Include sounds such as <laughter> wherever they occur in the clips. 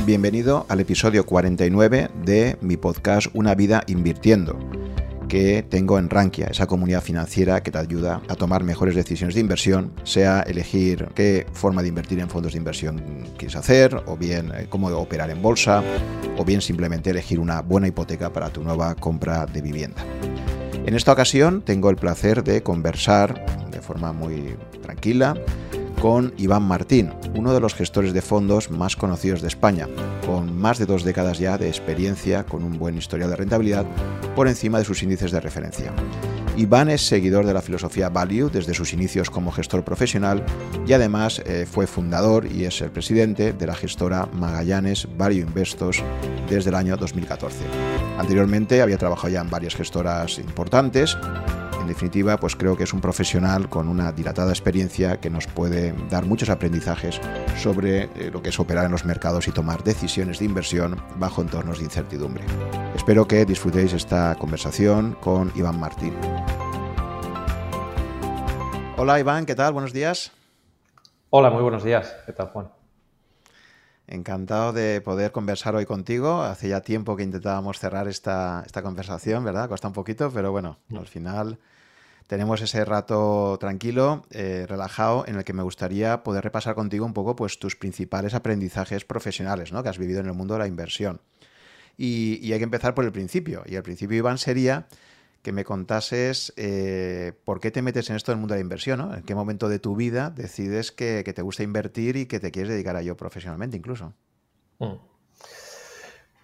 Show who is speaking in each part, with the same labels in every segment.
Speaker 1: Bienvenido al episodio 49 de mi podcast Una vida invirtiendo, que tengo en Rankia, esa comunidad financiera que te ayuda a tomar mejores decisiones de inversión, sea elegir qué forma de invertir en fondos de inversión quieres hacer, o bien eh, cómo operar en bolsa, o bien simplemente elegir una buena hipoteca para tu nueva compra de vivienda. En esta ocasión tengo el placer de conversar de forma muy tranquila con Iván Martín, uno de los gestores de fondos más conocidos de España, con más de dos décadas ya de experiencia con un buen historial de rentabilidad por encima de sus índices de referencia. Iván es seguidor de la filosofía Value desde sus inicios como gestor profesional y además eh, fue fundador y es el presidente de la gestora Magallanes Value Investos desde el año 2014. Anteriormente había trabajado ya en varias gestoras importantes en definitiva, pues creo que es un profesional con una dilatada experiencia que nos puede dar muchos aprendizajes sobre eh, lo que es operar en los mercados y tomar decisiones de inversión bajo entornos de incertidumbre. Espero que disfrutéis esta conversación con Iván Martín. Hola Iván, ¿qué tal? Buenos días.
Speaker 2: Hola, muy buenos días. ¿Qué tal, Juan?
Speaker 1: Encantado de poder conversar hoy contigo. Hace ya tiempo que intentábamos cerrar esta, esta conversación, ¿verdad? Cuesta un poquito, pero bueno, mm. al final tenemos ese rato tranquilo, eh, relajado, en el que me gustaría poder repasar contigo un poco pues, tus principales aprendizajes profesionales ¿no? que has vivido en el mundo de la inversión. Y, hay que empezar por el principio. Y el principio, Iván, sería que me contases eh, por qué te metes en esto del mundo de la inversión, ¿no? En qué momento de tu vida decides que, te gusta invertir y que te quieres dedicar a ello profesionalmente incluso. Mm.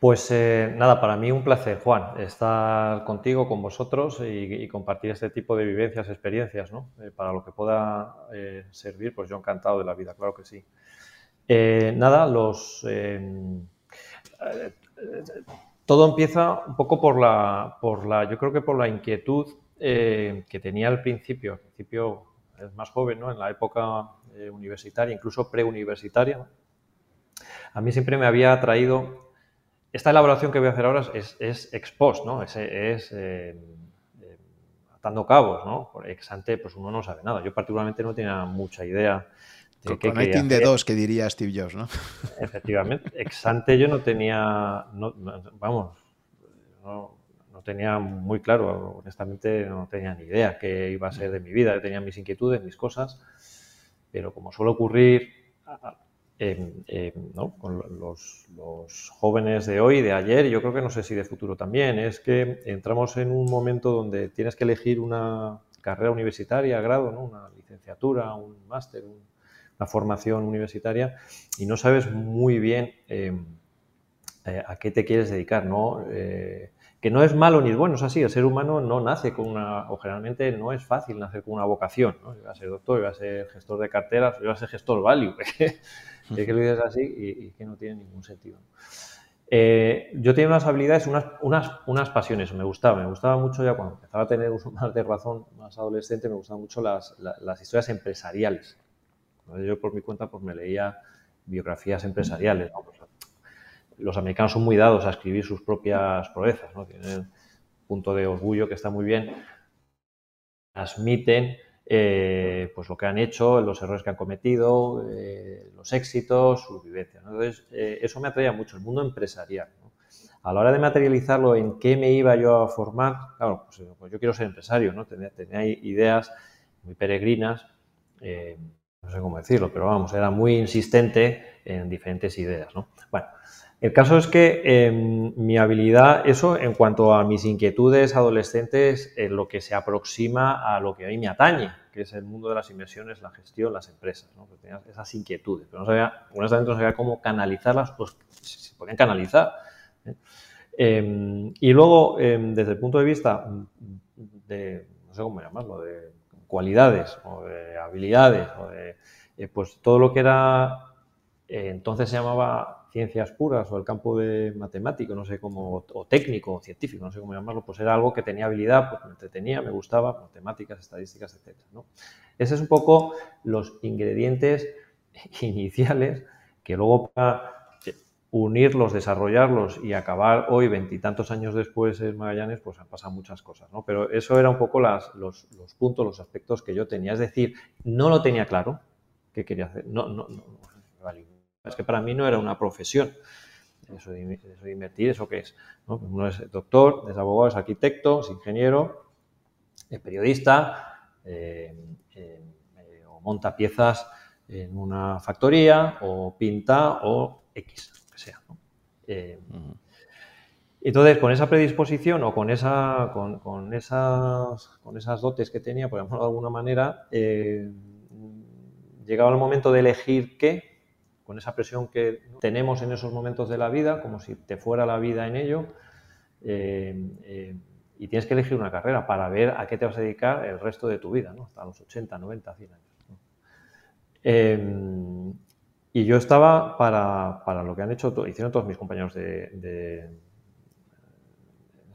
Speaker 2: Pues eh, nada, para mí un placer, Juan, estar contigo, con vosotros y, compartir este tipo de vivencias, experiencias, ¿no? Eh, para lo que pueda servir, pues yo encantado de la vida, claro que sí. nada, los todo empieza un poco por la, por la yo creo que por la inquietud eh, que tenía al principio, al principio es más joven, ¿no? en la época eh, universitaria, incluso preuniversitaria. A mí siempre me había atraído, esta elaboración que voy a hacer ahora es, es ex post, ¿no? es, es eh, atando cabos, ¿no? Por ex ante, pues uno no sabe nada. Yo particularmente no tenía mucha idea
Speaker 1: con, de dos, que diría Steve Jobs, ¿no? <laughs>
Speaker 2: Efectivamente. Exante yo no tenía, vamos, no, tenía muy claro, honestamente no tenía ni idea qué iba a ser de mi vida. Yo tenía mis inquietudes, mis cosas, pero como suele ocurrir con los, jóvenes de hoy, de ayer, yo creo que no sé si de futuro también, es que entramos en un momento donde tienes que elegir una carrera universitaria, grado, ¿no? una licenciatura, un máster, un la formación universitaria y no sabes muy bien eh, eh, a qué te quieres dedicar, ¿no? Eh, que no es malo ni es bueno, es así, el ser humano no nace con una, o generalmente no es fácil nacer con una vocación, ¿no? Iba a ser doctor, iba a ser gestor de carteras, iba a ser gestor value, <laughs> es que lo dices así y, que no tiene ningún sentido. yo tenía unas habilidades, unas, unas, unas, pasiones, me gustaba, me gustaba mucho ya cuando empezaba a tener más de razón, más adolescente, me gustaban mucho las, las historias empresariales. Yo por mi cuenta pues me leía biografías empresariales. Pues, los americanos son muy dados a escribir sus propias proezas, ¿no? tienen un punto de orgullo que está muy bien, transmiten eh, pues lo que han hecho, los errores que han cometido, eh, los éxitos, sus vivencias. Entonces, eh, eso me atraía mucho, el mundo empresarial. A la hora de materializarlo en qué me iba yo a formar, claro, pues, pues yo quiero ser empresario, ¿no? tenía, tenía ideas muy peregrinas no sé cómo decirlo, pero vamos, era muy insistente en diferentes ideas. ¿no? Bueno, el caso es que em, mi habilidad, eso en cuanto a mis inquietudes adolescentes, es lo que se aproxima a lo que a mí me atañe, que es el mundo de las inversiones, la gestión, las empresas. ¿no? tenía esas inquietudes, pero no sabía, honestamente no sabía cómo canalizarlas, pues se podían canalizar. ¿eh? Em, y luego, em, desde el punto de vista de, no sé cómo llamarlo, de cualidades o de habilidades o de eh, pues todo lo que era eh, entonces se llamaba ciencias puras o el campo de matemático, no sé cómo, o técnico o científico, no sé cómo llamarlo, pues era algo que tenía habilidad, pues me entretenía, me gustaba, matemáticas, estadísticas, etc. ¿no? Ese es un poco los ingredientes <laughs> iniciales que luego para unirlos, desarrollarlos y acabar hoy, veintitantos años después en Magallanes, pues han pasado muchas cosas, ¿no? Pero eso era un poco las, los, puntos, los aspectos que yo tenía. Es decir, no lo tenía claro qué quería hacer. No, no, no, Es que para mí no era una profesión. Eso de, invertir, ¿eso qué es? Pues uno es doctor, es abogado, es arquitecto, es ingeniero, es periodista, eh, eh, o monta piezas en una factoría, o pinta, o X, lo que sea. Entonces, con esa predisposición o con, esa, con, esas, con esas dotes que tenía, por ejemplo, de alguna manera, eh, llegaba el momento de elegir qué, con esa presión que tenemos en esos momentos de la vida, como si te fuera la vida en ello, eh, eh, y tienes que elegir una carrera para ver a qué te vas a dedicar el resto de tu vida, ¿no? hasta los 80, 90, 100 años. y yo estaba para, para, lo que han hecho, hicieron todos mis compañeros de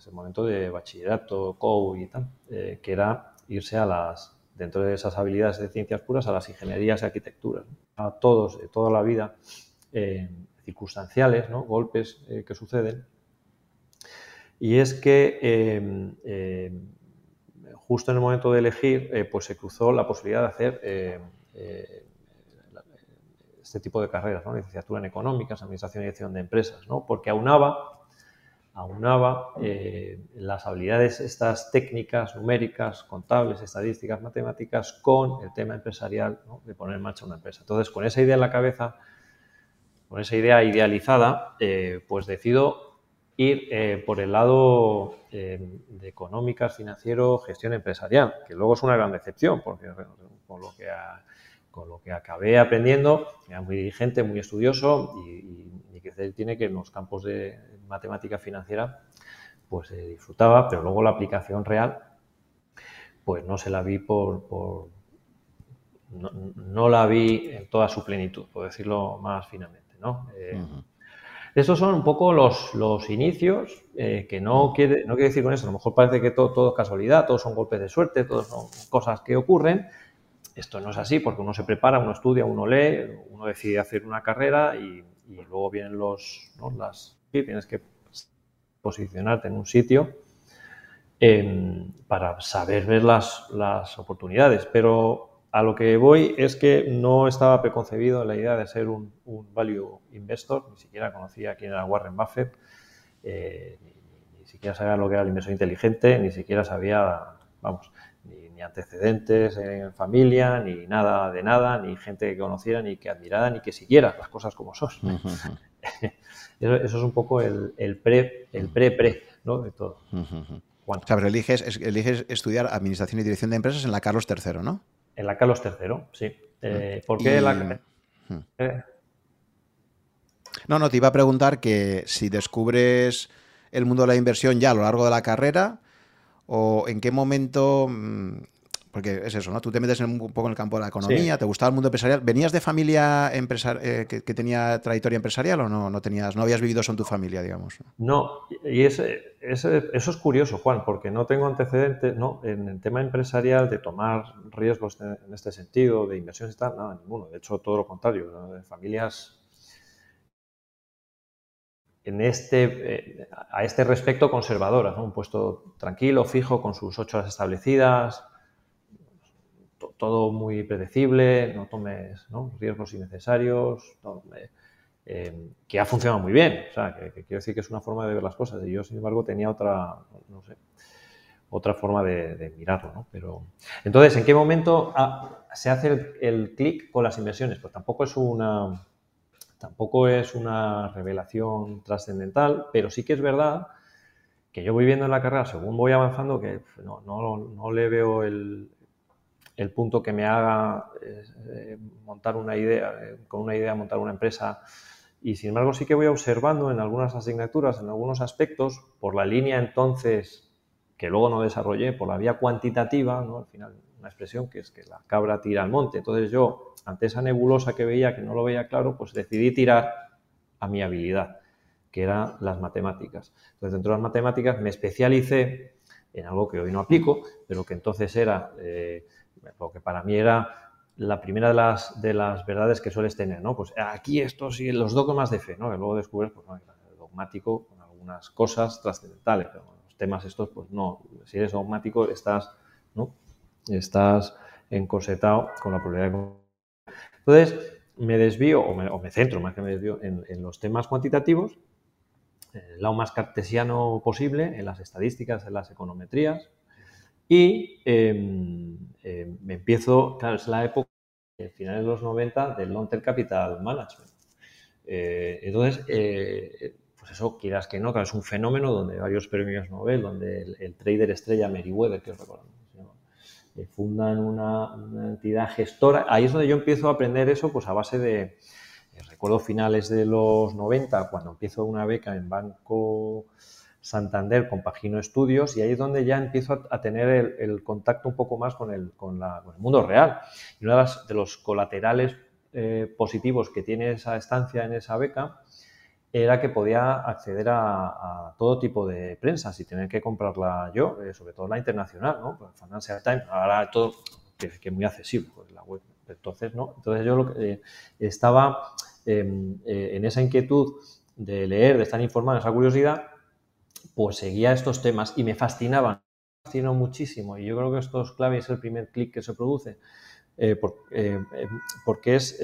Speaker 2: el momento de bachillerato, COU y tal, eh, que era irse a las, dentro de esas habilidades de ciencias puras, a las ingenierías y arquitecturas. A todos, de toda la vida, eh, circunstanciales, ¿no? golpes eh, que suceden. Y es que justo en el momento de elegir, pues se cruzó la posibilidad de hacer este tipo de carreras, ¿no? licenciatura en económicas, administración y dirección de empresas, ¿no? porque aunaba aunaba eh, las habilidades estas técnicas, numéricas, contables, estadísticas, matemáticas, con el tema empresarial de poner en marcha una empresa. Entonces, con esa idea en la cabeza, con esa idea idealizada, eh, pues decido ir eh, por el lado de económicas, financiero, gestión empresarial, que luego es una gran decepción, porque con lo que, con lo que acabé aprendiendo, era muy dirigente, muy estudioso y, y tiene que en los campos de matemática financiera, pues se disfrutaba, pero luego la aplicación real, pues no se la vi por, no, la vi en toda su plenitud, por decirlo más finamente, ¿no? Eh, estos son un poco los, los inicios, eh, que no quiere, no quiere decir con eso, a lo mejor parece que todo, todo es casualidad, todos son golpes de suerte, todos son cosas que ocurren. Esto no es así porque uno se prepara, uno estudia, uno lee, uno decide hacer una carrera y, luego vienen los, las, tienes que posicionarte en un sitio em, para saber ver las, oportunidades. Pero a lo que voy es que no estaba preconcebido la idea de ser un, value investor, ni siquiera conocía quién era Warren Buffett, eh, ni, siquiera sabía lo que era el inversor inteligente, ni siquiera sabía, vamos, ni, ni, antecedentes en familia, ni nada de nada, ni gente que conociera, ni que admirara, ni que siguiera las cosas como son. <laughs> Eso, es un poco el, pre, el pre-pre, ¿no? De todo.
Speaker 1: O sea, pero eliges, eliges estudiar Administración y Dirección de Empresas en la Carlos III, ¿no?
Speaker 2: En la Carlos III, sí. Eh, ¿Por qué la...?
Speaker 1: Eh. No, no, te iba a preguntar que si descubres el mundo de la inversión ya a lo largo de la carrera o en qué momento mm, porque es eso, ¿no? Tú te metes un poco en el campo de la economía, te gustaba el mundo empresarial. ¿Venías de familia eh, que, tenía trayectoria empresarial o no, no tenías, no habías vivido eso en tu familia, digamos?
Speaker 2: No, y ese, eso es curioso, Juan, porque no tengo antecedentes ¿no? en el tema empresarial de tomar riesgos en este sentido, de inversiones y tal, nada, ninguno. De hecho, todo lo contrario, de familias en este, eh, a este respecto conservadoras, ¿no? un puesto tranquilo, fijo, con sus ocho horas establecidas, todo muy predecible, no tomes riesgos innecesarios, eh, que ha funcionado muy bien. O sea, que, quiero decir que es una forma de ver las cosas. Y yo, sin embargo, tenía otra, no sé, otra forma de, mirarlo. ¿no? Pero, entonces, ¿en qué momento ah, se hace el, el clic con las inversiones? Pues tampoco es una tampoco es una revelación trascendental, pero sí que es verdad que yo voy viendo en la carrera, según voy avanzando, que no, no, no le veo el, el punto que me haga eh, montar una idea, eh, con una idea montar una empresa. Y sin embargo sí que voy observando en algunas asignaturas, en algunos aspectos, por la línea entonces que luego no desarrollé, por la vía cuantitativa, ¿no? al final una expresión que es que la cabra tira al monte. Entonces yo, ante esa nebulosa que veía, que no lo veía claro, pues decidí tirar a mi habilidad, que eran las matemáticas. Entonces dentro de las matemáticas me especialicé en algo que hoy no aplico, pero que entonces era... Eh, lo que para mí era la primera de las, de las verdades que sueles tener, ¿no? Pues aquí estos y los dogmas de fe, ¿no? Que luego descubres, pues no, dogmático con algunas cosas trascendentales, pero los temas estos, pues no, si eres dogmático estás, ¿no? Estás encorsetado con la probabilidad de... Entonces, me desvío o me, centro más que me desvío en, los temas cuantitativos, el lado más cartesiano posible, en las estadísticas, en las econometrías, y em, em, me empiezo, claro, es la época, finales de los 90, del long-term capital management. Eh, entonces, eh, pues eso, quieras que no, claro, es un fenómeno donde varios premios Nobel, donde el, trader estrella Meriwether, que os recuerdo, eh, fundan una, entidad gestora. Ahí es donde yo empiezo a aprender eso, pues a base de, eh, recuerdo finales de los 90, cuando empiezo una beca en Banco Santander con Pagino Estudios, y ahí es donde ya empiezo a, tener el, contacto un poco más con el, con, el mundo real. Y uno de, los colaterales eh, positivos que tiene esa estancia en esa beca era que podía acceder a, todo tipo de prensa sin tener que comprarla yo, eh, sobre todo la internacional, ¿no? Pues Financial Times, ahora todo que, es muy accesible, pues la web. Entonces, ¿no? Entonces yo eh, estaba em, en esa inquietud de leer, de estar informado, esa curiosidad, pues seguía estos temas y me fascinaban, me fascinó muchísimo. Y yo creo que esto es clave, es el primer clic que se produce, porque es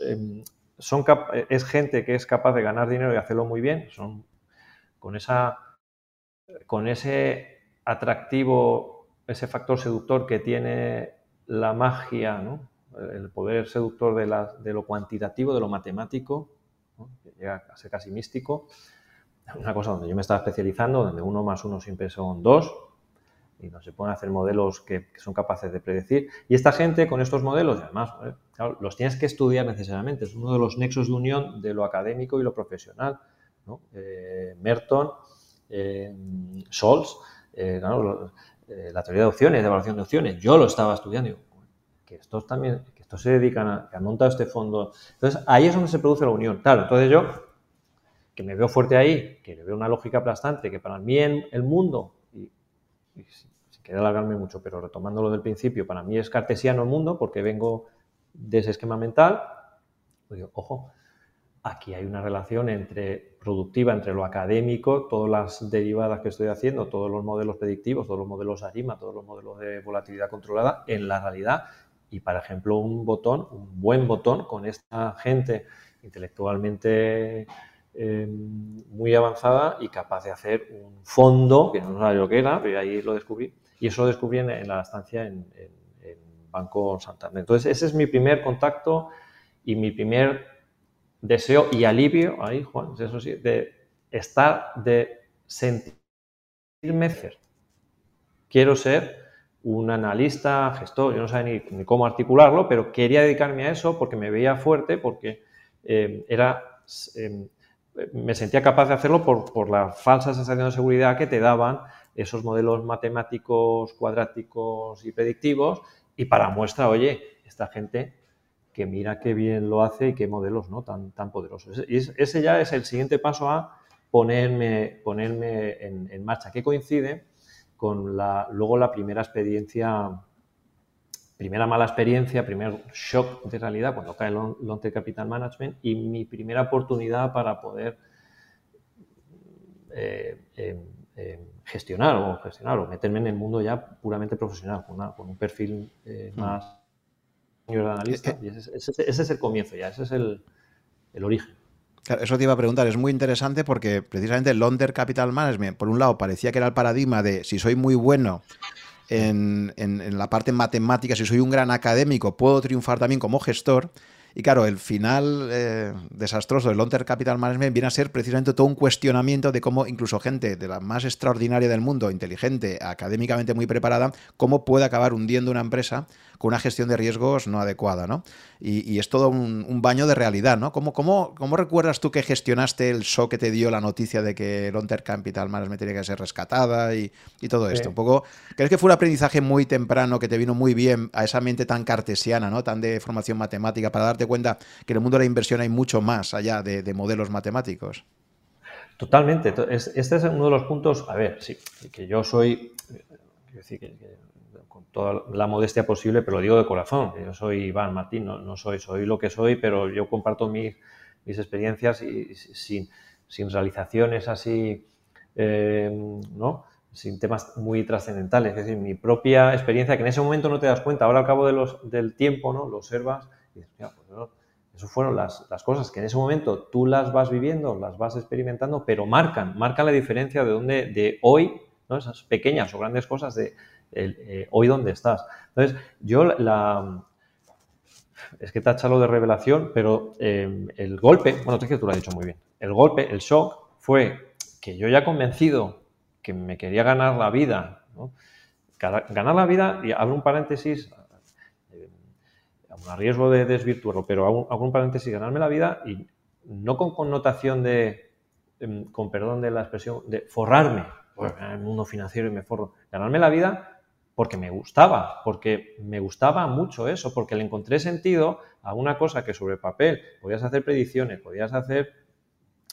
Speaker 2: em, son es gente que es capaz de ganar dinero y hacerlo muy bien, son con esa con ese atractivo, ese factor seductor que tiene la magia, el poder seductor de, lo cuantitativo, de lo matemático, que llega a ser casi místico. Una cosa donde yo me estaba especializando, donde uno más uno siempre son dos, y no se pueden hacer modelos que, son capaces de predecir. Y esta gente con estos modelos, además, eh, los tienes que estudiar necesariamente. Es uno de los nexos de unión de lo académico y lo profesional. Eh, Merton, eh, Scholz, la teoría de opciones, de evaluación de opciones. Yo lo estaba estudiando. que estos también, que estos se dedican a, que han montado este fondo. Entonces, ahí es donde se produce la unión. Claro, entonces yo, que me veo fuerte ahí, que le veo una lógica aplastante, que para mí en el mundo, y, y quiero alargarme mucho, pero retomando lo del principio, para mí es cartesiano el mundo porque vengo de ese esquema mental. Pues digo, ojo, aquí hay una relación entre productiva, entre lo académico, todas las derivadas que estoy haciendo, todos los modelos predictivos, todos los modelos ARIMA, todos los modelos de volatilidad controlada, en la realidad. Y, por ejemplo, un botón, un buen botón con esta gente intelectualmente eh, muy avanzada y capaz de hacer un fondo, que no sabía lo que era, pero ahí lo descubrí, y eso lo descubrí en, la estancia en, Banco Santander. Entonces, ese es mi primer contacto y mi primer deseo y alivio, ahí, Juan, de estar, de sentirme ser. Quiero ser un analista, gestor, yo no sabía ni, cómo articularlo, pero quería dedicarme a eso porque me veía fuerte, porque eh, era, em, me sentía capaz de hacerlo por, por, la falsa sensación de seguridad que te daban esos modelos matemáticos cuadráticos y predictivos y para muestra, oye, esta gente que mira qué bien lo hace y qué modelos ¿no? tan, tan poderosos. Y ese ya es el siguiente paso a ponerme, ponerme en, marcha, que coincide con la, luego la primera experiencia, primera mala experiencia, primer shock de realidad cuando cae el Long Capital Management y mi primera oportunidad para poder eh, em, em, gestionar o gestionar o meterme en el mundo ya puramente profesional, con, un perfil eh, mm. más de analista. Eh. Y ese, es el comienzo ya, ese es el, origen.
Speaker 1: eso te iba a preguntar, es muy interesante porque precisamente el London Capital Management, por un lado, parecía que era el paradigma de si soy muy bueno en, en la parte matemática, si soy un gran académico, puedo triunfar también como gestor. Y claro, el final eh, desastroso del Long Capital Management viene a ser precisamente todo un cuestionamiento de cómo incluso gente de la más extraordinaria del mundo, inteligente, académicamente muy preparada, cómo puede acabar hundiendo una empresa con una gestión de riesgos no adecuada, ¿no? Y, es todo un, baño de realidad, ¿no? ¿Cómo, cómo, cómo recuerdas tú que gestionaste el shock que te dio la noticia de que Long Capital Management tenía que ser rescatada y, todo esto? Un poco, ¿crees que fue un aprendizaje muy temprano que te vino muy bien a esa mente tan cartesiana, ¿no? Tan de formación matemática para darte cuenta que en el mundo de la inversión hay mucho más allá de, modelos matemáticos.
Speaker 2: Totalmente. Este es uno de los puntos, a ver, sí, que yo soy, decir, que, toda la modestia posible, pero lo digo de corazón. Yo soy Iván Martín, no, soy, soy lo que soy, pero yo comparto mis, mis experiencias y, sin, sin, realizaciones así, eh, ¿no? sin temas muy trascendentales. Es decir, mi propia experiencia, que en ese momento no te das cuenta, ahora al cabo de los, del tiempo, ¿no? Lo observas y dices, mira, pues Esas fueron las, cosas que en ese momento tú las vas viviendo, las vas experimentando, pero marcan, marcan la diferencia de donde, de hoy, ¿no? esas pequeñas o grandes cosas de eh, hoy donde estás. Entonces, yo la, es que tacha lo de revelación, pero eh, el golpe, bueno, es que tú lo has dicho muy bien, el golpe, el shock fue que yo ya convencido que me quería ganar la vida, ganar la vida, y abro un paréntesis, eh, a riesgo de desvirtuarlo, pero hago, un paréntesis, ganarme la vida y no con connotación de, em, con perdón de la expresión, de forrarme, en el mundo financiero y me forro, ganarme la vida porque me gustaba, porque me gustaba mucho eso, porque le encontré sentido a una cosa que sobre papel podías hacer predicciones, podías hacer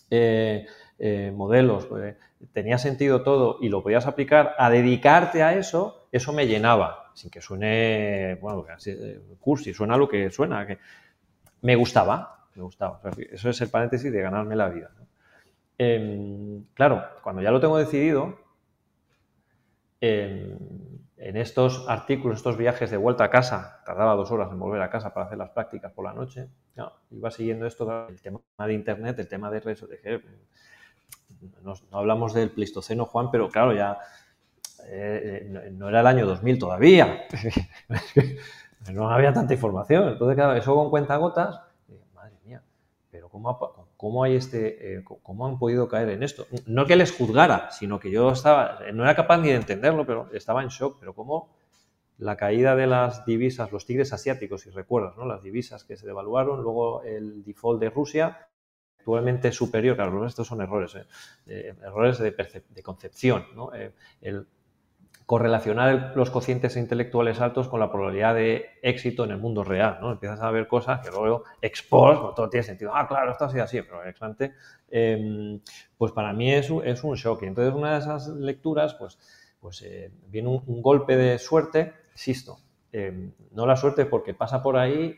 Speaker 2: eh, eh, modelos, eh, tenía sentido todo y lo podías aplicar a dedicarte a eso, eso me llenaba, sin que suene, bueno, cursi, suena lo que suena, me gustaba, me gustaba. Eso es el paréntesis de ganarme la vida. Em, claro, cuando ya lo tengo decidido, em, en estos artículos, estos viajes de vuelta a casa, tardaba dos horas en volver a casa para hacer las prácticas por la noche, iba siguiendo esto, el tema de Internet, el tema de redes. No, hablamos del Pleistoceno, Juan, pero claro, ya eh, no, era el año 2000 todavía. <laughs> no había tanta información. Entonces, claro, eso con cuentagotas, madre mía, pero ¿cómo, cómo, hay este, eh, cómo han podido caer en esto. No que les juzgara, sino que yo estaba, no era capaz ni de entenderlo, pero estaba en shock. Pero cómo la caída de las divisas, los tigres asiáticos, si recuerdas, ¿no? las divisas que se devaluaron, luego el default de Rusia, actualmente superior, claro, estos son errores, ¿eh? errores de, de concepción. ¿no? Eh, correlacionar los cocientes intelectuales altos con la probabilidad de éxito en el mundo real, ¿no? Empiezas a ver cosas que luego expos, pues todo tiene sentido. Ah, claro, esto ha sido así, pero ex em, pues para mí es un, es un shock. Y entonces una de esas lecturas, pues, pues eh, viene un, golpe de suerte, insisto, em, no la suerte porque pasa por ahí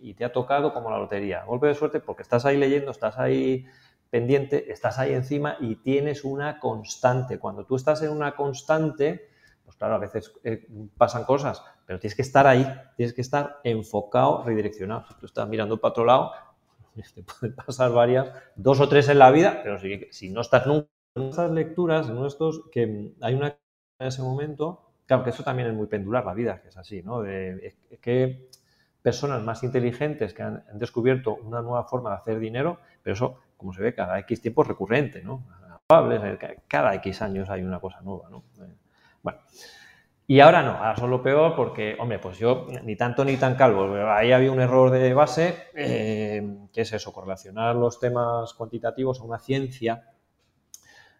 Speaker 2: y te ha tocado como la lotería. Golpe de suerte porque estás ahí leyendo, estás ahí pendiente, estás ahí encima y tienes una constante. Cuando tú estás en una constante, pues claro, a veces eh, pasan cosas, pero tienes que estar ahí, tienes que estar enfocado, redireccionado. Si tú estás mirando para otro lado, <laughs> te pueden pasar varias, dos o tres en la vida, pero si, no estás nunca en estas lecturas, en estos, que hay una en ese momento, claro que eso también es muy pendular la vida, que es así, ¿no? De, que personas más inteligentes que han, descubierto una nueva forma de hacer dinero, pero eso, como se ve, cada X tiempo es recurrente, ¿no? Cada X años hay una cosa nueva, ¿no? Bueno, y ahora no, ahora son lo peor porque, hombre, pues yo ni tanto ni tan calvo. Ahí había un error de base, eh, que es eso, correlacionar los temas cuantitativos a una ciencia,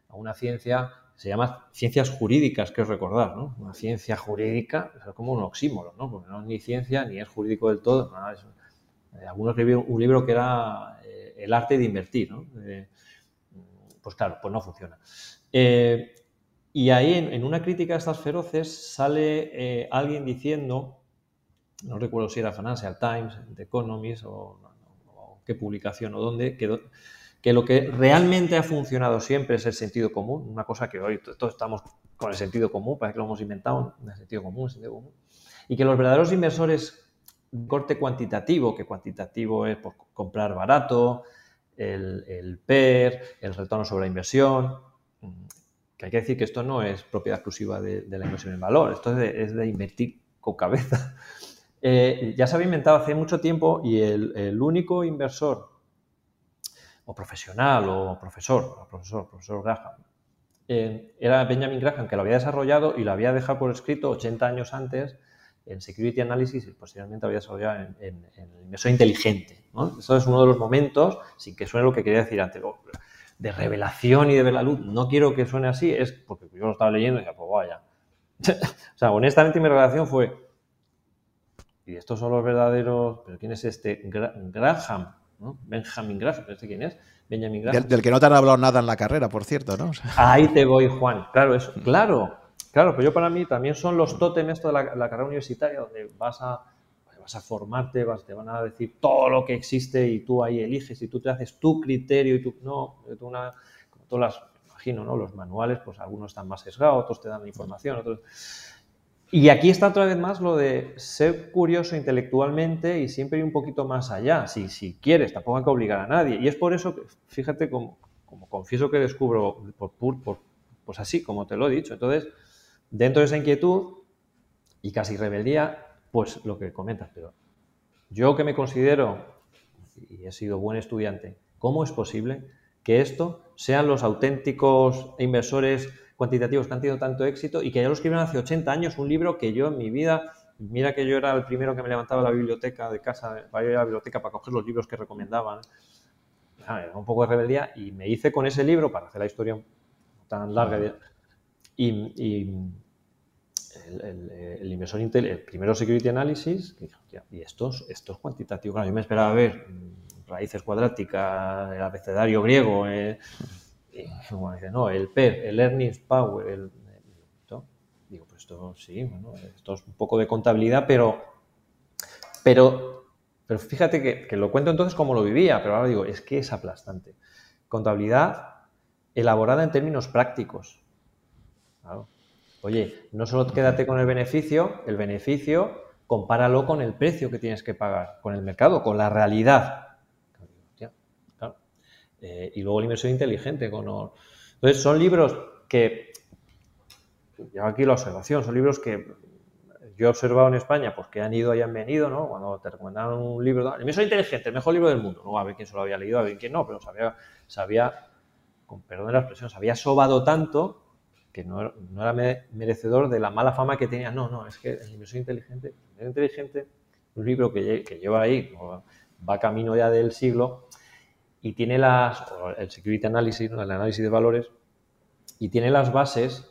Speaker 2: a una ciencia, se llama ciencias jurídicas, que es recordar, ¿no? Una ciencia jurídica es como un oxímoron, ¿no? Porque no es ni ciencia ni es jurídico del todo. Nada, eh, algunos escribieron un libro que era eh, El arte de invertir, ¿no? pues claro, pues no funciona. Y ahí, en, una crítica a estas feroces, sale eh, alguien diciendo, no recuerdo si era Financial Times, The Economist o, qué publicación o dónde, que, que, lo que realmente ha funcionado siempre es el sentido común, una cosa que hoy todos estamos con el sentido común, parece que lo hemos inventado, el sentido común, el sentido común, y que los verdaderos inversores corte cuantitativo, que cuantitativo es por comprar barato, el, el PER, el retorno sobre la inversión, hay que decir que esto no es propiedad exclusiva de, la inversión en valor, esto es de, invertir con cabeza. <laughs> Eh, ya se había inventado hace mucho tiempo y el, único inversor o profesional o profesor, o profesor, profesor Graham, eh, era Benjamin Graham, que lo había desarrollado y lo había dejado por escrito 80 años antes en Security Analysis y posteriormente lo había desarrollado en, el inversor inteligente. ¿no? Eso es uno de los momentos, sin que suene lo que quería decir antes de revelación y de ver la luz, no quiero que suene así, es porque yo lo estaba leyendo y ya, pues vaya. <laughs> o sea, honestamente mi relación fue, y estos son los verdaderos, pero ¿quién es este? Graham, ¿no? Benjamin Graham, ¿este quién es? Benjamin
Speaker 1: Graham. Del, que no te han hablado nada en la carrera, por cierto, ¿no? <laughs>
Speaker 2: Ahí te voy, Juan. Claro, eso, claro, claro, pero yo para mí también son los tótems esto de la carrera universitaria, donde vas a vas a formarte, vas, te van a decir todo lo que existe y tú ahí eliges y tú te haces tu criterio y tú, no, tú una, todas las, imagino, ¿no? Los manuales, pues algunos están más sesgados, otros te dan información, otros... Y aquí está otra vez más lo de ser curioso intelectualmente y siempre ir un poquito más allá, si, si quieres, tampoco hay que obligar a nadie. Y es por eso que, fíjate, como, como confieso que descubro por, por, pues así, como te lo he dicho. Entonces, dentro de esa inquietud y casi rebeldía, pues lo que comentas, pero yo que me considero, y he sido buen estudiante, ¿cómo es posible que esto sean los auténticos inversores cuantitativos que han tenido tanto éxito y que ya lo escribieron hace 80 años, un libro que yo en mi vida, mira que yo era el primero que me levantaba la biblioteca de casa, para ir a la biblioteca para coger los libros que recomendaban, ah, era un poco de rebeldía y me hice con ese libro para hacer la historia tan larga. Y, el, inversor Intel, el primero Security Analysis, que dijo, y estos, estos cuantitativos, claro, yo me esperaba ver mm, raíces cuadráticas, el abecedario griego, eh, y, dice, no, el PER, el Earnings Power, el, digo, pues esto sí, bueno, esto es un poco de contabilidad, pero, pero, pero fíjate que, que lo cuento entonces como lo vivía, pero ahora digo, es que es aplastante. Contabilidad elaborada en términos prácticos. Oye, no solo quédate con el beneficio, el beneficio compáralo con el precio que tienes que pagar, con el mercado, con la realidad. Eh, y luego la inversión inteligente. Con Entonces, son libros que, yo aquí la observación, son libros que yo he observado en España, pues que han ido y han venido, ¿no? Cuando te recomendaron un libro, el inversor inteligente, el mejor libro del mundo, no a ver quién se lo había leído, a ver quién no, pero sabía, sabía con perdón de la expresión, se había sobado tanto que no, era merecedor de la mala fama que tenía. No, no, es que el inversor inteligente, el inteligente, un libro que, lleva ahí, va camino ya del siglo, y tiene las, el security analysis, el análisis de valores, y tiene las bases,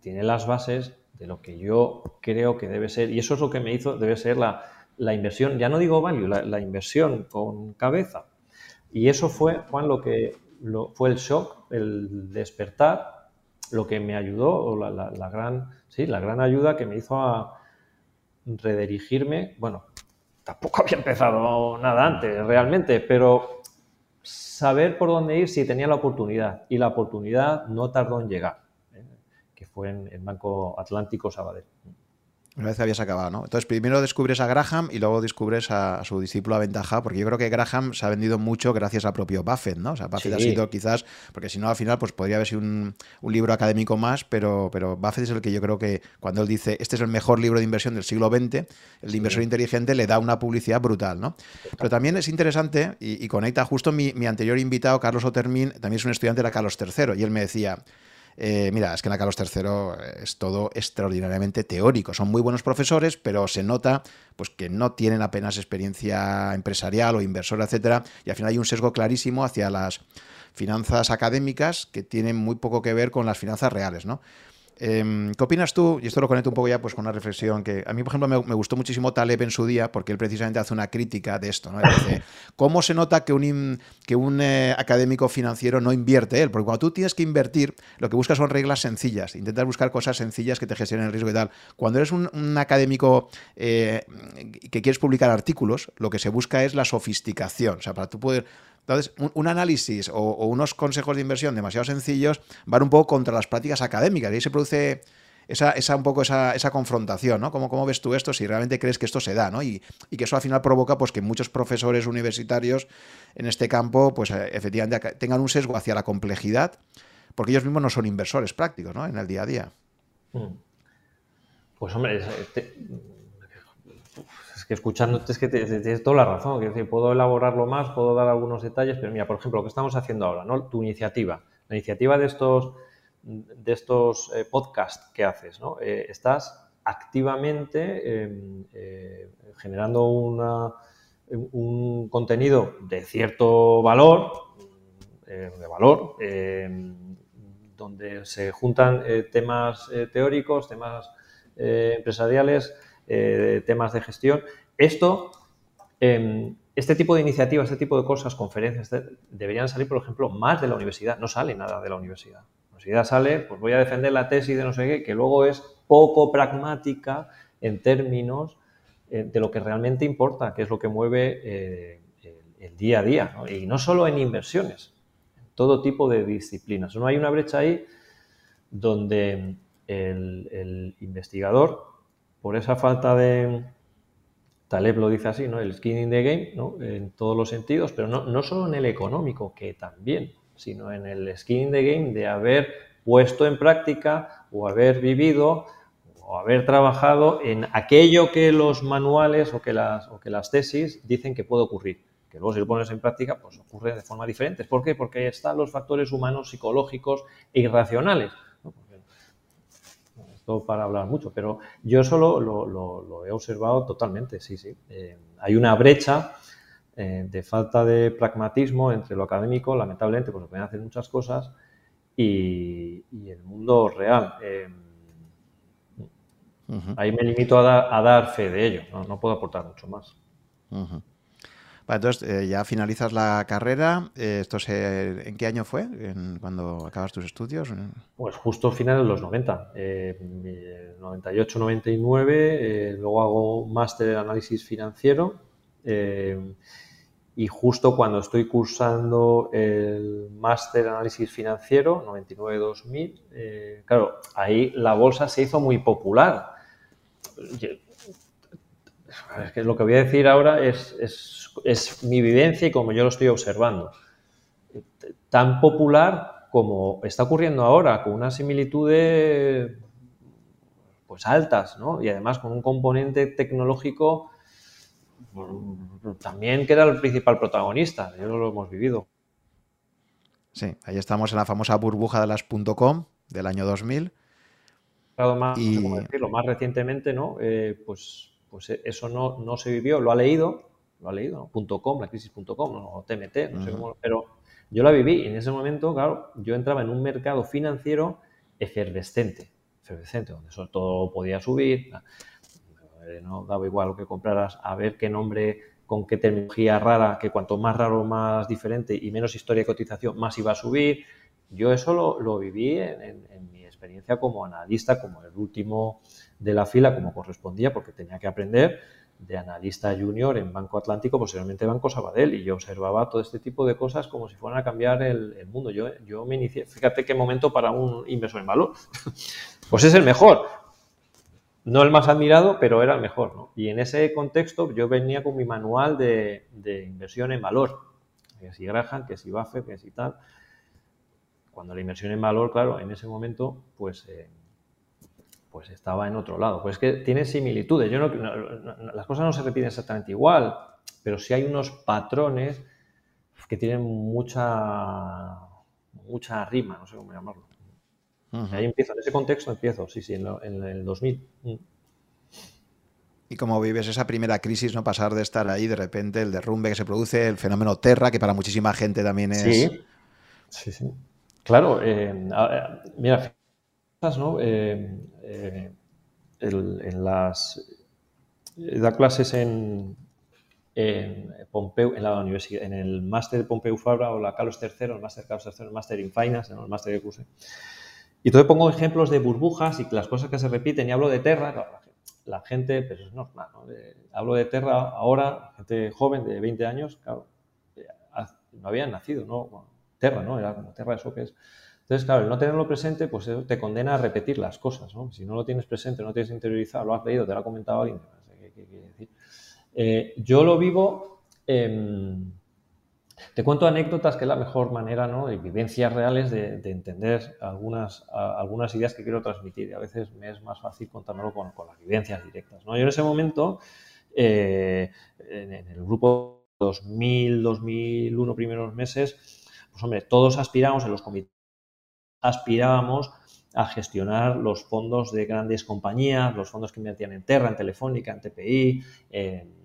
Speaker 2: tiene las bases de lo que yo creo que debe ser, y eso es lo que me hizo, debe ser la, inversión, ya no digo value, la, la, inversión con cabeza. Y eso fue, Juan, lo que fue el shock, el despertar, lo que me ayudó, la, gran, sí, la gran ayuda que me hizo a redirigirme. Bueno, tampoco <laughs> había empezado nada antes realmente, pero saber por dónde ir si tenía la oportunidad. Y la oportunidad no tardó en llegar, ¿eh? que fue en el Banco Atlántico Sabadell.
Speaker 1: Una vez habías acabado, ¿no? Entonces, primero descubres a Graham y luego descubres a, su discípulo Aventaja, porque yo creo que Graham se ha vendido mucho gracias a propio Buffett, ¿no? O sea, Buffett ha sido quizás, porque si no, al final, pues podría haber sido un, libro académico más, pero, pero Buffett es el que yo creo que cuando él dice, este es el mejor libro de inversión del siglo XX, el inversor inteligente le da una publicidad brutal, ¿no? Pero también es interesante y, conecta justo mi, mi anterior invitado, Carlos Otermin, también es un estudiante de la Carlos III, y él me decía, eh, mira, es que en la Carlos III es todo extraordinariamente teórico. Son muy buenos profesores, pero se nota pues, que no tienen apenas experiencia empresarial o inversora, etcétera, y al final hay un sesgo clarísimo hacia las finanzas académicas que tienen muy poco que ver con las finanzas reales, ¿no? Em, ¿Qué opinas tú? Y esto lo conecto un poco ya pues, con una reflexión que a mí, por ejemplo, me, gustó muchísimo Taleb en su día porque él precisamente hace una crítica de esto. ¿no? Dice, ¿cómo se nota que un, que un eh, académico financiero no invierte él? Porque cuando tú tienes que invertir, lo que buscas son reglas sencillas. Intentas buscar cosas sencillas que te gestionen el riesgo y tal. Cuando eres un, académico eh, que quieres publicar artículos, lo que se busca es la sofisticación. O sea, para tú poder entonces, un, análisis o, unos consejos de inversión demasiado sencillos van un poco contra las prácticas académicas y ahí se produce esa, un poco esa, confrontación, ¿no? ¿Cómo, ¿Cómo, ves tú esto si realmente crees que esto se da, ¿no? Y, que eso al final provoca pues que muchos profesores universitarios en este campo, pues eh, efectivamente tengan un sesgo hacia la complejidad, porque ellos mismos no son inversores prácticos, ¿no? En el día a día. Mm.
Speaker 2: Pues hombre, que escuchándote es que tienes toda la razón, que decir, puedo elaborarlo más, puedo dar algunos detalles, pero mira, por ejemplo, lo que estamos haciendo ahora, ¿no? Tu iniciativa, la iniciativa de estos, de estos eh, podcasts que haces, ¿no? Eh, estás activamente em, eh, generando un contenido de cierto valor, de valor, em, donde se juntan temas teóricos, temas empresariales, eh, temas de gestión. Esto, em, este tipo de iniciativas, este tipo de cosas, conferencias, deberían salir, por ejemplo, más de la universidad. No sale nada de la universidad. La universidad sale, pues voy a defender la tesis de no sé qué, que luego es poco pragmática en términos eh, de lo que realmente importa, que es lo que mueve eh, el, día a día. Y no solo en inversiones, en todo tipo de disciplinas. No hay una brecha ahí donde el, investigador, por esa falta de, Taleb lo dice así, ¿no? El skin in the game. En todos los sentidos, pero no, no solo en el económico, que también, sino en el skin in the game de haber puesto en práctica o haber vivido o haber trabajado en aquello que los manuales o que las, o que las tesis dicen que puede ocurrir. Que luego si lo pones en práctica, pues ocurre de forma diferente. ¿Por qué? Porque están los factores humanos, psicológicos e irracionales para hablar mucho, pero yo solo lo, he observado totalmente, sí, sí. Eh, hay una brecha eh, de falta de pragmatismo entre lo académico, lamentablemente, pues se pueden hacer muchas cosas, y, el mundo real. Eh, ahí me limito a, dar fe de ello, no, puedo aportar mucho más
Speaker 1: entonces, eh, ya finalizas la carrera. Eh, ¿Esto se, ¿En qué año fue? ¿Cuando acabas tus estudios?
Speaker 2: Pues justo al final de los 90. 98, 99. luego hago máster en análisis financiero. Eh, y justo cuando estoy cursando el máster en análisis financiero, 99-2000, claro, ahí la bolsa se hizo muy popular. Lo que voy a decir ahora es mi vivencia y como yo lo estoy observando. Tan popular como está ocurriendo ahora, con unas similitudes pues altas, ¿no? Y además con un componente tecnológico también que era el principal protagonista, yo lo hemos vivido.
Speaker 1: Sí, ahí estamos en la famosa burbuja de las .com del año 2000.
Speaker 2: Más, y... decirlo, más recientemente, ¿no? Eh, pues, pues eso no, no se vivió, lo ha leído, lo ha leído, ¿no? .com, la crisis.com, o TMT, no sé cómo, pero yo la viví y en ese momento, claro, yo entraba en un mercado financiero efervescente, efervescente, donde sobre todo podía subir, eh, no daba igual lo que compraras, a ver qué nombre, con qué terminología rara, que cuanto más raro, más diferente y menos historia de cotización, más iba a subir. Yo eso lo, viví en, en mi experiencia como analista, como el último de la fila, como correspondía, porque tenía que aprender de analista junior en Banco Atlántico, posteriormente Banco Sabadell, y yo observaba todo este tipo de cosas como si fueran a cambiar el, mundo. Yo, yo me inicié, fíjate qué momento para un inversor en valor. <laughs> pues es el mejor. No el más admirado, pero era el mejor. ¿no? Y en ese contexto yo venía con mi manual de, inversión en valor. Que si Graham, que si Buffett, que si tal. Cuando la inversión en valor, claro, en ese momento, pues... Eh, pues estaba en otro lado. Pues es que tiene similitudes. Yo las cosas no se repiten exactamente igual, pero sí hay unos patrones que tienen mucha, mucha rima, no sé cómo llamarlo. Ahí empiezo, en ese contexto empiezo, sí, sí, en, el 2000. Mm.
Speaker 1: ¿Y cómo vives esa primera crisis, no pasar de estar ahí, de repente, el derrumbe que se produce, el fenómeno Terra, que para muchísima gente también es...
Speaker 2: Sí, sí, sí. Claro, eh, mira, ¿no? Eh, eh, en las da clases en, en Pompeu, en la universidad, en el máster de Pompeu Fabra o la Carlos III, el máster Carlos III, el máster in Finance, el máster de curso. Y entonces pongo ejemplos de burbujas y las cosas que se repiten y hablo de Terra, la gente, pero es normal, ¿no? hablo de Terra ahora, gente joven de 20 años, claro, eh, no habían nacido, ¿no? Terra, ¿no? Era como Terra, eso que es entonces, claro, el no tenerlo presente, pues eso te condena a repetir las cosas, ¿no? Si no lo tienes presente, no tienes interiorizado, lo has leído, te lo ha comentado alguien, ¿qué, quiere decir? Eh, yo lo vivo, te cuento anécdotas que es la mejor manera, ¿no? Y vivencias reales de, entender algunas, algunas ideas que quiero transmitir. Y a veces me es más fácil contármelo con, las vivencias directas, ¿no? Yo en ese momento, eh, en, en el grupo 2000, 2001 primeros meses, pues hombre, todos aspiramos en los comités aspirábamos a gestionar los fondos de grandes compañías, los fondos que invertían en Terra, en Telefónica, en TPI, en,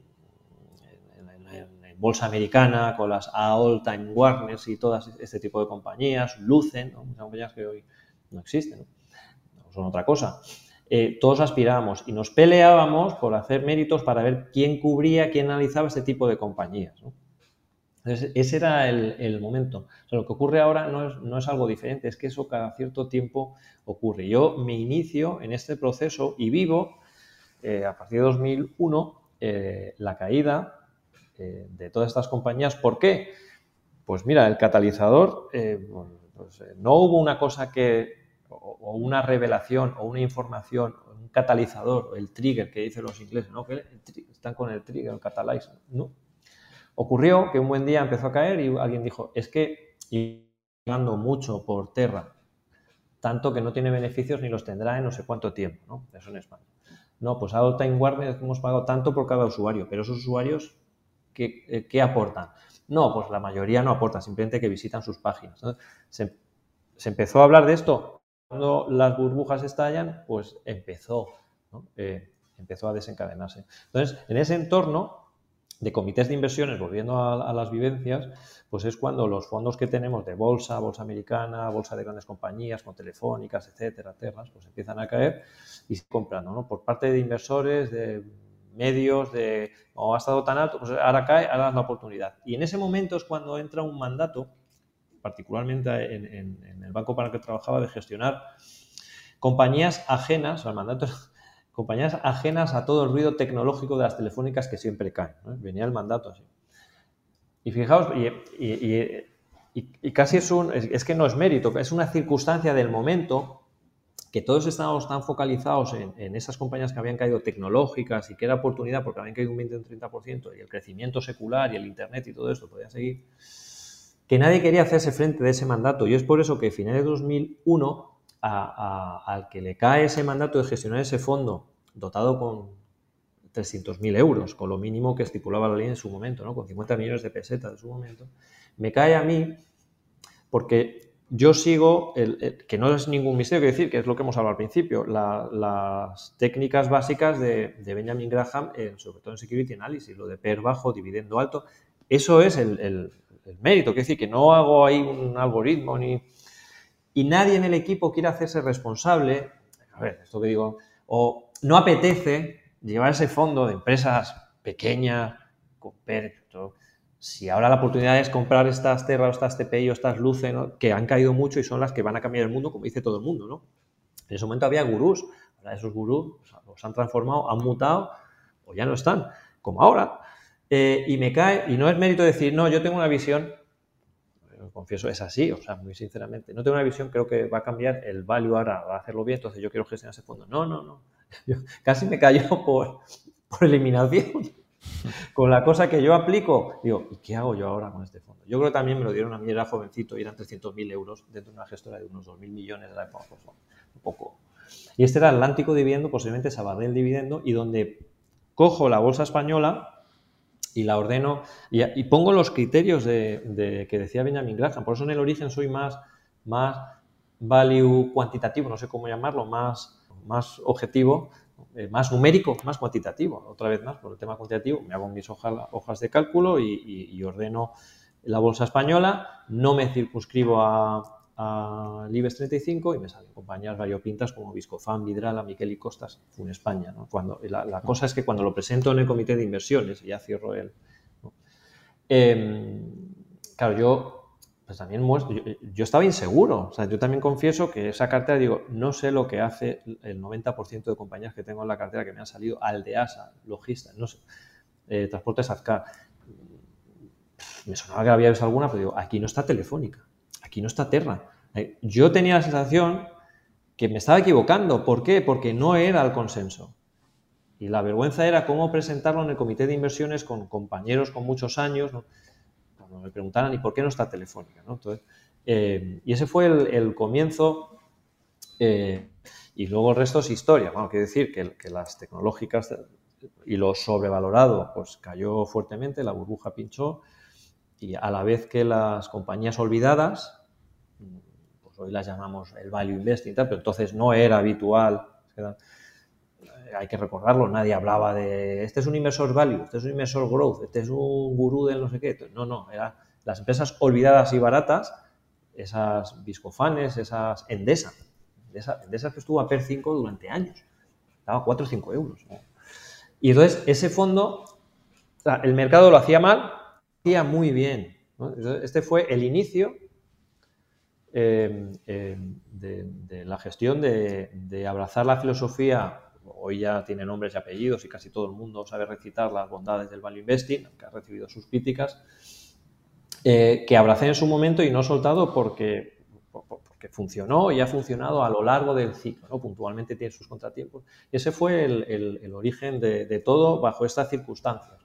Speaker 2: Bolsa Americana, con las All Time Warners y todas este tipo de compañías, Lucen, muchas compañías que hoy no existen, son otra cosa. Eh, todos aspirábamos y nos peleábamos por hacer méritos para ver quién cubría, quién analizaba este tipo de compañías. Entonces, ese era el, momento. lo que ocurre ahora no es, algo diferente, es que eso cada cierto tiempo ocurre. Yo me inicio en este proceso y vivo eh, a partir de 2001 eh, la caída eh, de todas estas compañías. ¿Por qué? Pues mira, el catalizador, pues, no hubo una cosa que o, una revelación o una información, un catalizador, el trigger que dicen los ingleses, ¿no? que están con el trigger, el catalyzer. ¿no? Ocurrió que un buen día empezó a caer y alguien dijo, es que llegando mucho por tierra, tanto que no tiene beneficios ni los tendrá en no sé cuánto tiempo, ¿no? Eso en España. No, pues a Time Warner hemos pagado tanto por cada usuario, pero esos usuarios, ¿qué, eh, qué aportan? No, pues la mayoría no aportan, simplemente que visitan sus páginas. Se, empezó a hablar de esto. Cuando las burbujas estallan, pues empezó, eh, empezó a desencadenarse. Entonces, en ese entorno de comités de inversiones, volviendo a, las vivencias, pues es cuando los fondos que tenemos de bolsa, bolsa americana, bolsa de grandes compañías, con telefónicas, etcétera, terras, pues empiezan a caer y se comprando, ¿no? Por parte de inversores, de medios, de o ha estado tan alto, pues ahora cae, ahora es la oportunidad. Y en ese momento es cuando entra un mandato, particularmente en, el banco para el que trabajaba, de gestionar compañías ajenas, o el mandato compañías ajenas a todo el ruido tecnológico de las telefónicas que siempre caen. Venía el mandato así. Y fijaos, y, casi es un, es, que no es mérito, es una circunstancia del momento que todos estábamos tan focalizados en, esas compañías que habían caído tecnológicas y que era oportunidad porque habían caído un 20 o un 30% y el crecimiento secular y el Internet y todo esto podía seguir, que nadie quería hacerse frente de ese mandato. Y es por eso que a finales de 2001, al que le cae ese mandato de gestionar ese fondo dotado con 300.000 euros, con lo mínimo que estipulaba la ley en su momento, ¿no? con 50 millones de pesetas en su momento, me cae a mí porque yo sigo, el, que no es ningún misterio que decir, que es lo que hemos hablado al principio, las técnicas básicas de, Benjamin Graham, sobre todo en Security Analysis, lo de PER bajo, dividendo alto, eso es el, mérito, que decir, que no hago ahí un algoritmo ni... Y nadie en el equipo quiere hacerse responsable, a ver, esto que digo, o no apetece llevar ese fondo de empresas pequeñas, con PER, si ahora la oportunidad es comprar estas Terra o estas TPI o estas Luce, que han caído mucho y son las que van a cambiar el mundo, como dice todo el mundo, ¿no? En ese momento había gurús, ahora esos gurús los han transformado, han mutado o ya no están, como ahora. Eh, y me cae, y no es mérito decir, no, yo tengo una visión, confieso, es así, o sea, muy sinceramente, no tengo una visión, creo que va a cambiar el value ahora, va a hacerlo bien, entonces yo quiero gestionar ese fondo. No, no, no. <laughs> casi me cayó <laughs> por, por eliminación. <laughs> con la cosa que yo aplico, digo, ¿y qué hago yo ahora con este fondo? Yo creo que también me lo dieron a mí, era jovencito y eran 300.000 euros dentro de una gestora de unos 2.000 millones de la época, un poco. Y este era Atlántico Dividendo, posiblemente Sabadell Dividendo, y donde cojo la bolsa española y la ordeno y, pongo los criterios de, que decía Benjamin Graham. Por eso en el origen soy más, más value cuantitativo, no sé cómo llamarlo, más, más objetivo, eh, más numérico, más cuantitativo. Otra vez más, por el tema cuantitativo, me hago mis hojas de cálculo y, ordeno la bolsa española, no me circunscribo a, al IBEX 35 y me salen compañías variopintas como Viscofan, Vidrala, Miquel y Costas en España. Cuando, la, cosa es que cuando lo presento en el comité de inversiones, y ya cierro el... Em, claro, yo pues también muestro, yo, estaba inseguro, o sea, yo también confieso que esa cartera, digo, no sé lo que hace el 90% de compañías que tengo en la cartera que me han salido, Aldeasa, Logista, no sé, eh, Transportes Azcar, me sonaba que había visto alguna, pero digo, aquí no está Telefónica, aquí no está Terra. Eh, yo tenía la sensación que me estaba equivocando, ¿por qué? Porque no era el consenso. Y la vergüenza era cómo presentarlo en el comité de inversiones con compañeros con muchos años, ¿no? me preguntaran, ¿y por qué no está Telefónica? Eh, y ese fue el, comienzo eh, y luego el resto es historia. Bueno, quiero decir que, las tecnológicas y lo sobrevalorado pues cayó fuertemente, la burbuja pinchó y a la vez que las compañías olvidadas, hoy las llamamos el value investing, pero entonces no era habitual hay que recordarlo, nadie hablaba de este es un inversor value, este es un inversor growth, este es un gurú del no sé qué. No, no, eran las empresas olvidadas y baratas, esas Viscofanes, esas Endesa, Endesa, que estuvo a PER 5 durante años, daba 4 o 5 euros. Y entonces ese fondo, el mercado lo hacía mal, hacía muy bien. Este fue el inicio eh, de, la gestión de abrazar la filosofía hoy ya tiene nombres y apellidos y casi todo el mundo sabe recitar las bondades del value investing, que ha recibido sus críticas, eh, que abracé en su momento y no soltado porque, porque funcionó y ha funcionado a lo largo del ciclo, ¿no? puntualmente tiene sus contratiempos. Ese fue el, origen de, todo bajo estas circunstancias.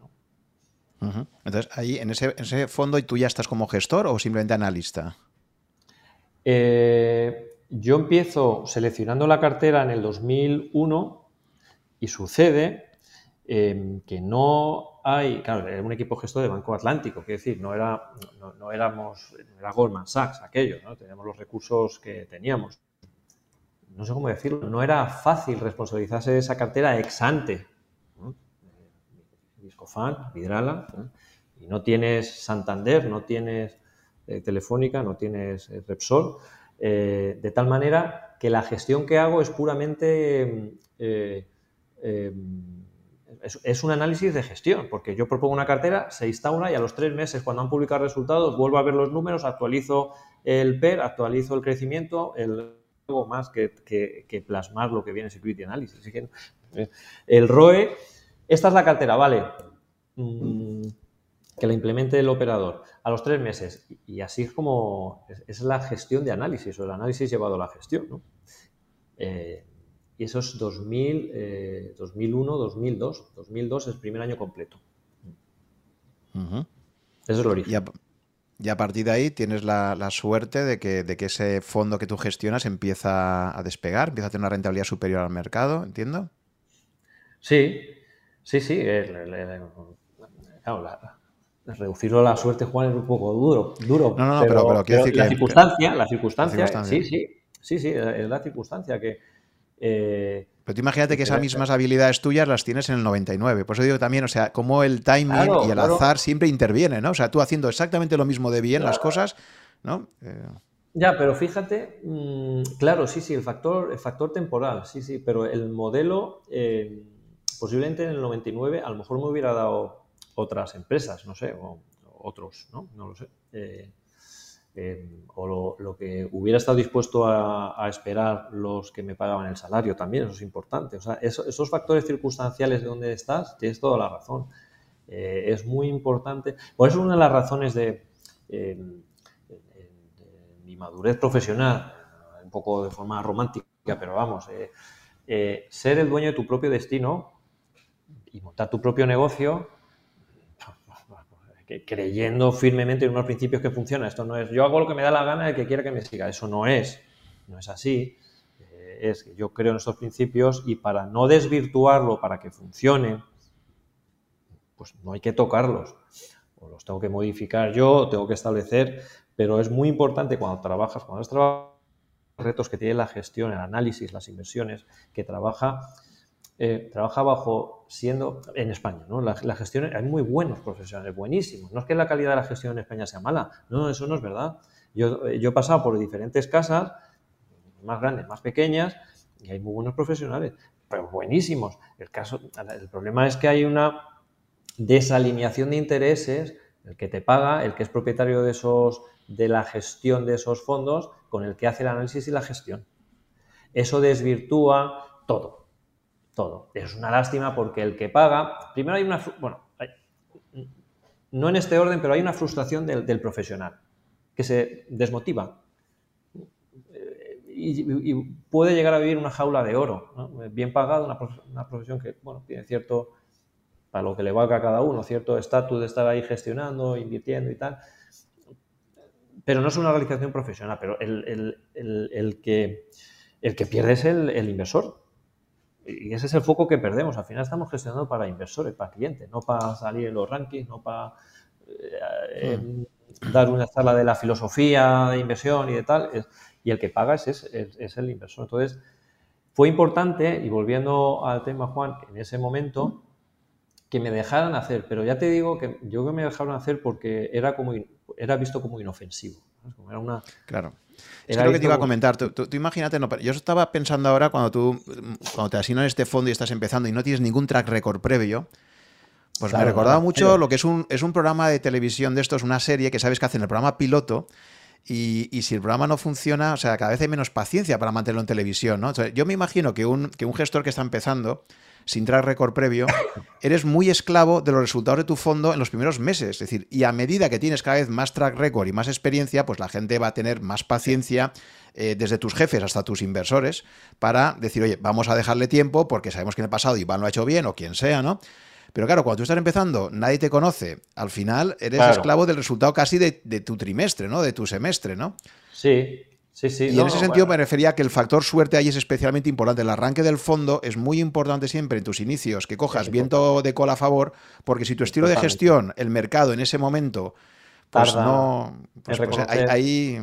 Speaker 1: Entonces, ahí en ese, en ese fondo, ¿tú ya estás como gestor o simplemente analista?
Speaker 2: Eh, yo empiezo seleccionando la cartera en el 2001 y sucede em, que no hay, claro, era un equipo gestor de Banco Atlántico, quiero decir, no, era, no, éramos, era Goldman Sachs aquello, ¿no? teníamos los recursos que teníamos. No sé cómo decirlo, no era fácil responsabilizarse de esa cartera ex ante. ¿no? Viscofan, Vidrala, y no tienes Santander, no tienes eh, Telefónica, no tienes eh, Repsol, eh, de tal manera que la gestión que hago es puramente... Es, un análisis de gestión, porque yo propongo una cartera, se instaura y a los tres meses, cuando han publicado resultados, vuelvo a ver los números, actualizo el PER, actualizo el crecimiento, el algo más que, plasmar lo que viene en Security Analysis. El ROE, esta es la cartera, vale. Mm, que la implemente el operador a los tres meses. Y así es como es, la gestión de análisis o el análisis llevado a la gestión. Eh, y eso es 2000, 2001, 2002. 2002 es el primer año completo. Eso es el origen.
Speaker 1: Y a, partir de ahí tienes la, suerte de que, de que, ese fondo que tú gestionas empieza a despegar, empieza a tener una rentabilidad superior al mercado, ¿entiendo?
Speaker 2: Sí, sí, sí. Reducirlo a la suerte, Juan, es un poco duro. duro
Speaker 1: no, no, pero, pero, quiero decir
Speaker 2: la, circunstancia, la circunstancia, sí, sí, sí, sí, es la circunstancia que
Speaker 1: eh, Pero tú imagínate que esas mismas habilidades tuyas las tienes en el 99. Por eso digo también, o sea, cómo el timing y el azar siempre interviene, ¿no? O sea, tú haciendo exactamente lo mismo de bien las cosas, ¿no?
Speaker 2: Eh, ya, pero fíjate, mm, claro, sí, sí, el factor, el factor temporal, sí, sí, pero el modelo, eh, posiblemente en el 99, a lo mejor me hubiera dado otras empresas, no sé, o, otros, ¿no? No lo sé. Em, o lo, que hubiera estado dispuesto a, esperar los que me pagaban el salario también, eso es importante. O sea, esos factores circunstanciales de donde estás, tienes toda la razón. Eh, es muy importante. Por eso una de las razones de, em, mi madurez profesional, un poco de forma romántica, pero vamos, eh, eh, ser el dueño de tu propio destino y montar tu propio negocio creyendo firmemente en unos principios que funcionan. Esto no es yo hago lo que me da la gana de que quiera que me siga. Eso no es. No es así. Eh, es que yo creo en estos principios y para no desvirtuarlo, para que funcione, pues no hay que tocarlos. O los tengo que modificar yo, tengo que establecer, pero es muy importante cuando trabajas, cuando es trabajo, retos que tiene la gestión, el análisis, las inversiones, que trabaja eh, trabaja bajo siendo en España, ¿no? La, gestión, hay muy buenos profesionales, buenísimos. No es que la calidad de la gestión en España sea mala, no, eso no es verdad. Yo, eh, yo he pasado por diferentes casas, más grandes, más pequeñas, y hay muy buenos profesionales, pero buenísimos. El, caso, el problema es que hay una desalineación de intereses, el que te paga, el que es propietario de, esos, de la gestión de esos fondos, con el que hace el análisis y la gestión. Eso desvirtúa todo todo. Es una lástima porque el que paga, primero hay una, bueno, no en este orden, pero hay una frustración del, profesional que se desmotiva y, puede llegar a vivir una jaula de oro, bien pagado, una, profesión que, bueno, tiene cierto, para lo que le valga a cada uno, cierto estatus de estar ahí gestionando, invirtiendo y tal, pero no es una realización profesional, pero el, que, el que pierde es el inversor, y ese es el foco que perdemos. Al final estamos gestionando para inversores, para clientes, no para salir en los rankings, no para eh, hmm. dar una charla de la filosofía de inversión y de tal. y el que paga es, es, el inversor. Entonces, fue importante, y volviendo al tema, Juan, en ese momento, que me dejaran hacer. Pero ya te digo que yo que me dejaron hacer porque era, como, era visto como inofensivo. Era una,
Speaker 1: claro. Es lo que te iba a comentar. Tú, imagínate, no, yo estaba pensando ahora cuando tú cuando te asignan este fondo y estás empezando y no tienes ningún track record previo, pues me recordaba mucho lo que es un, es un programa de televisión de estos, una serie que sabes que hacen el programa piloto. Y, si el programa no funciona, o sea, cada vez hay menos paciencia para mantenerlo en televisión, ¿no? yo me imagino que un, que un gestor que está empezando, sin track record previo, <coughs> eres muy esclavo de los resultados de tu fondo en los primeros meses. Es decir, y a medida que tienes cada vez más track record y más experiencia, pues la gente va a tener más paciencia eh, desde tus jefes hasta tus inversores para decir, oye, vamos a dejarle tiempo porque sabemos que en el pasado Iván lo ha hecho bien o quien sea, ¿no? Pero claro, cuando tú estás empezando, nadie te conoce, al final eres esclavo del resultado casi de, de, tu trimestre, ¿no? De tu semestre, ¿no?
Speaker 2: Sí, Sí, sí,
Speaker 1: y en ese sentido me refería a que el factor suerte ahí es especialmente importante. El arranque del fondo es muy importante siempre en tus inicios, que cojas viento de cola a favor, porque si tu estilo de gestión, el mercado en ese momento, pues no... Pues, pues ahí...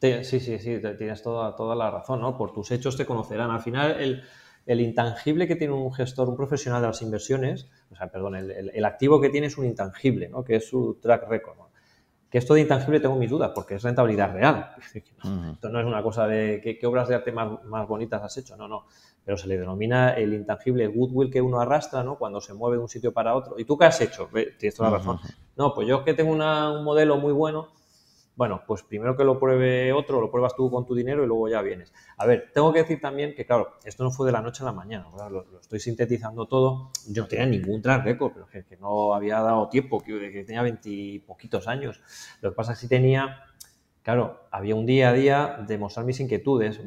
Speaker 2: Sí, sí, sí, tienes toda, toda la razón, ¿no? Por tus hechos te conocerán. Al final, el, el intangible que tiene un gestor, un profesional de las inversiones, o sea, perdón, el, el activo que tiene es un intangible, ¿no? Que es su track record. ¿no? Que esto de intangible tengo mis dudas, porque es rentabilidad real. <laughs> Esto no es una cosa de qué, obras de arte más, bonitas has hecho, no, no. Pero se le denomina el intangible, goodwill que uno arrastra, ¿no? Cuando se mueve de un sitio para otro. ¿Y tú qué has hecho? Tienes toda la razón. No, pues yo que tengo un modelo muy bueno, bueno, pues primero que lo pruebe otro, lo pruebas tú con tu dinero y luego ya vienes. A ver, tengo que decir también que, claro, esto no fue de la noche a la mañana, lo, estoy sintetizando todo. Yo no tenía ningún track record, pero que, no había dado tiempo, que, tenía veintipoquitos años. Lo que pasa es que tenía, claro, había un día a día de mostrar mis inquietudes.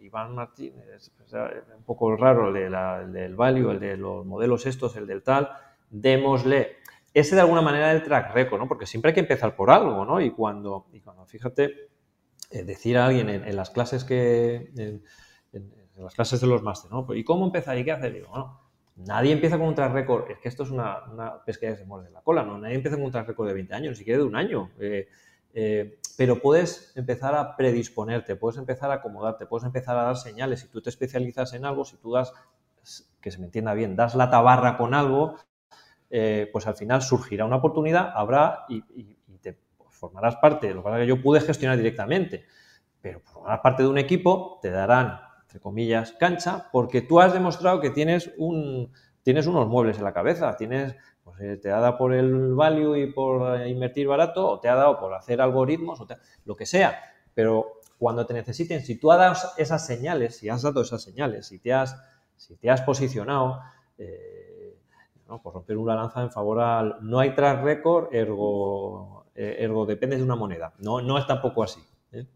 Speaker 2: Iván Martínez, un poco raro el, del value, el de los modelos estos, el del tal, démosle ese de alguna manera el track record, ¿no? Porque siempre hay que empezar por algo, ¿no? Y cuando, y cuando fíjate, eh, decir a alguien en, las clases que, en, las clases de los máster, ¿no? ¿Y cómo empezar y qué hacer? Digo, nadie empieza con un track record, es que esto es una, una pesca que se muerde la cola, ¿no? Nadie empieza con un track record de 20 años, ni siquiera de un año. Eh, eh, pero puedes empezar a predisponerte, puedes empezar a acomodarte, puedes empezar a dar señales. Si tú te especializas en algo, si tú das, que se me entienda bien, das la tabarra con algo, eh, pues al final surgirá una oportunidad, habrá y, te formarás parte. Lo que pasa es que yo pude gestionar directamente, pero formarás parte de un equipo, te darán, entre comillas, cancha, porque tú has demostrado que tienes, un, tienes unos muebles en la cabeza, tienes, pues, eh, te ha dado por el value y por invertir barato, o te ha dado por hacer algoritmos, o lo que sea, pero cuando te necesiten, si tú has dado esas señales, si has dado esas señales, si te has, si te has posicionado, eh, ¿no? Por romper una lanza en favor al no hay track record, ergo, eh, ergo depende de una moneda. No, no es tampoco así. ¿eh?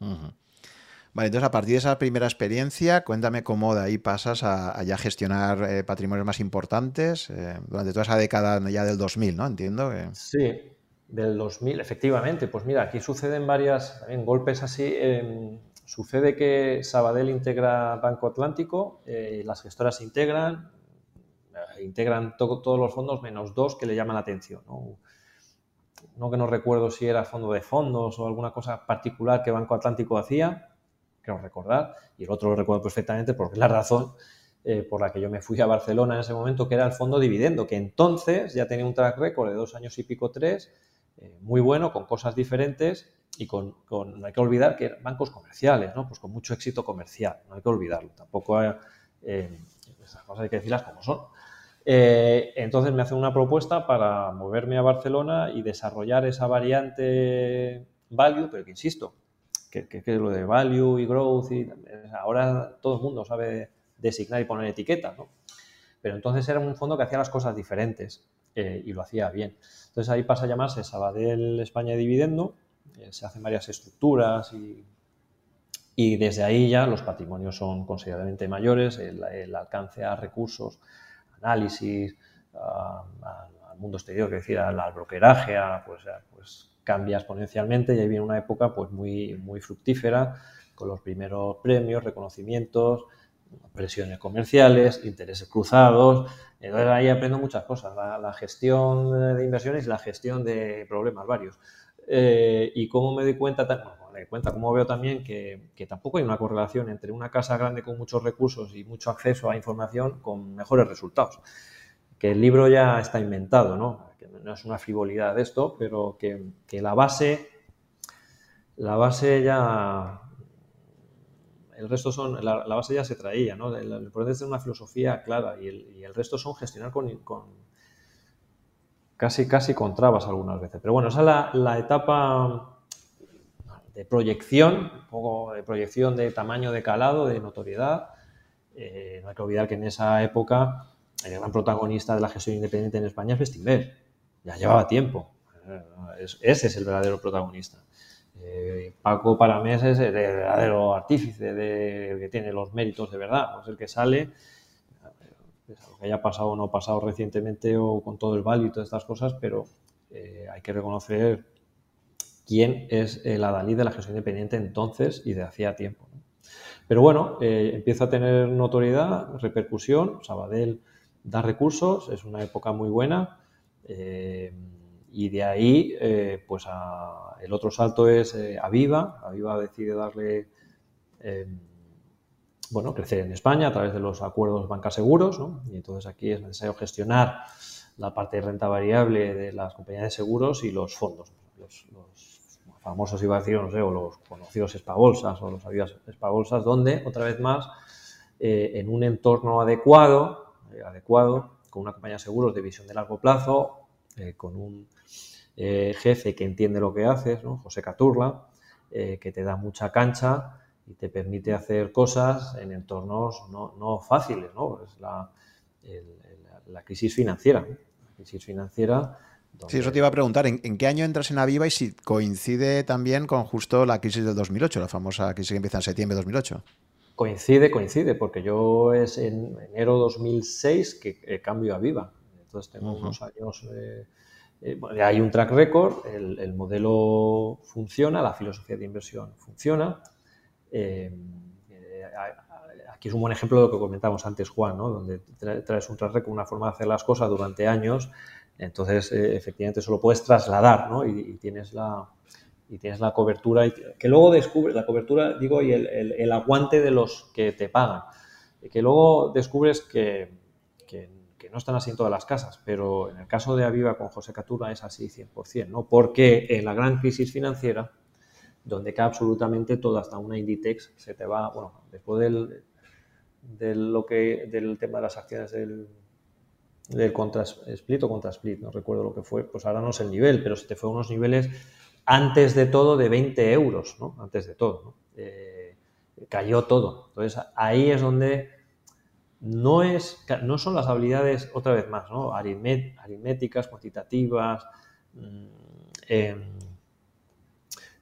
Speaker 1: Vale, entonces a partir de esa primera experiencia, cuéntame cómo de ahí pasas a, ya gestionar eh, patrimonios más importantes durante toda esa década ya del 2000, ¿no? Entiendo que...
Speaker 2: Sí, del 2000, efectivamente. Pues mira, aquí suceden varias, en golpes así, em, sucede que Sabadell integra Banco Atlántico, las gestoras se integran, integran todos los fondos menos dos que le llaman la atención. ¿no? que no recuerdo si era fondo de fondos o alguna cosa particular que Banco Atlántico hacía, creo recordar, y el otro lo recuerdo perfectamente porque es la razón eh, por la que yo me fui a Barcelona en ese momento, que era el fondo dividendo, que entonces ya tenía un track record de dos años y pico, tres, eh, muy bueno, con cosas diferentes y con, no hay que olvidar que eran bancos comerciales, ¿no? pues con mucho éxito comercial, no hay que olvidarlo, tampoco hay, eh, esas cosas hay que decirlas como son. Eh, entonces me hacen una propuesta para moverme a Barcelona y desarrollar esa variante value, pero que insisto, que, es lo de value y growth, y ahora todo el mundo sabe designar y poner etiquetas, ¿no? Pero entonces era un fondo que hacía las cosas diferentes eh, y lo hacía bien. Entonces ahí pasa a llamarse Sabadell España Dividendo, eh, se hacen varias estructuras y, y, desde ahí ya los patrimonios son considerablemente mayores, el alcance a recursos análisis, al mundo exterior, que decir, al, brokeraje, pues, pues cambia exponencialmente y ahí viene una época pues muy, muy fructífera con los primeros premios, reconocimientos, presiones comerciales, intereses cruzados. Entonces ahí aprendo muchas cosas, la, gestión de inversiones y la gestión de problemas varios. Eh, y cómo me doy cuenta, me doy cuenta, cómo veo también que, que, tampoco hay una correlación entre una casa grande con muchos recursos y mucho acceso a información con mejores resultados. Que el libro ya está inventado, ¿no? Que no es una frivolidad esto, pero que, que la base, la base ya, el resto son, la, base ya se traía, ¿no? El, el es una filosofía clara y el, y el resto son gestionar con, con casi, casi con trabas algunas veces. Pero bueno, esa es la, etapa de proyección, un poco de proyección de tamaño de calado, de notoriedad. eh, no hay que olvidar que en esa época el gran protagonista de la gestión independiente en España es Bestinver. Ya llevaba tiempo. ese es el verdadero protagonista. Eh, Paco Paramés es el verdadero artífice de, que tiene los méritos de verdad, es el que sale, lo que haya pasado o no pasado recientemente o con todo el value y todas estas cosas, pero eh, hay que reconocer quién es el adalid de la gestión independiente entonces y de hacía tiempo. Pero bueno, eh, empieza a tener notoriedad, repercusión, Sabadell da recursos, es una época muy buena. Y de ahí, eh, pues el otro salto es eh, Aviva. Aviva decide darle, em, bueno, crecer en España a través de los acuerdos bancas seguros. Y entonces aquí es necesario gestionar la parte de renta variable de las compañías de seguros y los fondos, famosos, iba a decir, no o los conocidos espabolsas o los avivas espabolsas, donde, otra vez más, eh, en un entorno adecuado, adecuado, con una compañía de seguros de visión de largo plazo, con un eh, jefe que entiende lo que haces, ¿no? José Caturla, eh, que te da mucha cancha y te permite hacer cosas en entornos no, fáciles, ¿no? Es la, crisis financiera. La crisis financiera.
Speaker 1: Sí, eso te iba a preguntar, ¿en, qué año entras en Aviva y si coincide también con justo la crisis del 2008, la famosa crisis que empieza en septiembre de 2008?
Speaker 2: Coincide, coincide, porque yo es en enero 2006 que cambio a Viva. Entonces tengo unos años eh, eh, hay un track record, el, modelo funciona, la filosofía de inversión funciona. Eh, eh, aquí es un buen ejemplo de lo que comentamos antes, Juan, donde traes un track record, una forma de hacer las cosas durante años, entonces efectivamente eso lo puedes trasladar y, tienes la, y tienes la cobertura, que luego descubres, la cobertura, digo, y el, aguante de los que te pagan, que luego descubres que, que no están así en todas las casas, pero en el caso de Aviva con José Caturra es así 100%, ¿no? Porque en la gran crisis financiera, donde cae absolutamente todo, hasta una Inditex, se te va, bueno, después del, lo que, del tema de las acciones del, del contra split o contra split, no recuerdo lo que fue, pues ahora no es el nivel, pero se te fue unos niveles antes de todo de 20 euros, ¿no? Antes de todo. Eh, cayó todo. Entonces ahí es donde no, es, no son las habilidades, otra vez más, ¿no? aritméticas, cuantitativas, mm, em,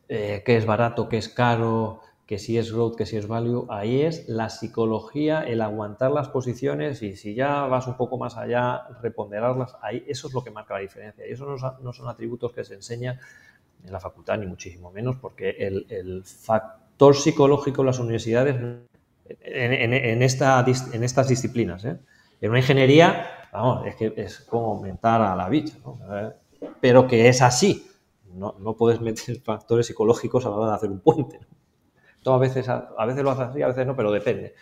Speaker 2: eh, qué es barato, qué es caro, que si es growth, que si es value, ahí es la psicología, el aguantar las posiciones y si ya vas un poco más allá, reponderarlas, ahí eso es lo que marca la diferencia. Y eso no, son atributos que se enseñan en la facultad, ni muchísimo menos, porque el, factor psicológico en las universidades en, esta, en estas disciplinas. ¿eh? En una ingeniería, vamos, es que es como aumentar a la bicha, pero que es así. No, no, puedes meter factores psicológicos a la hora de hacer un puente. A, veces, veces lo haces así, a veces no, pero depende.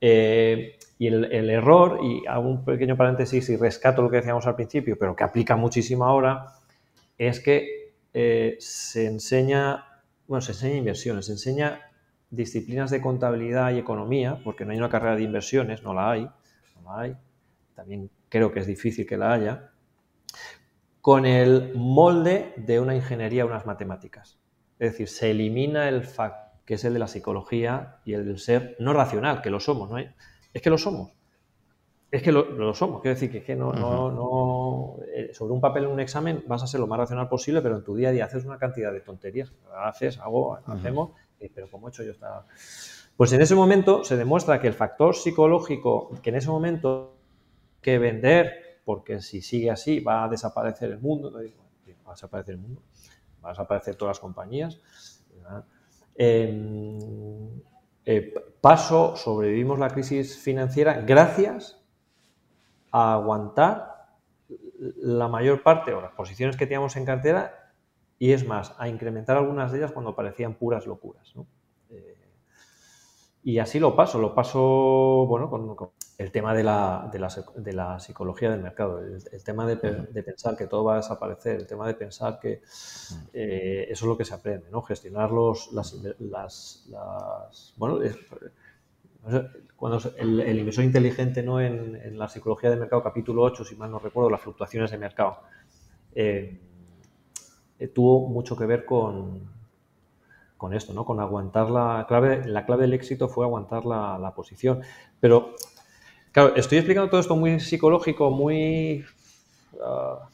Speaker 2: Eh, y el, error, y hago un pequeño paréntesis y rescato lo que decíamos al principio, pero que aplica muchísimo ahora, es que eh, se enseña, bueno, se enseña inversiones, se enseña disciplinas de contabilidad y economía, porque no hay una carrera de inversiones, no la hay, no la hay, también creo que es difícil que la haya, con el molde de una ingeniería, unas matemáticas. Es decir, se elimina el fact, que es el de la psicología y el del ser no racional, que lo somos, ¿no? Es que lo somos. Es que lo, somos, quiero decir que, es que no, no, no, eh, sobre un papel en un examen vas a ser lo más racional posible, pero en tu día a día haces una cantidad de tonterías. Haces, hago, hacemos, pero como he hecho yo estaba... Pues en ese momento se demuestra que el factor psicológico, que en ese momento que vender, porque si sigue así va a desaparecer el mundo, va a desaparecer el mundo, va a desaparecer todas las compañías. Em, eh, paso, sobrevivimos la crisis financiera gracias a aguantar la mayor parte o las posiciones que teníamos en cartera y es más, a incrementar algunas de ellas cuando parecían puras locuras. Eh, y así lo paso, lo paso, bueno, con, el tema de la, de, la, psicología del mercado, el, tema de, pensar que todo va a desaparecer, el tema de pensar que eh, eso es lo que se aprende, ¿no? Gestionar los, las, bueno, cuando el, inversor inteligente ¿no? En, la psicología del mercado, capítulo 8, si mal no recuerdo, las fluctuaciones de mercado. Eh, eh, tuvo mucho que ver con, con esto, ¿no? Con aguantar la clave, la clave del éxito fue aguantar la, posición. Pero, claro, estoy explicando todo esto muy psicológico, muy... Ah,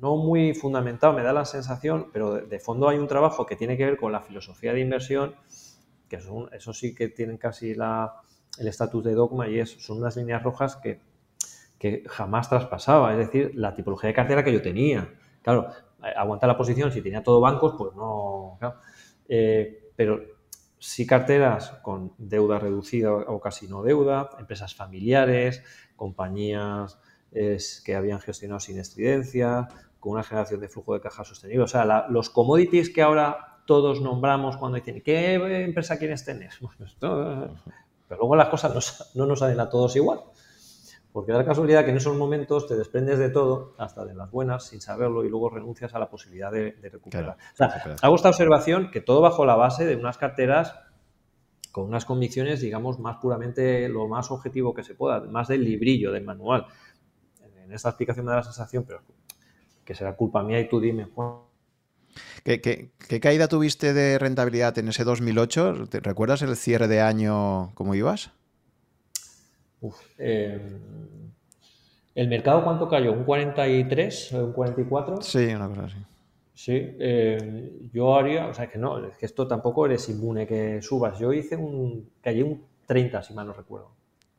Speaker 2: no muy fundamentado, me da la sensación, pero de, fondo hay un trabajo que tiene que ver con la filosofía de inversión, que eso sí que tienen casi el estatus de dogma y es, son unas líneas rojas que, jamás traspasaba, es decir, la tipología de cartera que yo tenía. Claro, aguantar la posición, si tenía todo bancos, pues no. Eh, pero sí carteras con deuda reducida o casi no deuda, empresas familiares, compañías que habían gestionado sin estridencia, con una generación de flujo de caja sostenible. O sea, los commodities que ahora todos nombramos cuando dicen, ¿qué empresa quieres tener? <laughs> pero luego las cosas no nos salen a todos igual. Porque da la casualidad que en esos momentos te desprendes de todo, hasta de las buenas, sin saberlo, y luego renuncias a la posibilidad de, recuperar. o sea, hago esta observación que todo bajo la base de unas carteras con unas convicciones, digamos, más puramente lo más objetivo que se pueda, más del librillo, del manual. En esta explicación me da la sensación, pero que será culpa mía y tú dime, Juan.
Speaker 1: ¿Qué, qué caída tuviste de rentabilidad en ese 2008? ¿Te ¿Recuerdas el cierre de año cómo ibas?
Speaker 2: Eh, ¿El mercado cuánto cayó? ¿Un 43? ¿Un 44?
Speaker 1: Sí, una cosa así.
Speaker 2: Sí, eh, yo haría, o sea, que no, es que esto tampoco eres inmune que subas. Yo hice un, cayó un 30, si mal no recuerdo.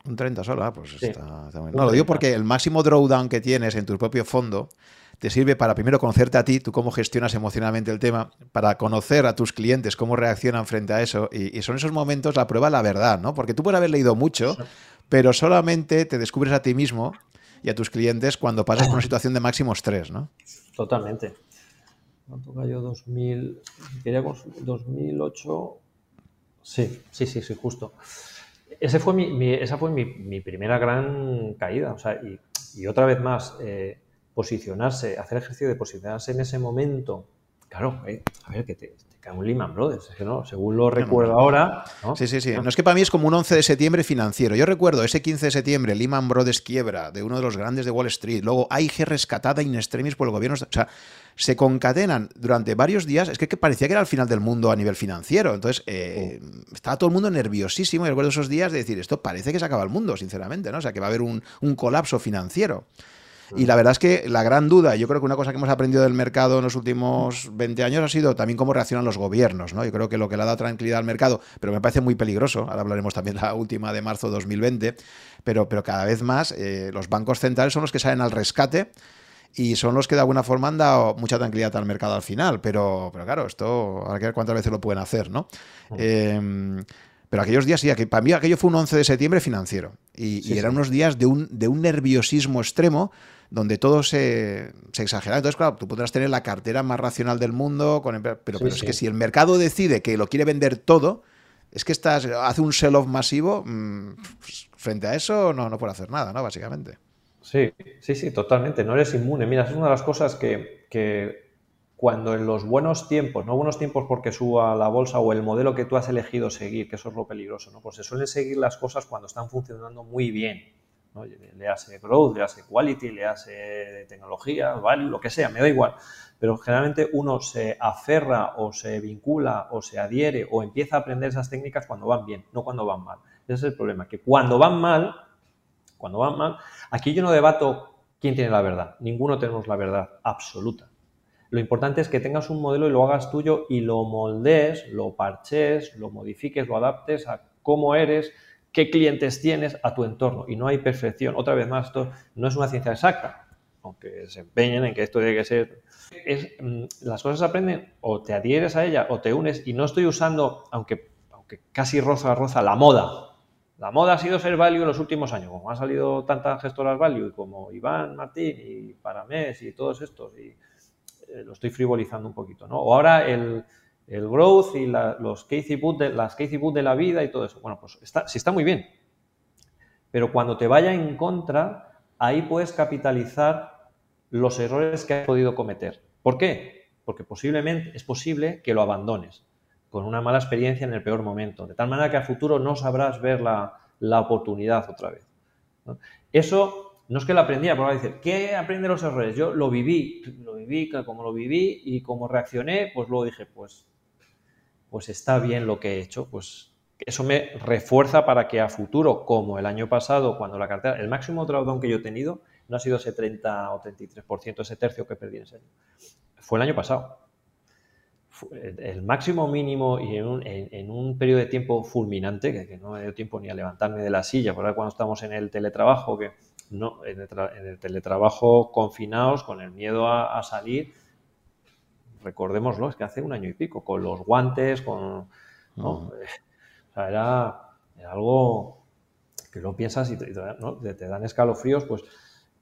Speaker 1: Un 30 solo, ah, pues está, No, lo digo porque el máximo drawdown que tienes en tu propio fondo te sirve para primero conocerte a ti, tú cómo gestionas emocionalmente el tema, para conocer a tus clientes, cómo reaccionan frente a eso. Y, y son esos momentos la prueba la verdad, ¿no? Porque tú puedes haber leído mucho, pero solamente te descubres a ti mismo y a tus clientes cuando pasas por una <laughs> situación de máximo estrés, ¿no?
Speaker 2: Totalmente. ¿Cuánto cayó? 2000, 2008. Sí, sí, sí, sí, justo. Ese fue mi, esa fue mi, primera gran caída. O sea, y, otra vez más, eh, posicionarse, hacer ejercicio de posicionarse en ese momento. Claro, eh, a ver, que te, un Lehman Brothers, que no, según lo recuerdo ahora.
Speaker 1: Sí, sí, sí. No es que para mí es como un 11 de septiembre financiero. Yo recuerdo ese 15 de septiembre, Lehman Brothers quiebra de uno de los grandes de Wall Street. Luego AIG rescatada in extremis por el gobierno. O sea, se concatenan durante varios días. Es que, parecía que era el final del mundo a nivel financiero. Entonces, eh, oh. estaba todo el mundo nerviosísimo. Y recuerdo esos días de decir, esto parece que se acaba el mundo, sinceramente, ¿no? O sea, que va a haber un, un colapso financiero. Y la verdad es que la gran duda, yo creo que una cosa que hemos aprendido del mercado en los últimos 20 años ha sido también cómo reaccionan los gobiernos. ¿no? Yo creo que lo que le ha dado tranquilidad al mercado, pero me parece muy peligroso, ahora hablaremos también de la última de marzo de 2020, pero, pero cada vez más eh, los bancos centrales son los que salen al rescate y son los que de alguna forma han dado mucha tranquilidad al mercado al final. Pero, pero claro, esto hay que ver cuántas veces lo pueden hacer, ¿no? Em, pero aquellos días, sí, para mí aquello fue un 11 de septiembre financiero. Y, eran unos días de un, de un nerviosismo extremo donde todo se, se, exagera. Entonces, claro, tú podrás tener la cartera más racional del mundo, con, pero, pero es que si el mercado decide que lo quiere vender todo, es que estás, hace un sell-off masivo, mm, pues, frente a eso no, no puede hacer nada, ¿no? Básicamente.
Speaker 2: Sí, sí, sí, totalmente. No eres inmune. Mira, es una de las cosas que, que cuando en los buenos tiempos, no buenos tiempos porque suba la bolsa o el modelo que tú has elegido seguir, que eso es lo peligroso, ¿no? Pues se suelen seguir las cosas cuando están funcionando muy bien. Le hace growth, le hace quality, le hace tecnología, value, lo que sea, me da igual. Pero generalmente uno se aferra o se vincula o se adhiere o empieza a aprender esas técnicas cuando van bien, no cuando van mal. Ese es el problema, que cuando van mal, cuando van mal, aquí yo no debato quién tiene la verdad. Ninguno tenemos la verdad absoluta. Lo importante es que tengas un modelo y lo hagas tuyo y lo moldees, lo parches, lo modifiques, lo adaptes a cómo eres, qué clientes tienes a tu entorno. Y no hay perfección. Otra vez más, esto no es una ciencia exacta, aunque se empeñen en que esto tiene que ser. Mm, las cosas aprenden o te adhieres a ella o te unes. Y no estoy usando, aunque, aunque casi roza roza, la moda. La moda ha sido ser value en los últimos años, como han salido tantas gestoras value como Iván Martín y Paramés y todos estos, y eh, lo estoy frivolizando un poquito, ¿no? O ahora el, el growth y los Casey Boot de, las Casey Boot de la vida y todo eso. Bueno, pues está, sí está muy bien. Pero cuando te vaya en contra, ahí puedes capitalizar los errores que has podido cometer. ¿Por qué? Porque posiblemente es posible que lo abandones con una mala experiencia en el peor momento, de tal manera que a futuro no sabrás ver la, oportunidad otra vez. Eso no es que lo aprendía, pero decir, ¿qué aprende los errores? Yo lo viví, lo viví como lo viví y como reaccioné, pues luego dije, pues, pues está bien lo que he hecho, pues eso me refuerza para que a futuro, como el año pasado, cuando la cartera, el máximo drawdown que yo he tenido no ha sido ese 30 o 33%, ese tercio que perdí en ese año, fue el año pasado. El máximo mínimo y en un, periodo de tiempo fulminante, que, no me dio tiempo ni a levantarme de la silla, por cuando estamos en el teletrabajo, que no, en el, teletrabajo confinados, con el miedo a, salir, recordémoslo, es que hace un año y pico, con los guantes, con... era, algo que lo piensas y te, dan escalofríos, pues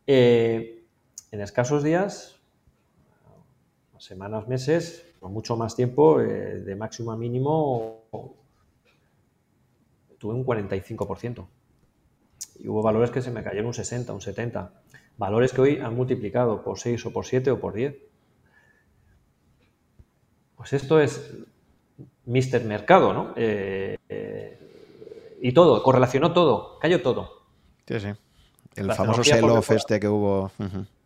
Speaker 2: eh, en escasos días, semanas, meses, por mucho más tiempo, eh, de máximo a mínimo, tuve un 45%. Y hubo valores que se me cayeron un 60, un 70. Valores que hoy han multiplicado por 6 o por 7 o por 10. Pues esto es Mister Mercado, ¿no? Eh, eh, y todo, correlacionó todo, cayó todo.
Speaker 1: Sí, sí. El famoso sell-off este que hubo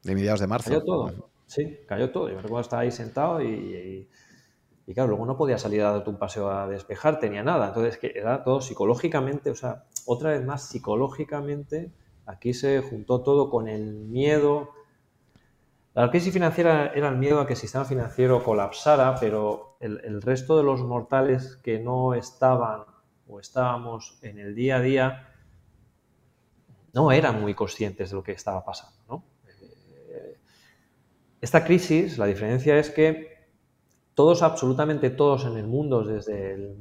Speaker 1: de mediados de marzo.
Speaker 2: Cayó todo, sí, cayó todo. Yo recuerdo estar ahí sentado y, y, claro, luego no podía salir a darte un paseo a despejar, tenía nada. Entonces, que era todo psicológicamente, o sea, otra vez más psicológicamente, aquí se juntó todo con el miedo. La crisis financiera era el miedo a que el sistema financiero colapsara, pero el, resto de los mortales que no estaban o estábamos en el día a día no eran muy conscientes de lo que estaba pasando. Eh, esta crisis, la diferencia es que todos, absolutamente todos en el mundo, desde el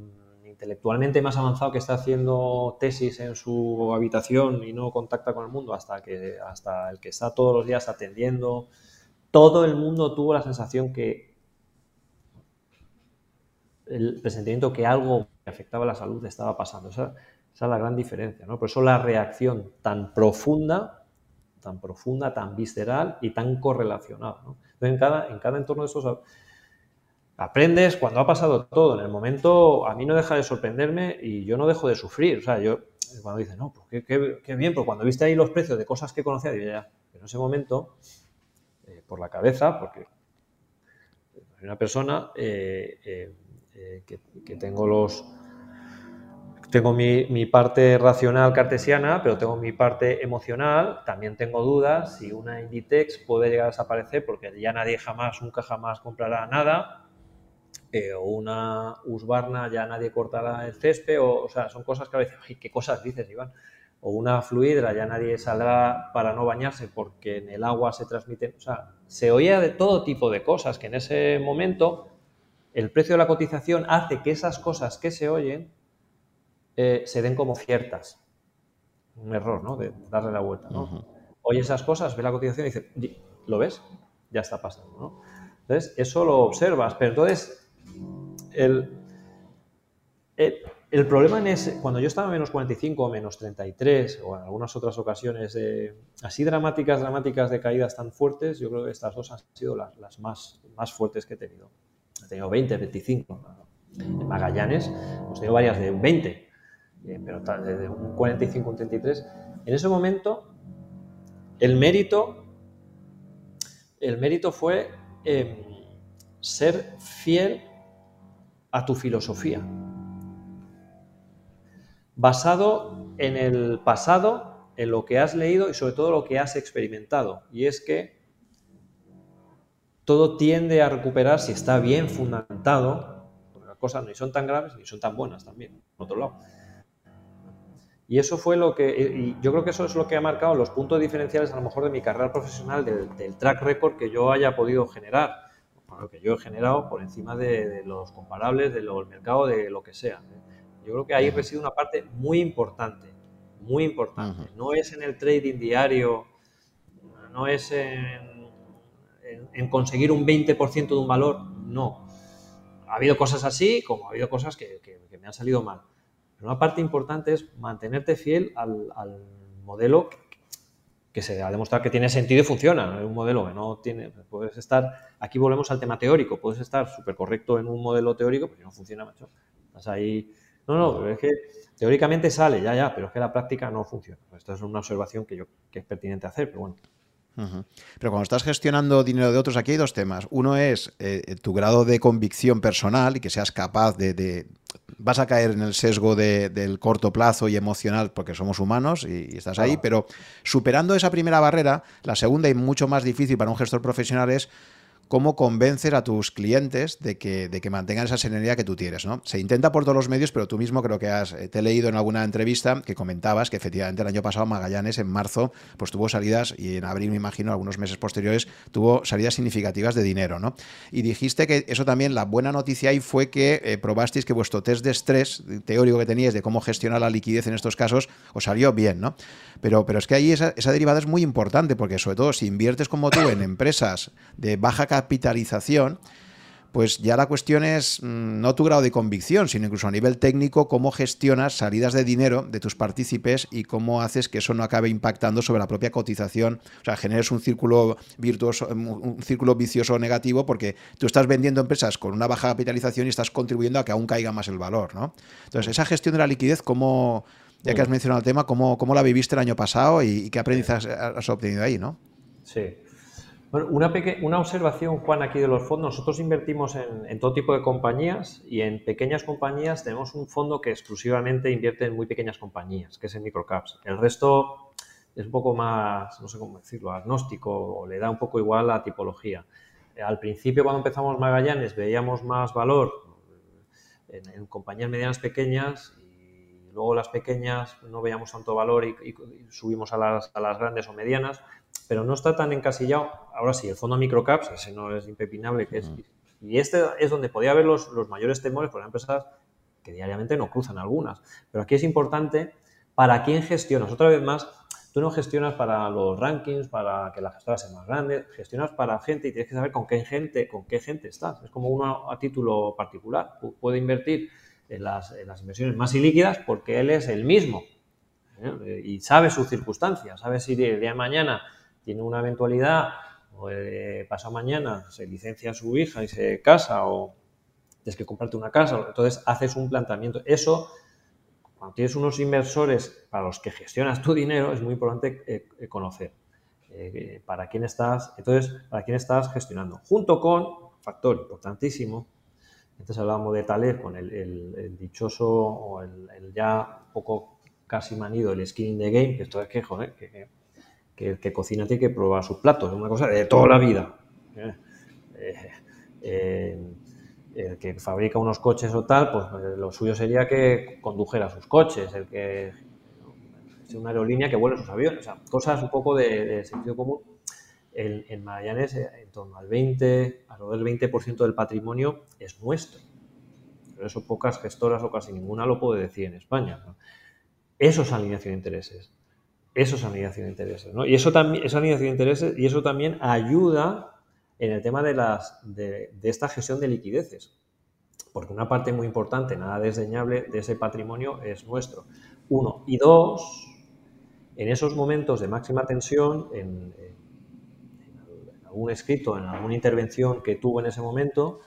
Speaker 2: intelectualmente más avanzado que está haciendo tesis en su habitación y no contacta con el mundo hasta, que, hasta el que está todos los días atendiendo, todo el mundo tuvo la sensación que el presentimiento que algo que afectaba la salud estaba pasando. Esa, es la gran diferencia. ¿no? Por eso la reacción tan profunda, tan profunda, tan visceral y tan correlacionada. en cada, en cada entorno de esos aprendes cuando ha pasado todo. En el momento a mí no deja de sorprenderme y yo no dejo de sufrir. O sea, yo cuando dices, no, pues qué, bien, pero cuando viste ahí los precios de cosas que conocía, digo, ya, en ese momento, por la cabeza, porque soy una persona eh, eh, que, tengo los... Tengo mi, mi, parte racional cartesiana, pero tengo mi parte emocional. También tengo dudas si una Inditex puede llegar a desaparecer porque ya nadie jamás, nunca jamás comprará nada eh, o una Usbarna ya nadie cortará el césped, o, sea, son cosas que a veces, ¿qué cosas dices, Iván? O una fluidra ya nadie saldrá para no bañarse porque en el agua se transmiten, o sea, se oía de todo tipo de cosas que en ese momento el precio de la cotización hace que esas cosas que se oyen eh, se den como ciertas. Un error, ¿no? De darle la vuelta, ¿no? Oye esas cosas, ve la cotización y dice, ¿lo ves? Ya está pasando, ¿no? Entonces, eso lo observas, pero entonces el, el, problema en ese, cuando yo estaba a menos 45 o menos 33, o en algunas otras ocasiones así dramáticas, dramáticas de caídas tan fuertes, yo creo que estas dos han sido las, las más, más fuertes que he tenido. He tenido 20, 25. En Magallanes hemos tenido varias de 20, eh, pero de un 45 un 33. En ese momento, el mérito, el mérito fue em, ser fiel a tu filosofía, basado en el pasado, en lo que has leído y sobre todo lo que has experimentado. Y es que todo tiende a recuperar si está bien fundamentado, porque las cosas ni son tan graves ni son tan buenas también, por otro lado. Y eso fue lo que, y yo creo que eso es lo que ha marcado los puntos diferenciales a lo mejor de mi carrera profesional, del track record que yo haya podido generar lo que yo he generado por encima de, los comparables, del mercado, de lo que sea. Yo creo que ahí reside una parte muy importante, muy importante. No es en el trading diario, no es en, en, conseguir un 20% de un valor, no. Ha habido cosas así, como ha habido cosas que, que, me han salido mal. Pero una parte importante es mantenerte fiel al, al modelo que se ha demostrado que tiene sentido y funciona. Es un modelo que no tiene. Puedes estar. Aquí volvemos al tema teórico. Puedes estar súper correcto en un modelo teórico, pero no funciona, macho. Estás ahí. No, no, es que teóricamente sale, ya, ya, pero es que la práctica no funciona. Esta es una observación que yo que es pertinente hacer, pero bueno.
Speaker 1: Pero cuando estás gestionando dinero de otros, aquí hay dos temas. Uno es eh, tu grado de convicción personal y que seas capaz de... vas a caer en el sesgo del corto plazo y emocional porque somos humanos y, estás ahí, pero superando esa primera barrera, la segunda y mucho más difícil para un gestor profesional es cómo convencer a tus clientes de que, mantengan esa serenidad que tú tienes. ¿no? Se intenta por todos los medios, pero tú mismo creo que has, eh, te he leído en alguna entrevista que comentabas que efectivamente el año pasado Magallanes en marzo pues tuvo salidas y en abril me imagino algunos meses posteriores tuvo salidas significativas de dinero. ¿no? Y dijiste que eso también, la buena noticia ahí fue que eh, probasteis que vuestro test de estrés teórico que teníais de cómo gestionar la liquidez en estos casos os salió bien. ¿no? Pero, pero es que ahí esa, esa derivada es muy importante porque sobre todo si inviertes como tú en empresas de baja capitalización, pues ya la cuestión es mm, no tu grado de convicción, sino incluso a nivel técnico, cómo gestionas salidas de dinero de tus partícipes y cómo haces que eso no acabe impactando sobre la propia cotización. O sea, generes un círculo virtuoso, un círculo vicioso negativo, porque tú estás vendiendo empresas con una baja capitalización y estás contribuyendo a que aún caiga más el valor, ¿no? Entonces, esa gestión de la liquidez, ¿cómo, ya que has mencionado el tema, cómo, cómo la viviste el año pasado y, qué aprendizaje has obtenido ahí, ¿no?
Speaker 2: Sí. Bueno, una, una observación, Juan, aquí de los fondos. Nosotros invertimos en, todo tipo de compañías y en pequeñas compañías tenemos un fondo que exclusivamente invierte en muy pequeñas compañías, que es en microcaps. El resto es un poco más, no sé cómo decirlo, agnóstico o le da un poco igual la tipología. Al principio, cuando empezamos Magallanes, veíamos más valor en, compañías medianas pequeñas y luego las pequeñas no veíamos tanto valor y, subimos a las, a las grandes o medianas pero no está tan encasillado. Ahora sí, el fondo microcaps, ese no es impepinable, que es, y este es donde podía haber los, los mayores temores por empresas que diariamente no cruzan algunas. Pero aquí es importante para quién gestionas. Otra vez más, tú no gestionas para los rankings, para que la gestora sea más grande, gestionas para gente y tienes que saber con qué gente, con qué gente estás. Es como uno a título particular. Puede invertir en las, en las inversiones más ilíquidas porque él es el mismo ¿eh? y sabe sus circunstancias, sabe si el día de mañana tiene una eventualidad o eh, pasado mañana se licencia su hija y se casa o tienes que comprarte una casa, entonces haces un planteamiento. Eso, cuando tienes unos inversores para los que gestionas tu dinero, es muy importante eh, eh, conocer para quién estás, entonces, para quién estás gestionando. Junto con, factor importantísimo, antes hablábamos de Taleb con el, dichoso o el, ya poco casi manido, el skin in the game, que esto es que, joder, que el que cocina tiene que probar sus platos, es una cosa de toda la vida. ¿eh? Eh, eh, el que fabrica unos coches o tal, pues lo suyo sería que condujera sus coches, el que es una aerolínea que vuele sus aviones, cosas un poco de, sentido común. En, Magallanes, en torno al 20, alrededor del 20% del patrimonio es nuestro. Pero eso pocas gestoras o casi ninguna lo puede decir en España. Eso es alineación de intereses. Eso es alineación de intereses, ¿no? Y eso también, esa alineación de intereses, y eso también ayuda en el tema de, las, de, esta gestión de liquideces. Porque una parte muy importante, nada desdeñable de ese patrimonio es nuestro. Uno. Y dos, en esos momentos de máxima tensión, en, en algún escrito, en alguna intervención que tuvo en ese momento,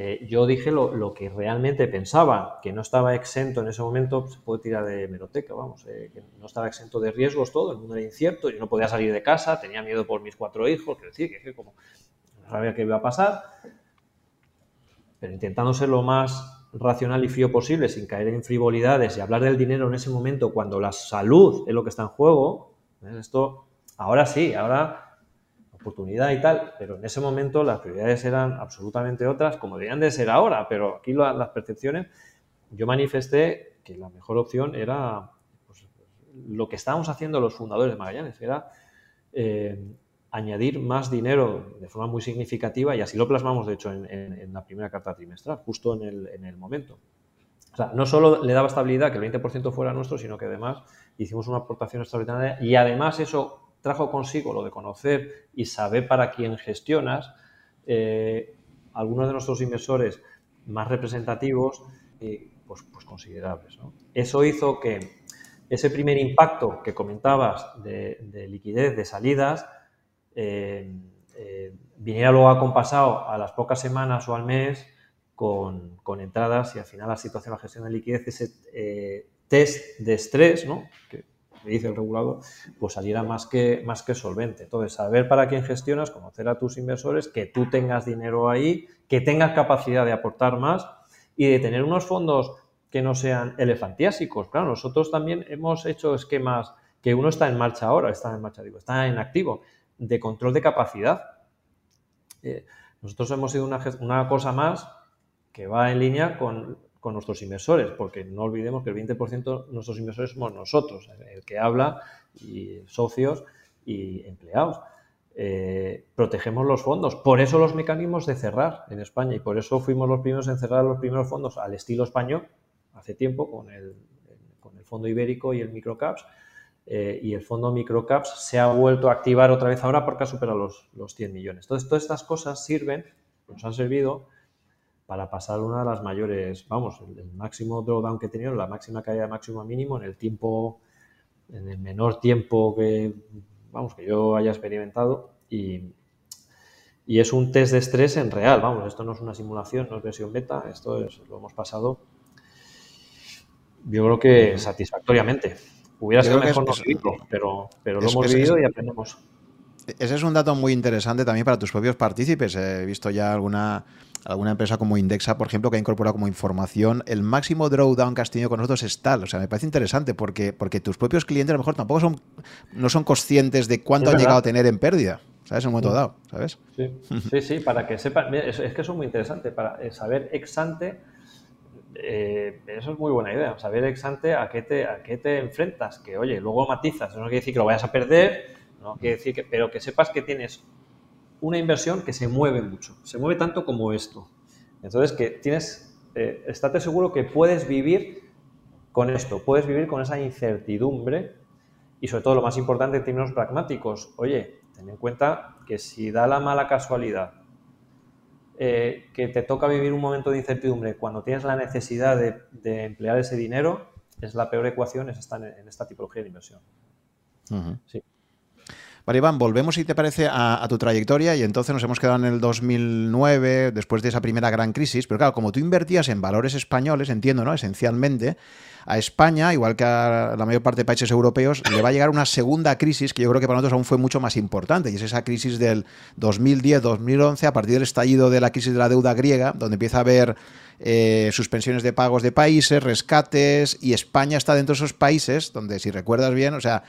Speaker 2: eh, yo dije lo, que realmente pensaba, que no estaba exento en ese momento, se puede tirar de meroteca, vamos, eh, que no estaba exento de riesgos todo, el mundo era incierto, yo no podía salir de casa, tenía miedo por mis cuatro hijos, quiero decir, que, como no sabía qué iba a pasar, pero intentando ser lo más racional y frío posible, sin caer en frivolidades y hablar del dinero en ese momento cuando la salud es lo que está en juego, esto, ahora sí, ahora oportunidad y tal, pero en ese momento las prioridades eran absolutamente otras, como deberían de ser ahora, pero aquí las percepciones, yo manifesté que la mejor opción era pues, lo que estábamos haciendo los fundadores de Magallanes, era eh, añadir más dinero de forma muy significativa y así lo plasmamos, de hecho, en, la primera carta trimestral, justo en el, en el momento. O sea, no solo le daba estabilidad que el 20% fuera nuestro, sino que además hicimos una aportación extraordinaria y además eso trajo consigo lo de conocer y saber para quién gestionas, eh, algunos de nuestros inversores más representativos, y pues, pues, considerables. Eso hizo que ese primer impacto que comentabas de, liquidez, de salidas, eh, eh, viniera luego acompasado a las pocas semanas o al mes con, entradas y al final la situación de la gestión de liquidez, ese eh, test de estrés, ¿no? Dice el regulador, pues saliera más que, más que solvente. Entonces, saber para quién gestionas, conocer a tus inversores, que tú tengas dinero ahí, que tengas capacidad de aportar más y de tener unos fondos que no sean elefantiásicos. Claro, nosotros también hemos hecho esquemas que uno está en marcha ahora, está en marcha, digo, está en activo, de control de capacidad. Eh, nosotros hemos sido una, una, cosa más que va en línea con, con, nuestros inversores, porque no olvidemos que el 20% de nuestros inversores somos nosotros, el que habla, y socios y empleados. Eh, protegemos los fondos. Por eso los mecanismos de cerrar en España y por eso fuimos los primeros en cerrar los primeros fondos al estilo español hace tiempo con el, con el fondo ibérico y el microcaps. Eh, y el fondo microcaps se ha vuelto a activar otra vez ahora porque ha superado los, los 100 millones. Entonces, todas estas cosas sirven, nos han servido para pasar una de las mayores, vamos, el, máximo drawdown que he tenido, la máxima caída de máximo a mínimo en el tiempo, en el menor tiempo que vamos, que yo haya experimentado y, es un test de estrés en real, vamos, esto no es una simulación, no es versión beta, esto es, lo hemos pasado, yo creo que satisfactoriamente. Hubiera sido mejor no vivirlo, pero, pero lo hemos vivido y aprendemos.
Speaker 1: Ese es un dato muy interesante también para tus propios partícipes. He visto ya alguna alguna empresa como Indexa, por ejemplo, que ha incorporado como información el máximo drawdown que has tenido con nosotros es tal. O sea, me parece interesante porque, porque tus propios clientes a lo mejor tampoco son, no son conscientes de cuánto han llegado a tener en pérdida. ¿Sabes? En un momento dado, ¿sabes? <laughs>
Speaker 2: Sí, sí, para que sepan. Es, que eso es muy interesante. Para eh, saber ex ante, eh, eso es muy buena idea. Saber ex ante a qué, te, a qué te enfrentas. Que, oye, luego matizas. Eso no quiere decir que lo vayas a perder, no quiere decir que. Pero que sepas que tienes una inversión que se mueve mucho, se mueve tanto como esto. Entonces, que tienes, eh, estate seguro que puedes vivir con esto, puedes vivir con esa incertidumbre y sobre todo lo más importante en términos pragmáticos, oye, ten en cuenta que si da la mala casualidad eh, que te toca vivir un momento de incertidumbre cuando tienes la necesidad de, emplear ese dinero, es la peor ecuación, es estar en, esta tipología de inversión.
Speaker 1: sí. Vale, Iván, volvemos, si te parece, a, tu trayectoria y entonces nos hemos quedado en el 2009, después de esa primera gran crisis, pero claro, como tú invertías en valores españoles, entiendo, ¿no? Esencialmente, a España, igual que a la mayor parte de países europeos, le va a llegar una segunda crisis que yo creo que para nosotros aún fue mucho más importante, y es esa crisis del 2010-2011, a partir del estallido de la crisis de la deuda griega, donde empieza a haber eh, suspensiones de pagos de países, rescates, y España está dentro de esos países donde, si recuerdas bien, o sea,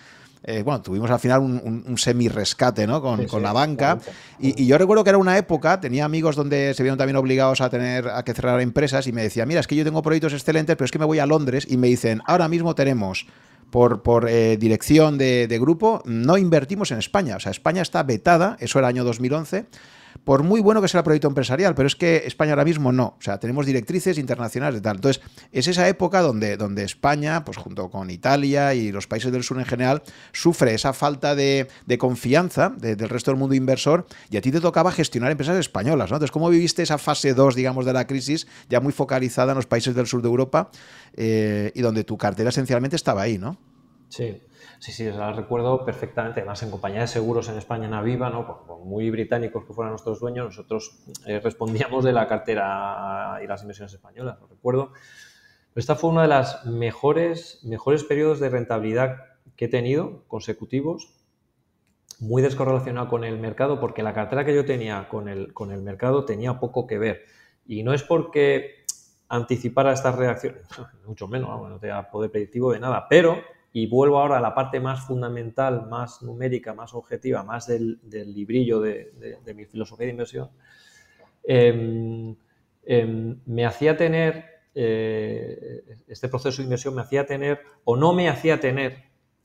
Speaker 1: eh, bueno, tuvimos al final un, semi-rescate ¿no? con, la banca. Y, yo recuerdo que era una época, tenía amigos donde se vieron también obligados a tener a que cerrar empresas y me decía, mira, es que yo tengo proyectos excelentes, pero es que me voy a Londres y me dicen, ahora mismo tenemos por, por eh, dirección de, de, grupo, no invertimos en España. O sea, España está vetada, eso era año 2011 por muy bueno que sea el proyecto empresarial, pero es que España ahora mismo no. O sea, tenemos directrices internacionales de tal. Entonces, es esa época donde, donde España, pues junto con Italia y los países del sur en general, sufre esa falta de, confianza del resto del mundo inversor y a ti te tocaba gestionar empresas españolas, ¿no? Entonces, ¿cómo viviste esa fase 2, digamos, de la crisis, ya muy focalizada en los países del sur de Europa eh, y donde tu cartera esencialmente estaba ahí, ¿no?
Speaker 2: Sí, Sí, sí, la recuerdo perfectamente. Además, en compañía de seguros en España, en Aviva, ¿no? Por, muy británicos que fueran nuestros dueños, nosotros eh, respondíamos de la cartera y las inversiones españolas, lo recuerdo. Esta fue uno de los mejores, mejores periodos de rentabilidad que he tenido consecutivos, muy descorrelacionado con el mercado, porque la cartera que yo tenía con el, con el mercado tenía poco que ver. Y no es porque anticipara estas reacciones, <laughs> mucho menos, no tenía poder predictivo de nada, pero y vuelvo ahora a la parte más fundamental, más numérica, más objetiva, más del, librillo de, mi filosofía de inversión, em, em, me hacía tener, eh, este proceso de inversión me hacía tener o no me hacía tener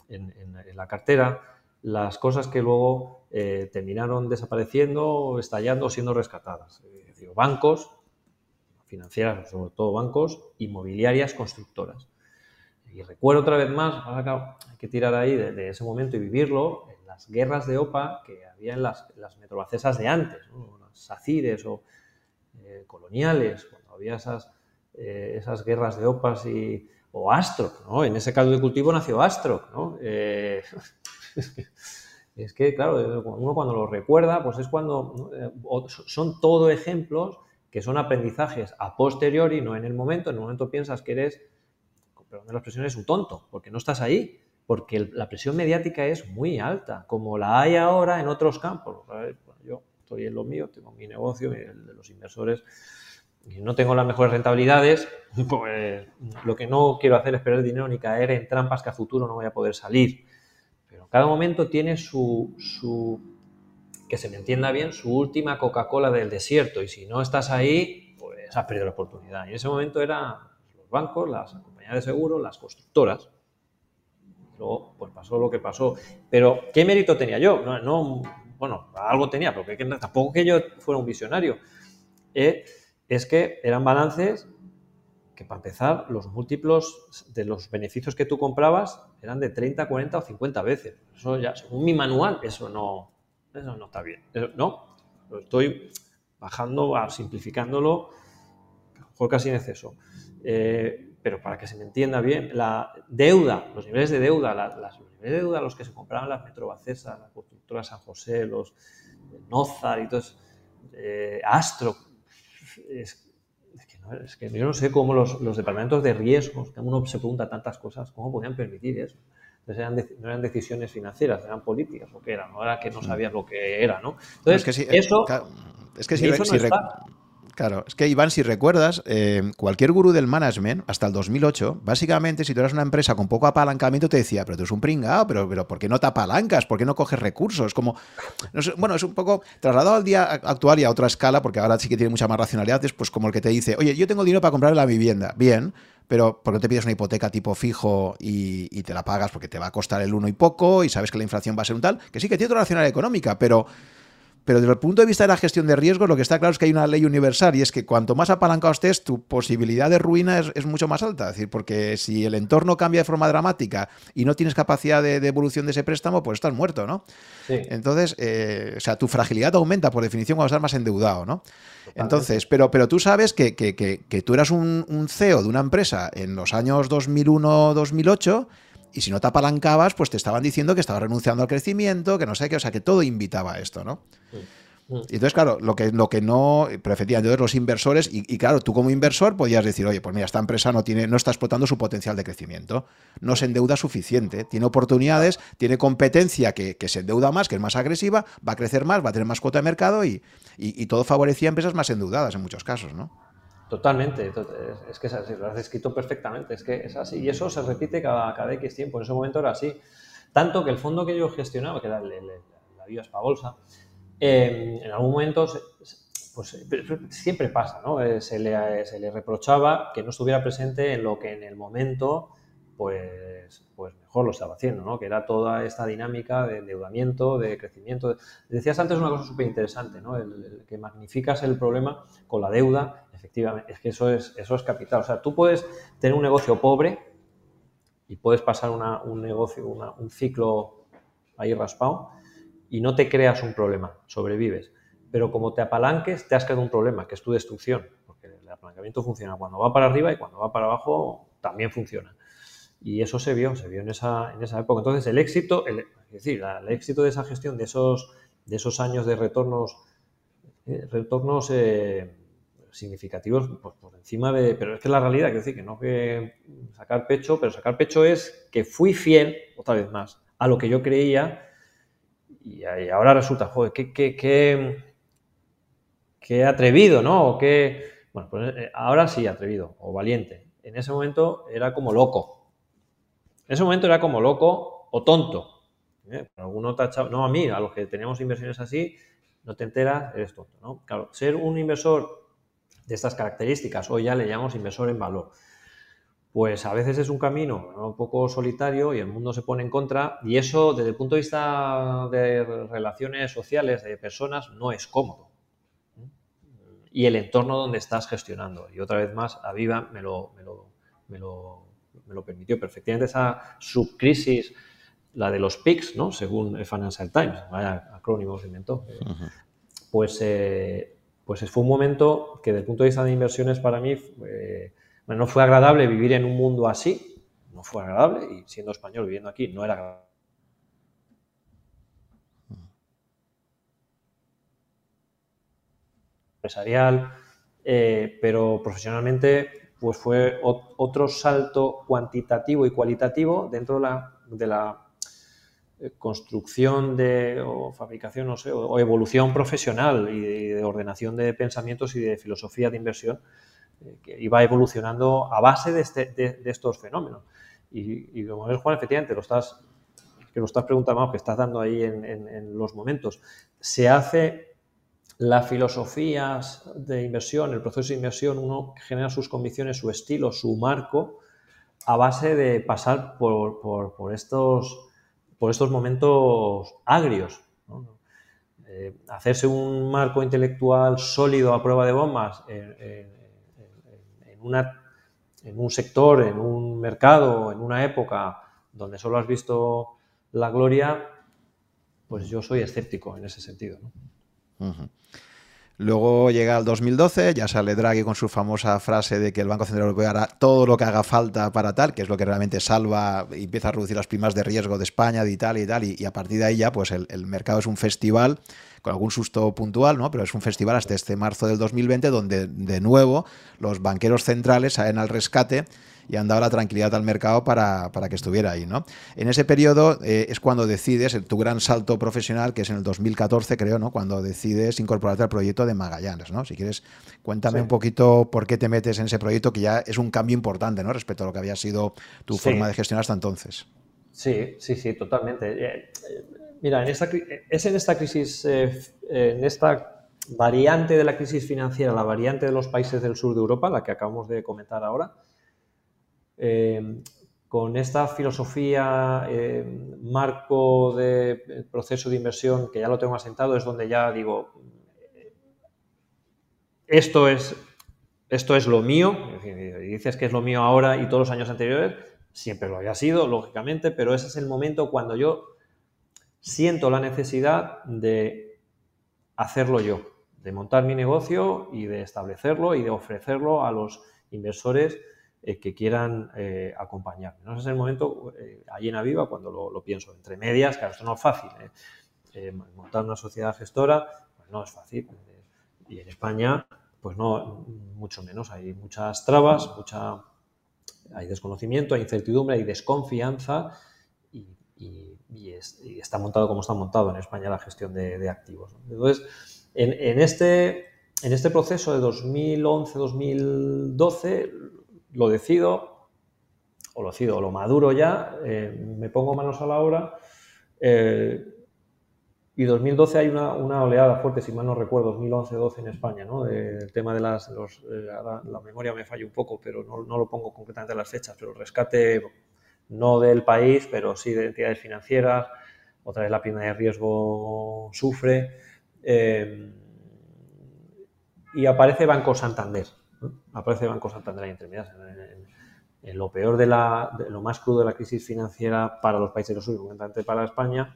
Speaker 2: en, la cartera las cosas que luego eh, terminaron desapareciendo, estallando o siendo rescatadas. bancos, financieras, sobre todo bancos, inmobiliarias, constructoras. Y recuerdo otra vez más, hay que tirar ahí de, ese momento y vivirlo, en las guerras de OPA que había en las, las metrobacesas de antes, las SACIRES o eh, coloniales, cuando había esas, eh, esas guerras de OPAs y, o Astro, ¿no? En ese caldo de cultivo nació Astro, ¿no? Eh, <laughs> es, que, claro, uno cuando lo recuerda, pues es cuando son todo ejemplos que son aprendizajes a posteriori, no en el momento. En el momento piensas que eres, perdón de la expresión, es un tonto, porque no estás ahí, porque la presión mediática es muy alta, como la hay ahora en otros campos. Yo estoy en lo mío, tengo mi negocio, el de los inversores, y no tengo las mejores rentabilidades, <laughs> pues lo que no quiero hacer es perder dinero ni caer en trampas que a futuro no voy a poder salir. Pero cada momento tiene su, su que se me entienda bien, su última Coca-Cola del desierto. Y si no estás ahí, pues has perdido la oportunidad. Y en ese momento eran los bancos, las de seguro, las constructoras. Luego, pues pasó lo que pasó. Pero, ¿qué mérito tenía yo? No, bueno, algo tenía, porque tampoco que yo fuera un visionario. Eh, es que eran balances que para empezar los múltiplos de los beneficios que tú comprabas eran de 30, 40 o 50 veces. Eso ya, según mi manual, eso no, eso no está bien. no, lo estoy bajando, simplificándolo, mejor casi en exceso. Eh, pero para que se me entienda bien, la deuda, los niveles de deuda, las, los niveles de deuda los que se compraban las Metrobacesas, las constructoras San José, los Nozar y todo eh, Astro, es, que yo no sé cómo los, departamentos de riesgos, que uno se pregunta tantas cosas, ¿cómo podían permitir eso? Entonces no eran decisiones financieras, eran políticas, lo que era, no era que no sabías lo que era, ¿no? Entonces,
Speaker 1: es que si, eso... Es que si, Claro, es que Iván, si recuerdas, eh, cualquier gurú del management, hasta el 2008, básicamente, si tú eras una empresa con poco apalancamiento, te decía, pero tú eres un pringao, pero, pero ¿por qué no te apalancas? ¿Por qué no coges recursos? Como, bueno, es un poco trasladado al día actual y a otra escala, porque ahora sí que tiene mucha más racionalidad, es pues como el que te dice, oye, yo tengo dinero para comprar la vivienda, bien, pero ¿por qué te pides una hipoteca tipo fijo y, y, te la pagas porque te va a costar el uno y poco y sabes que la inflación va a ser un tal? Que sí que tiene otra racionalidad económica, pero pero desde el punto de vista de la gestión de riesgos, lo que está claro es que hay una ley universal y es que cuanto más apalancado estés, tu posibilidad de ruina es, mucho más alta. Es decir, porque si el entorno cambia de forma dramática y no tienes capacidad de, evolución de ese préstamo, pues estás muerto, ¿no? Entonces, eh, o sea, tu fragilidad aumenta por definición cuando estás más endeudado, ¿no? Entonces, pero, pero tú sabes que, que, tú eras un, un CEO de una empresa en los años 2001-2008 y si no te apalancabas, pues te estaban diciendo que estabas renunciando al crecimiento, que no sé qué, o sea, que todo invitaba a esto, ¿no? Y entonces, claro, lo que, lo que no, pero efectivamente, los inversores, y, claro, tú como inversor podías decir, oye, pues mira, esta empresa no, tiene, no está explotando su potencial de crecimiento, no se endeuda suficiente, tiene oportunidades, tiene competencia que, se endeuda más, que es más agresiva, va a crecer más, va a tener más cuota de mercado y, y todo favorecía a empresas más endeudadas en muchos casos, ¿no?
Speaker 2: Totalmente, es que lo has descrito perfectamente, es que es así. Y eso se repite cada, cada X tiempo, en ese momento era así. Tanto que el fondo que yo gestionaba, que era el, la Biospa Bolsa, em, en algún momento, pues siempre pasa, ¿no? Eh, se le, se le reprochaba que no estuviera presente en lo que en el momento, pues, pues mejor lo estaba haciendo, ¿no? Que era toda esta dinámica de endeudamiento, de crecimiento. Decías antes una cosa súper interesante, ¿no? el, que magnificas el problema con la deuda efectivamente, es que eso es, eso es capital. O sea, tú puedes tener un negocio pobre y puedes pasar un negocio, un ciclo ahí raspado y no te creas un problema, sobrevives. Pero como te apalanques, te has creado un problema, que es tu destrucción. Porque el apalancamiento funciona cuando va para arriba y cuando va para abajo también funciona. Y eso se vio, se vio en esa, en esa época. Entonces, el éxito, el, es decir, el éxito de esa gestión, de esos, de esos años de retornos, eh, retornos eh, significativos por encima de... Pero es que la realidad, quiero decir, que no que sacar pecho, pero sacar pecho es que fui fiel, otra vez más, a lo que yo creía y, ahora resulta, joder, qué, qué, qué, atrevido, ¿no? O qué... Bueno, pues eh, ahora sí, atrevido o valiente. En ese momento era como loco. En ese momento era como loco o tonto. ¿eh? Alguno no a mí, a los que tenemos inversiones así, no te enteras, eres tonto, ¿no? Claro, ser un inversor de estas características. Hoy ya le llamamos inversor en valor. Pues a veces es un camino un poco solitario y el mundo se pone en contra y eso desde el punto de vista de relaciones sociales, de personas, no es cómodo. Y el entorno donde estás gestionando. Y otra vez más, Aviva me lo, me lo, me lo, me lo permitió perfectamente. Esa subcrisis, la de los PICs, ¿no? según el Financial Times, vaya acrónimo se inventó, pues eh, pues fue un momento que desde el punto de vista de inversiones para mí no fue agradable vivir en un mundo así, no fue agradable y siendo español viviendo aquí no era agradable. empresarial, eh, pero profesionalmente pues fue otro salto cuantitativo y cualitativo dentro de la, eh, construcción de, o fabricación, no sé, o, evolución profesional y de, ordenación de pensamientos y de filosofía de inversión eh, que iba evolucionando a base de, este, estos fenómenos. Y, como ves, Juan, efectivamente, lo estás, que lo estás preguntando, que estás dando ahí en los momentos. Se hace las filosofías de inversión, el proceso de inversión, uno genera sus convicciones, su estilo, su marco, a base de pasar por, estos, por estos momentos agrios. Eh, hacerse un marco intelectual sólido a prueba de bombas en un sector, en un mercado, en una época donde solo has visto la gloria, pues yo soy escéptico en ese sentido.
Speaker 1: Luego llega el 2012, ya sale Draghi con su famosa frase de que el Banco Central Europeo hará todo lo que haga falta para tal, que es lo que realmente salva y empieza a reducir las primas de riesgo de España, de Italia y tal, y, a partir de ahí ya pues el, el, mercado es un festival con algún susto puntual, ¿no? pero es un festival hasta este marzo del 2020 donde de nuevo los banqueros centrales salen al rescate y han dado la tranquilidad al mercado para, que estuviera ahí. ¿no? En ese periodo eh, es cuando decides tu gran salto profesional, que es en el 2014, creo, ¿no? cuando decides incorporarte al proyecto de Magallanes. ¿no? Si quieres, cuéntame un poquito por qué te metes en ese proyecto, que ya es un cambio importante ¿no? respecto a lo que había sido tu forma de gestionar hasta entonces.
Speaker 2: Sí, sí, sí, totalmente. Eh, eh, mira, en esta, es en esta crisis, en esta variante de la crisis financiera, la variante de los países del sur de Europa, la que acabamos de comentar ahora, eh, con esta filosofía, eh, marco de proceso de inversión que ya lo tengo asentado, es donde ya digo, esto es, esto es lo mío, y dices que es lo mío ahora y todos los años anteriores, siempre lo había sido, lógicamente, pero ese es el momento cuando yo siento la necesidad de hacerlo yo, de montar mi negocio y de establecerlo y de ofrecerlo a los inversores eh, que quieran eh, acompañarme. ¿no? Ese es el momento, eh, allí en Aviva, cuando lo, pienso. Entre medias, claro, esto no es fácil. montar una sociedad gestora, pues no es fácil. y en España, pues no, mucho menos. Hay muchas trabas, mucha, hay desconocimiento, hay incertidumbre, hay desconfianza y, está montado como está montado en España la gestión de, activos. Entonces, en, en, este, en este proceso de 2011-2012, lo decido, o lo decido, o lo maduro ya, eh, me pongo manos a la obra. Eh, y 2012 hay una, oleada fuerte, si mal no recuerdo, 2011-12 en España, ¿no? el tema de las. Eh, la memoria me falla un poco, pero no, lo pongo concretamente en las fechas, pero el rescate no del país, pero sí de entidades financieras. Otra vez la prima de riesgo sufre. y aparece Banco Santander aparece Banco Santander entre medias. En, lo peor de, la, lo más crudo de la crisis financiera para los países del sur, concretamente para España,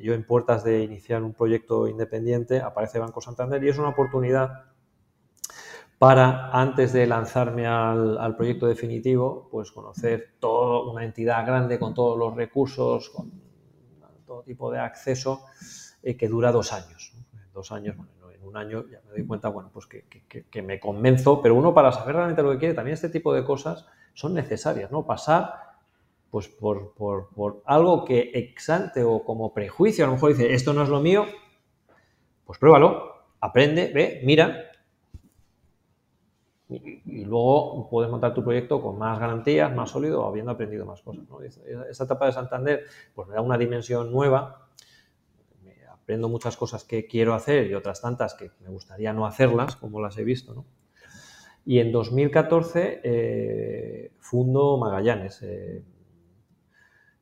Speaker 2: yo en puertas de iniciar un proyecto independiente, aparece Banco Santander y es una oportunidad para, antes de lanzarme al, proyecto definitivo, pues conocer toda una entidad grande con todos los recursos, con todo tipo de acceso, eh, que dura dos años. Dos años, un año ya me doy cuenta, bueno, pues que, me convenzo, pero uno para saber realmente lo que quiere, también este tipo de cosas son necesarias, ¿no? Pasar pues por, algo que exante o como prejuicio, a lo mejor dice, esto no es lo mío, pues pruébalo, aprende, ve, mira, y, luego puedes montar tu proyecto con más garantías, más sólido, habiendo aprendido más cosas. ¿no? Esta etapa de Santander pues me da una dimensión nueva aprendo muchas cosas que quiero hacer y otras tantas que me gustaría no hacerlas, como las he visto. Y en 2014 eh, fundo Magallanes, eh,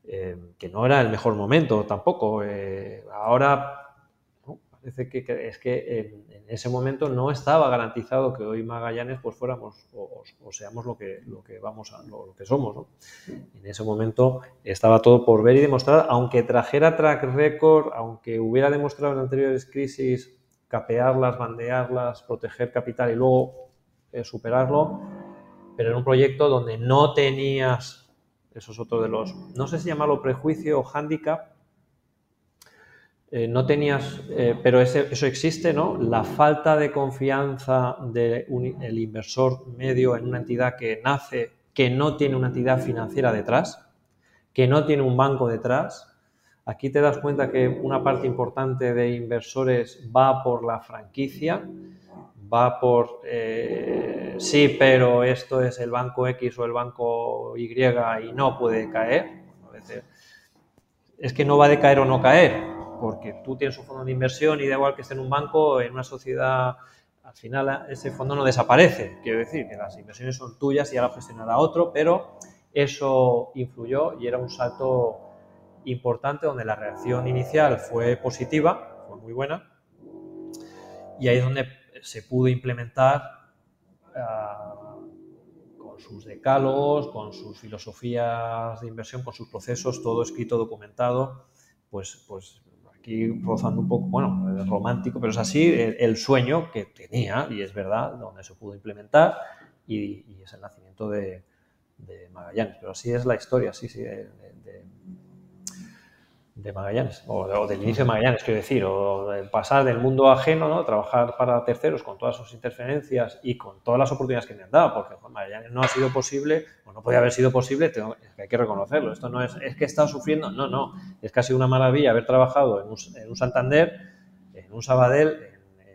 Speaker 2: eh, que no era el mejor momento tampoco. ahora Que, es que en, ese momento no estaba garantizado que hoy Magallanes pues fuéramos o, seamos lo que, lo que vamos a, lo, que somos. En ese momento estaba todo por ver y demostrar, aunque trajera track record, aunque hubiera demostrado en anteriores crisis capearlas, bandearlas, proteger capital y luego eh, superarlo, pero en un proyecto donde no tenías, eso es otro de los, no sé si llamarlo prejuicio o hándicap, eh, no tenías, eh, pero eso existe, ¿no? La falta de confianza del inversor medio en una entidad que nace, que no tiene una entidad financiera detrás, que no tiene un banco detrás. Aquí te das cuenta que una parte importante de inversores va por la franquicia, va por, eh, sí, pero esto es el banco X o el banco Y y no puede caer. Es que no va a decaer o no caer, porque tú tienes un fondo de inversión y da igual que esté en un banco, en una sociedad, al final ese fondo no desaparece. Quiero decir que las inversiones son tuyas y ahora gestionará otro, pero eso influyó y era un salto importante donde la reacción inicial fue positiva, fue muy buena, y ahí es donde se pudo implementar ah, con sus decálogos, con sus filosofías de inversión, con sus procesos, todo escrito, documentado, pues, pues aquí rozando un poco, bueno, romántico, pero es así, el, sueño que tenía, y es verdad, donde se pudo implementar, y, es el nacimiento de, Magallanes. Pero así es la historia, sí, sí, de, de Magallanes, o, del inicio de Magallanes, quiero decir, o del pasar del mundo ajeno, ¿no? trabajar para terceros con todas sus interferencias y con todas las oportunidades que me han dado, porque Magallanes no ha sido posible, o no podía haber sido posible, tengo, hay que reconocerlo. Esto no es, es que he estado sufriendo, no, no, es que sido una maravilla haber trabajado en un, Santander, en un Sabadell,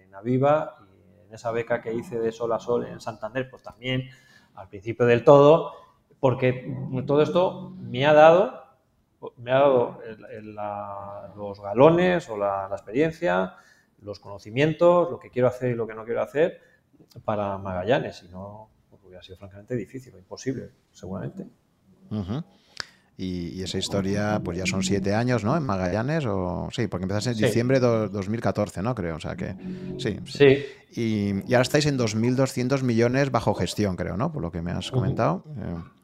Speaker 2: en, Aviva, y en esa beca que hice de sol a sol en Santander, pues también al principio del todo, porque todo esto me ha dado me ha dado los galones o la, experiencia, los conocimientos, lo que quiero hacer y lo que no quiero hacer para Magallanes. Si no, pues hubiera sido francamente difícil o imposible, seguramente.
Speaker 1: y, esa historia, pues ya son siete años, ¿no? En Magallanes, o sí, porque empezaste en diciembre de 2014, ¿no? Creo, o sea que sí.
Speaker 2: Sí.
Speaker 1: Y, ahora estáis en 2.200 millones bajo gestión, creo, ¿no? Por lo que me has comentado. Eh,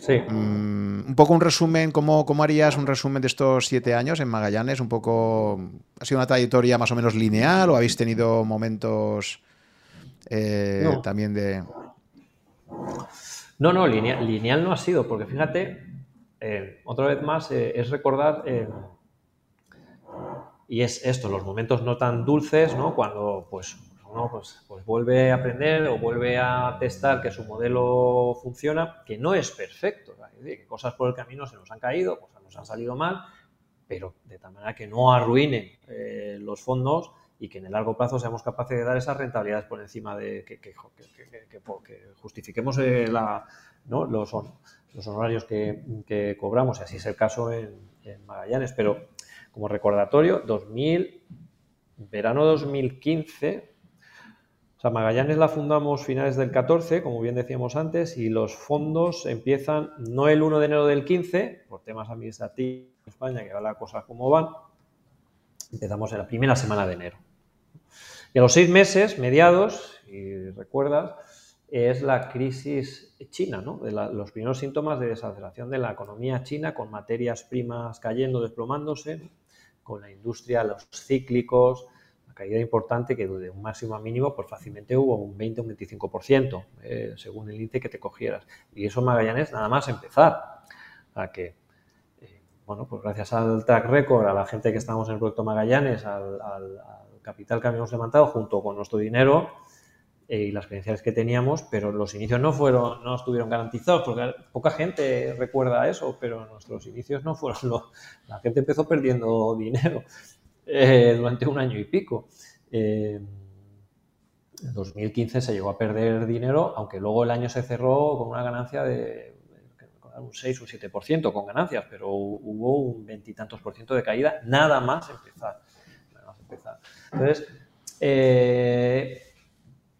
Speaker 2: Sí.
Speaker 1: Mm, un poco un resumen, ¿cómo, ¿cómo, harías un resumen de estos siete años en Magallanes? Un poco, ¿ha sido una trayectoria más o menos lineal o habéis tenido momentos eh, también de...
Speaker 2: No, no, lineal, no ha sido, porque fíjate, eh, otra vez más, eh, es recordar, y es esto, los momentos no tan dulces, ¿no? Cuando pues pues, pues, vuelve a aprender o vuelve a testar que su modelo funciona, que no es perfecto, cosas por el camino se nos han caído, cosas nos han salido mal, pero de tal manera que no arruinen eh, los fondos y que en el largo plazo seamos capaces de dar esas rentabilidades por encima de que, que, justifiquemos los, los, honorarios que, cobramos, y así es el caso en, en Magallanes. Pero como recordatorio, 2000, verano 2015 o sea, Magallanes la fundamos finales del 14, como bien decíamos antes, y los fondos empiezan no el 1 de enero del 15, por temas administrativos en España, que va la cosa como van, empezamos en la primera semana de enero. Y a los seis meses, mediados, y recuerdas, es la crisis china, ¿no? de los primeros síntomas de desaceleración de la economía china, con materias primas cayendo, desplomándose, con la industria, los cíclicos, caída importante que de un máximo a mínimo, pues fácilmente hubo un 20 o un 25%, eh, según el índice que te cogieras. Y eso Magallanes nada más empezar. A que, eh, bueno, pues gracias al track record, a la gente que estamos en el proyecto Magallanes, al, capital que habíamos levantado junto con nuestro dinero, eh, y las credenciales que teníamos, pero los inicios no fueron, no estuvieron garantizados, porque poca gente recuerda eso, pero nuestros inicios no fueron la gente empezó perdiendo dinero. Eh, durante un año y pico. Eh, en 2015 se llegó a perder dinero, aunque luego el año se cerró con una ganancia de un 6 o 7% con ganancias, pero hubo un veintitantos por ciento de caída nada más empezar. Entonces, eh,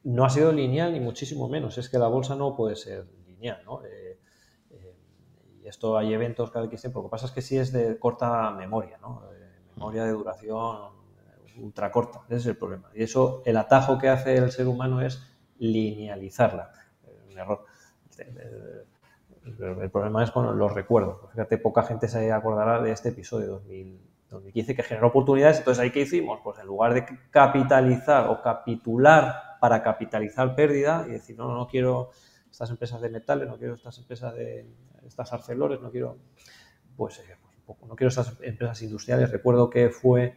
Speaker 2: no ha sido lineal ni muchísimo menos. Es que la bolsa no puede ser lineal, ¿no? y esto hay eventos cada X tiempo. Lo que pasa es que sí es de corta memoria, ¿no? Memoria de duración ultra corta. Ese es el problema. Y eso, el atajo que hace el ser humano es linealizarla. Un error. El, problema es con los recuerdos. Fíjate, poca gente se acordará de este episodio 2015 que generó oportunidades. Entonces, ¿ahí qué hicimos? Pues en lugar de capitalizar o capitular para capitalizar pérdida y decir, no, no quiero estas empresas de metales, no quiero estas empresas de estas arcelores, no quiero, pues eh, no quiero estas empresas industriales. Recuerdo que fue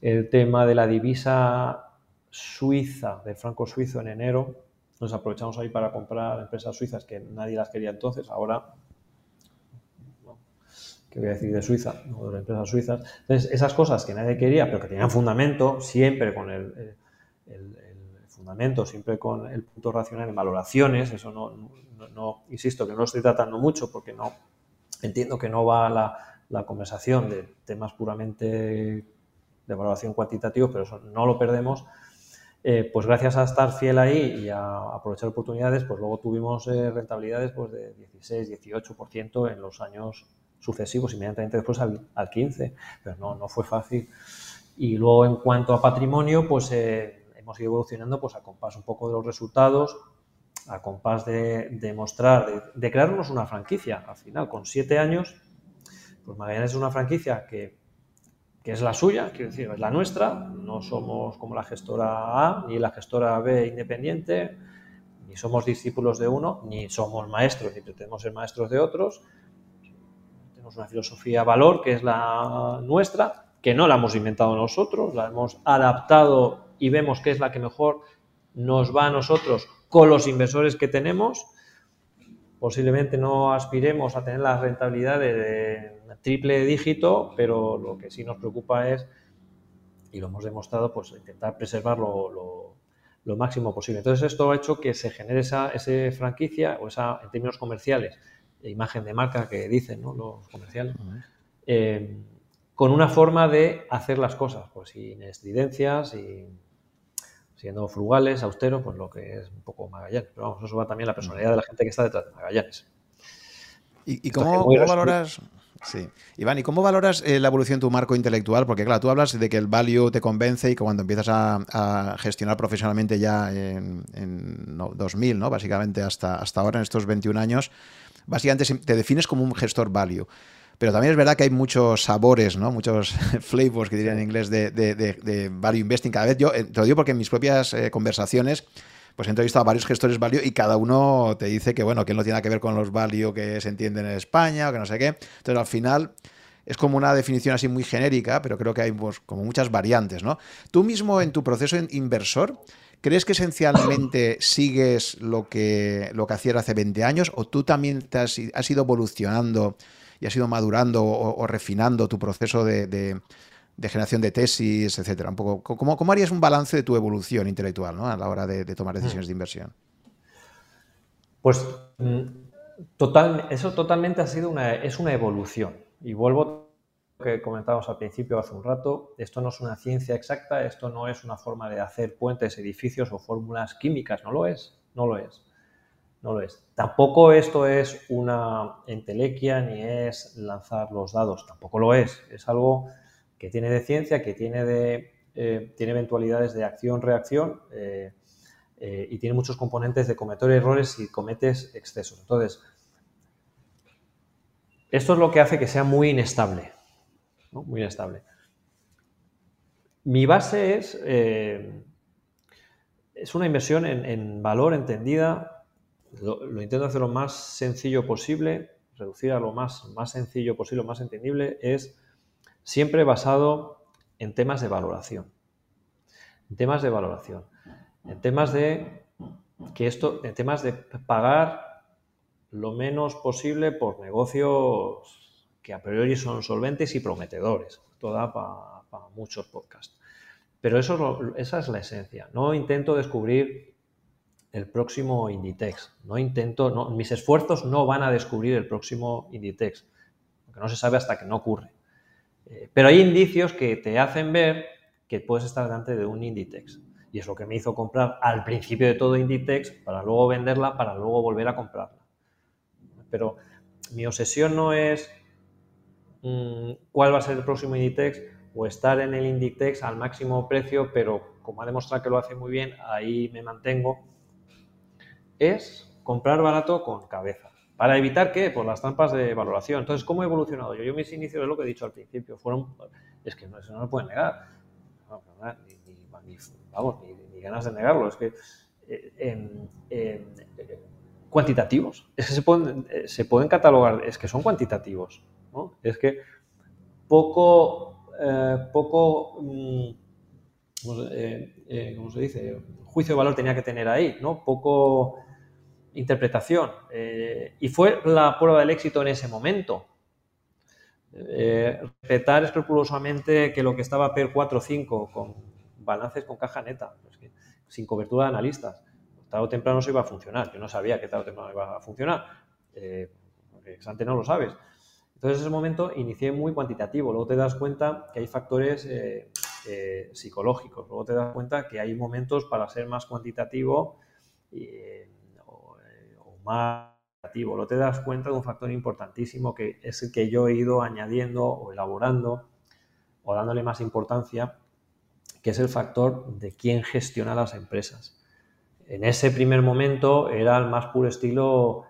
Speaker 2: el tema de la divisa suiza, del franco suizo en enero. Nos aprovechamos ahí para comprar empresas suizas que nadie las quería entonces. Ahora, ¿qué voy a decir de Suiza? de las empresas suizas. Entonces, esas cosas que nadie quería, pero que tenían fundamento, siempre con el, fundamento, siempre con el punto racional en valoraciones. Eso no, no, insisto, que no lo estoy tratando mucho porque no entiendo que no va la, la conversación de temas puramente de valoración cuantitativa, pero eso no lo perdemos. Eh, pues gracias a estar fiel ahí y a aprovechar oportunidades, pues luego tuvimos eh, rentabilidades pues de 16, 18% en los años sucesivos, inmediatamente después al, 15, pero no, no fue fácil. Y luego en cuanto a patrimonio, pues eh, hemos ido evolucionando pues a compás un poco de los resultados, a compás de, demostrar, de, de crearnos una franquicia. Al final, con siete años, pues Magallanes es una franquicia que que es la suya, quiero decir, es la nuestra, no somos como la gestora A ni la gestora B independiente, ni somos discípulos de uno, ni somos maestros, ni pretendemos ser maestros de otros. Tenemos una filosofía valor que es la nuestra, que no la hemos inventado nosotros, la hemos adaptado y vemos que es la que mejor nos va a nosotros con los inversores que tenemos. Posiblemente no aspiremos a tener la rentabilidad de triple dígito, pero lo que sí nos preocupa es, y lo hemos demostrado, pues intentar preservar lo, máximo posible. Entonces esto ha hecho que se genere esa, franquicia o esa, en términos comerciales, imagen de marca que dicen los comerciales, eh, con una forma de hacer las cosas, pues sin estridencias y siendo frugales, austeros, pues lo que es un poco Magallanes. Pero vamos, eso va también la personalidad de la gente que está detrás de Magallanes.
Speaker 1: ¿Y, cómo, valoras? Sí. Iván, ¿y cómo valoras eh, la evolución de tu marco intelectual? Porque, claro, tú hablas de que el value te convence y que cuando empiezas a, gestionar profesionalmente ya en, 2000, ¿no? Básicamente hasta, hasta ahora, en estos 21 años, básicamente te defines como un gestor value. Pero también es verdad que hay muchos sabores, ¿no? Muchos <laughs> flavors, que dirían en inglés, de, value investing. Cada vez yo, eh, te lo digo porque en mis propias eh, conversaciones pues he entrevistado a varios gestores value y cada uno te dice que, bueno, que no tiene que ver con los value que se entienden en España o que no sé qué. Entonces, al final es como una definición así muy genérica, pero creo que hay pues, como muchas variantes, ¿no? Tú mismo en tu proceso inversor, ¿crees que esencialmente sigues lo que, lo que hacías hace 20 años o tú también te has, ido evolucionando y has ido madurando o, refinando tu proceso de de generación de tesis, etcétera. Un poco, ¿cómo, ¿Cómo, harías un balance de tu evolución intelectual ¿no? a la hora de, tomar decisiones de inversión?
Speaker 2: Pues mm, total, eso totalmente ha sido una, es una evolución. Y vuelvo a lo que comentábamos al principio hace un rato, esto no es una ciencia exacta, esto no es una forma de hacer puentes, edificios o fórmulas químicas, no lo es, no lo es. No lo es. Tampoco esto es una entelequia ni es lanzar los dados, tampoco lo es. Es algo que tiene de ciencia, que tiene, de, eh, tiene eventualidades de acción-reacción eh, eh, y tiene muchos componentes de cometer errores y cometes excesos. Entonces, esto es lo que hace que sea muy inestable. Muy inestable. Mi base es, es una inversión en, valor entendida. Lo, intento hacer lo más sencillo posible, reducir a lo más, más sencillo posible, lo más entendible, es siempre basado en temas de valoración. En temas de valoración. En temas de que esto, en temas de pagar lo menos posible por negocios que a priori son solventes y prometedores. Esto da para muchos podcasts. Pero eso esa es la esencia. No intento descubrir el próximo Inditex. No intento, mis esfuerzos no van a descubrir el próximo Inditex, porque no se sabe hasta que no ocurre. Eh, pero hay indicios que te hacen ver que puedes estar delante de un Inditex. Y es lo que me hizo comprar al principio de todo Inditex para luego venderla, para luego volver a comprarla. Pero mi obsesión no es mm, cuál va a ser el próximo Inditex o estar en el Inditex al máximo precio, pero como ha demostrado que lo hace muy bien, ahí me mantengo. Es comprar barato con cabeza. ¿Para evitar qué? Pues las trampas de valoración. Entonces, ¿cómo he evolucionado yo? Yo mis inicios, es lo que he dicho al principio, fueron, es que no, eso no lo pueden negar. ni, vamos, ni, ganas de negarlo. Es que eh, cuantitativos, es que se pueden, eh, se pueden catalogar, es que son cuantitativos. ¿no? Es que poco, eh, poco, mm, ¿cómo se dice? Juicio de valor tenía que tener ahí, ¿no? Poco interpretación. y fue la prueba del éxito en ese momento. respetar escrupulosamente que lo que estaba PER 4 o 5 con balances con caja neta, sin cobertura de analistas, tarde o temprano se iba a funcionar. Yo no sabía que tarde o temprano iba a funcionar, eh, antes no lo sabes. Entonces, en ese momento inicié muy cuantitativo. Luego te das cuenta que hay factores eh, eh, psicológicos. Luego te das cuenta que hay momentos para ser más cuantitativo o, más. Luego te das cuenta de un factor importantísimo que es el que yo he ido añadiendo o elaborando o dándole más importancia, que es el factor de quién gestiona las empresas. En ese primer momento era el más puro estilo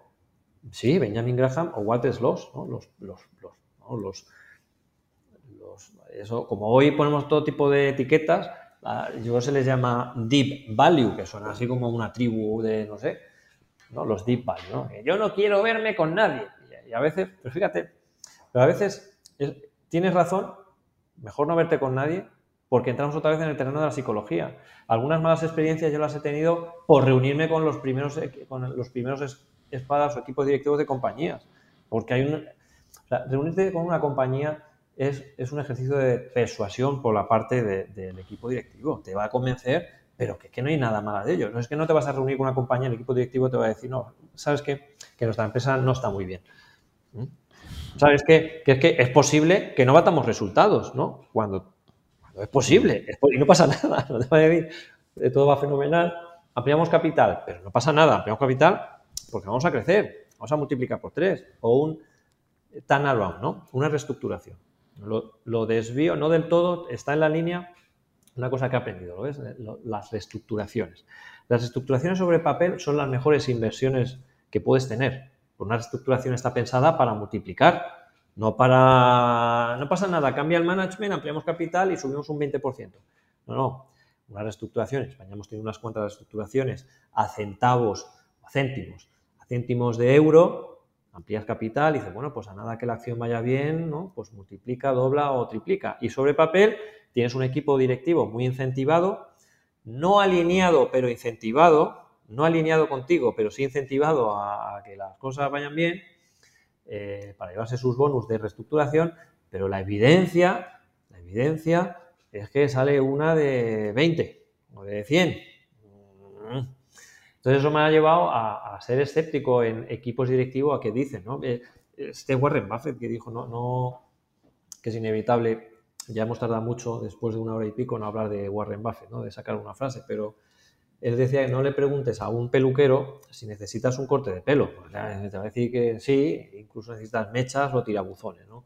Speaker 2: Sí, Benjamin Graham o Walter Sloss, ¿no? los, los, los, eso, como hoy ponemos todo tipo de etiquetas, yo se les llama deep value, que son así como una tribu de, no sé, ¿no? los deep value, ¿no? yo no quiero verme con nadie. Y, a veces, pero fíjate, pero a veces tienes razón, mejor no verte con nadie, porque entramos otra vez en el terreno de la psicología. Algunas malas experiencias yo las he tenido por reunirme con los primeros, con los primeros espadas o equipos directivos de compañías. Porque hay un. reunirte con una compañía es, es, un ejercicio de persuasión por la parte del equipo directivo. Te va a convencer, pero que, que, no hay nada malo de ello. No es que no te vas a reunir con una compañía, el equipo directivo te va a decir, no, ¿sabes qué? Que nuestra empresa no está muy bien. ¿Mm? ¿Sabes qué? Que es que es posible que no batamos resultados, ¿no? Cuando, es posible, y no pasa <laughs> nada. No te va a decir, todo va fenomenal, ampliamos capital, pero no pasa nada, ampliamos capital porque vamos a crecer, vamos a multiplicar por tres, o un turnaround, ¿no? Una reestructuración. Lo, desvío, no del todo, está en la línea, una cosa que he aprendido, ¿lo ves? las reestructuraciones. Las reestructuraciones sobre papel son las mejores inversiones que puedes tener. Una reestructuración está pensada para multiplicar, no para... No pasa nada, cambia el management, ampliamos capital y subimos un 20%. No, no. Una reestructuración, en España hemos tenido unas cuantas reestructuraciones a centavos, a céntimos, céntimos de euro, amplías capital y dices, bueno, pues a nada que la acción vaya bien, ¿no? Pues multiplica, dobla o triplica. Y sobre papel tienes un equipo directivo muy incentivado, no alineado, pero incentivado, no alineado contigo, pero sí incentivado a, que las cosas vayan bien, eh, para llevarse sus bonus de reestructuración, pero la evidencia, la evidencia es que sale una de 20 o de 100. Entonces eso me ha llevado a, ser escéptico en equipos directivos a que dicen, ¿no? Eh, este Warren Buffett que dijo, no, no, que es inevitable, ya hemos tardado mucho después de una hora y pico en hablar de Warren Buffett, ¿no? De sacar una frase, pero él decía que no le preguntes a un peluquero si necesitas un corte de pelo. te va a decir que sí, incluso necesitas mechas o tirabuzones, ¿no?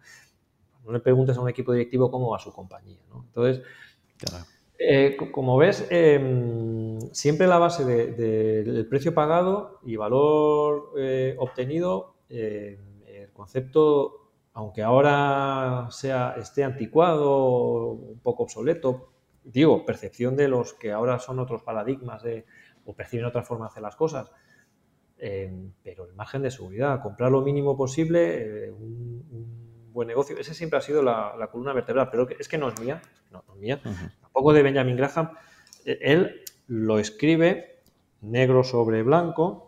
Speaker 2: No le preguntes a un equipo directivo cómo va su compañía, ¿no? Entonces, claro. Eh, como ves, em, siempre la base del precio pagado y valor eh, obtenido, em, el concepto, aunque ahora sea, esté anticuado, un poco obsoleto, digo, percepción de los que ahora son otros paradigmas o perciben otra forma de hacer las cosas, em, pero el margen de seguridad, comprar lo mínimo posible, eh, un buen negocio. Ese siempre ha sido la, columna vertebral, pero es que no es mía, no, es mía, tampoco de Benjamin Graham. E, él lo escribe negro sobre blanco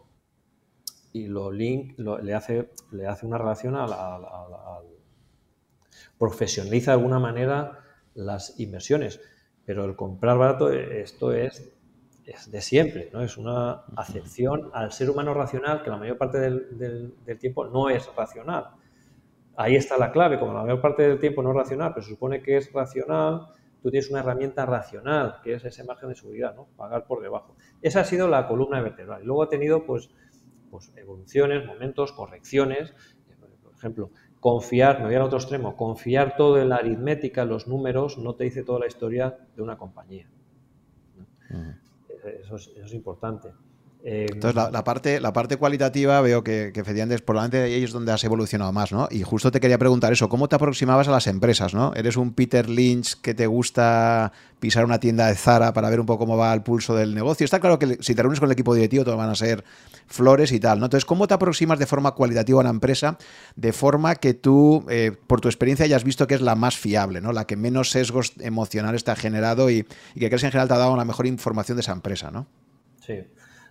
Speaker 2: y lo link, le, hace, le hace una relación al, profesionaliza de alguna manera las inversiones. Pero el comprar barato, esto es, es de siempre, ¿no? Es una acepción al ser humano racional que la mayor parte del tiempo no es racional ahí está la clave, como la mayor parte del tiempo no es racional, pero se supone que es racional, tú tienes una herramienta racional, que es ese margen de seguridad, ¿no? Pagar por debajo. Esa ha sido la columna vertebral. Y luego ha tenido, pues, pues evoluciones, momentos, correcciones. Por ejemplo, confiar, me voy al otro extremo, confiar todo en la aritmética, en los números, no te dice toda la historia de una compañía. Eso, es, importante.
Speaker 1: Entonces, la, parte, la parte cualitativa veo que, que efectivamente por delante de ahí es donde has evolucionado más, ¿no? Y justo te quería preguntar eso, ¿cómo te aproximabas a las empresas, ¿no? ¿Eres un Peter Lynch que te gusta pisar una tienda de Zara para ver un poco cómo va el pulso del negocio? Está claro que si te reúnes con el equipo directivo, todo van a ser flores y tal, ¿no? Entonces, ¿cómo te aproximas de forma cualitativa a una empresa de forma que tú, eh, por tu experiencia, hayas visto que es la más fiable, ¿no? La que menos sesgos emocionales te ha generado y, y que crees que en general te ha dado la mejor información de esa empresa, ¿no?
Speaker 2: Sí.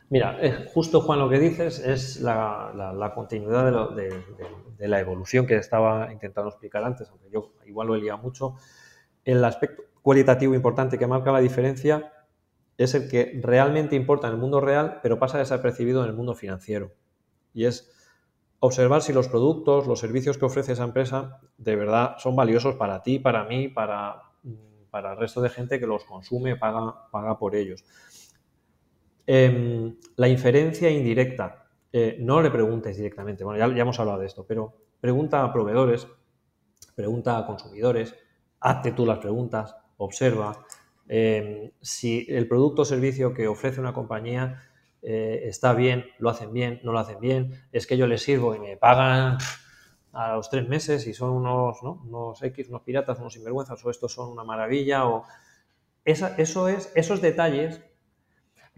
Speaker 2: Mira, justo Juan lo que dices es la, continuidad de, la evolución que estaba intentando explicar antes, aunque yo igual lo he mucho. El aspecto cualitativo importante que marca la diferencia es el que realmente importa en el mundo real, pero pasa desapercibido en el mundo financiero. Y es observar si los productos, los servicios que ofrece esa empresa de verdad son valiosos para ti, para mí, para, para el resto de gente que los consume, paga, paga por ellos. Em, la inferencia indirecta. Eh, no le preguntes directamente, bueno, ya, hemos hablado de esto, pero pregunta a proveedores, pregunta a consumidores, hazte tú las preguntas, observa. Em, si el producto o servicio que ofrece una compañía eh, está bien, lo hacen bien, no lo hacen bien, es que yo les sirvo y me pagan a los tres meses y son unos, unos X, unos piratas, unos sinvergüenzas, o estos son una maravilla, o eso es, esos detalles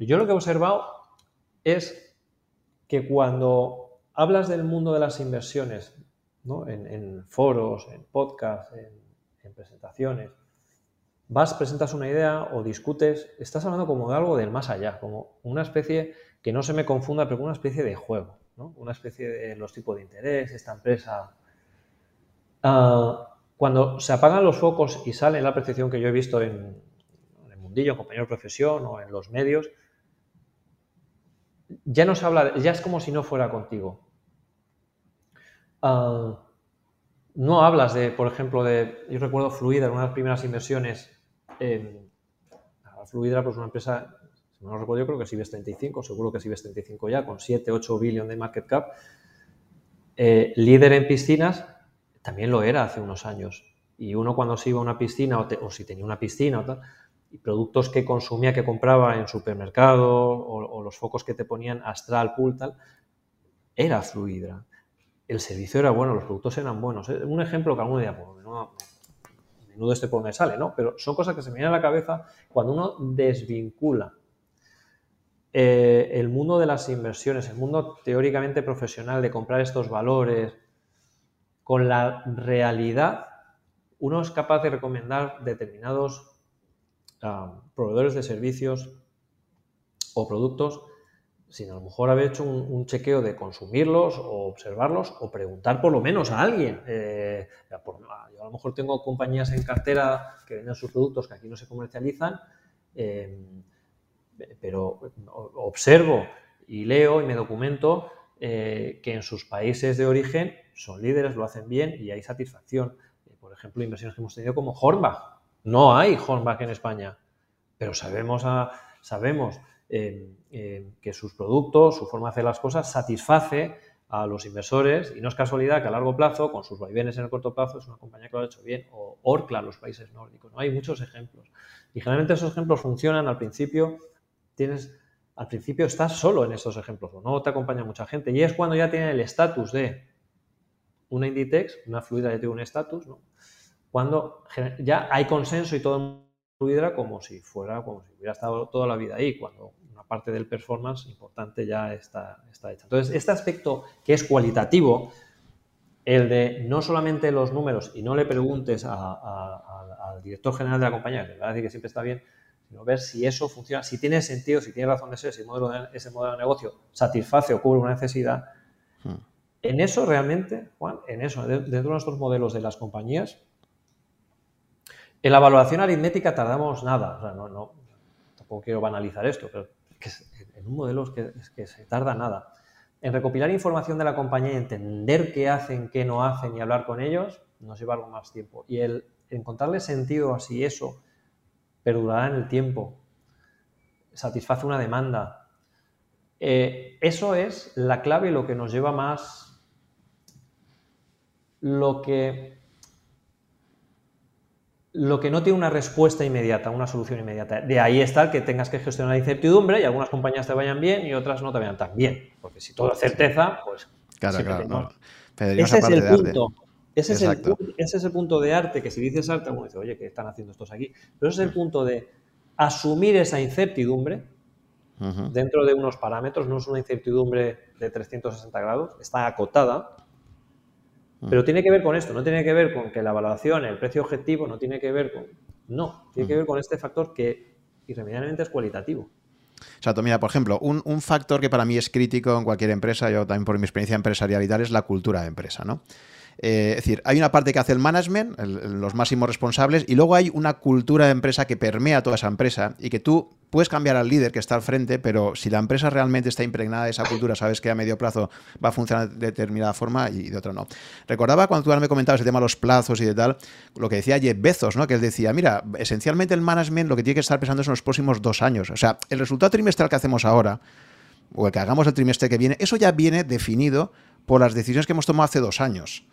Speaker 2: yo lo que he observado es que cuando hablas del mundo de las inversiones, en, foros, en podcasts, en, presentaciones, vas, presentas una idea o discutes, estás hablando como de algo del más allá, como una especie que no se me confunda, pero una especie de juego, una especie de los tipos de interés, esta empresa. Ah, cuando se apagan los focos y sale la percepción que yo he visto en, en el mundillo, en compañeros de profesión o en los medios, ya no se habla, ya es como si no fuera contigo. Ah, no hablas de, por ejemplo, de, yo recuerdo Fluidra, una de las primeras inversiones, en, Fluidra, pues una empresa, si no recuerdo, yo creo que es IBEX 35, seguro que es IBEX 35 ya, con 7, 8 billones de market cap. Eh, líder en piscinas, también lo era hace unos años. Y uno cuando se iba a una piscina, o, o si tenía una piscina o tal, y productos que consumía, que compraba en supermercado o, los focos que te ponían Astral, Pool, tal, era Fluidra. El servicio era bueno, los productos eran buenos. Eh, un ejemplo que alguno diría, pues menudo, menudo este por me sale, ¿no? Pero son cosas que se me vienen a la cabeza cuando uno desvincula eh, el mundo de las inversiones, el mundo teóricamente profesional de comprar estos valores con la realidad, uno es capaz de recomendar determinados proveedores de servicios o productos sin a lo mejor haber hecho un, chequeo de consumirlos o observarlos o preguntar por lo menos a alguien. Eh, yo a lo mejor tengo compañías en cartera que venden sus productos que aquí no se comercializan, em, pero observo y leo y me documento eh, que en sus países de origen son líderes, lo hacen bien y hay satisfacción. Eh, por ejemplo, inversiones que hemos tenido como Hornbach, no hay Hornbach en España, pero sabemos, eh, eh, que sus productos, su forma de hacer las cosas, satisface a los inversores y no es casualidad que a largo plazo, con sus vaivenes en el corto plazo, es una compañía que lo ha hecho bien, o Orcla, los países nórdicos. ¿no? Hay muchos ejemplos. Y generalmente esos ejemplos funcionan al principio, tienes, al principio estás solo en esos ejemplos, o no te acompaña mucha gente, y es cuando ya tiene el estatus de una Inditex, una fluida ya tiene un estatus, ¿no? Cuando ya hay consenso y todo fluidra como si fuera, como si hubiera estado toda la vida ahí, cuando una parte del performance importante ya está, está hecha. Entonces, este aspecto que es cualitativo, el de no solamente los números y no le preguntes al director general de la compañía, que va a decir que siempre está bien, sino ver si eso funciona, si tiene sentido, si tiene razón de ser, si modelo ese modelo de negocio satisface o cubre una necesidad. Hmm. En eso realmente, Juan, en eso, dentro de nuestros modelos de las compañías, en la evaluación aritmética tardamos nada, o sea, no, tampoco quiero banalizar esto, pero en un modelo es que, es que, se tarda nada. En recopilar información de la compañía y entender qué hacen, qué no hacen y hablar con ellos, nos lleva algo más tiempo. Y el encontrarle sentido a si eso perdurará en el tiempo, satisface una demanda, eh, eso es la clave y lo que nos lleva más, lo que lo que no tiene una respuesta inmediata, una solución inmediata. De ahí está el que tengas que gestionar la incertidumbre y algunas compañías te vayan bien y otras no te vayan tan bien. Porque si todo es certeza, pues...
Speaker 1: Claro, claro.
Speaker 2: Ese es el punto. Ese es, el, ese es, el, punto de arte, que si dices arte, uno dice, oye, ¿qué están haciendo estos aquí? Pero ese es el punto de asumir esa incertidumbre dentro de unos parámetros, no es una incertidumbre de 360 grados, está acotada, pero tiene que ver con esto, no tiene que ver con que la evaluación, el precio objetivo, no tiene que ver con... No, tiene que ver con este factor que irremediablemente es cualitativo.
Speaker 1: O sea, mira, por ejemplo, un, un, factor que para mí es crítico en cualquier empresa, yo también por mi experiencia empresarial y tal, es la cultura de empresa, ¿no? Eh, es decir, hay una parte que hace el management, los máximos responsables, y luego hay una cultura de empresa que permea toda esa empresa y que tú puedes cambiar al líder que está al frente, pero si la empresa realmente está impregnada de esa cultura, sabes que a medio plazo va a funcionar de determinada forma y de otra no. Recordaba cuando tú me comentabas el tema de los plazos y de tal, lo que decía Jeff Bezos, ¿no? que él decía, mira, esencialmente el management lo que tiene que estar pensando es en los próximos dos años. O sea, el resultado trimestral que hacemos ahora, o el que hagamos el trimestre que viene, eso ya viene definido por las decisiones que hemos tomado hace dos años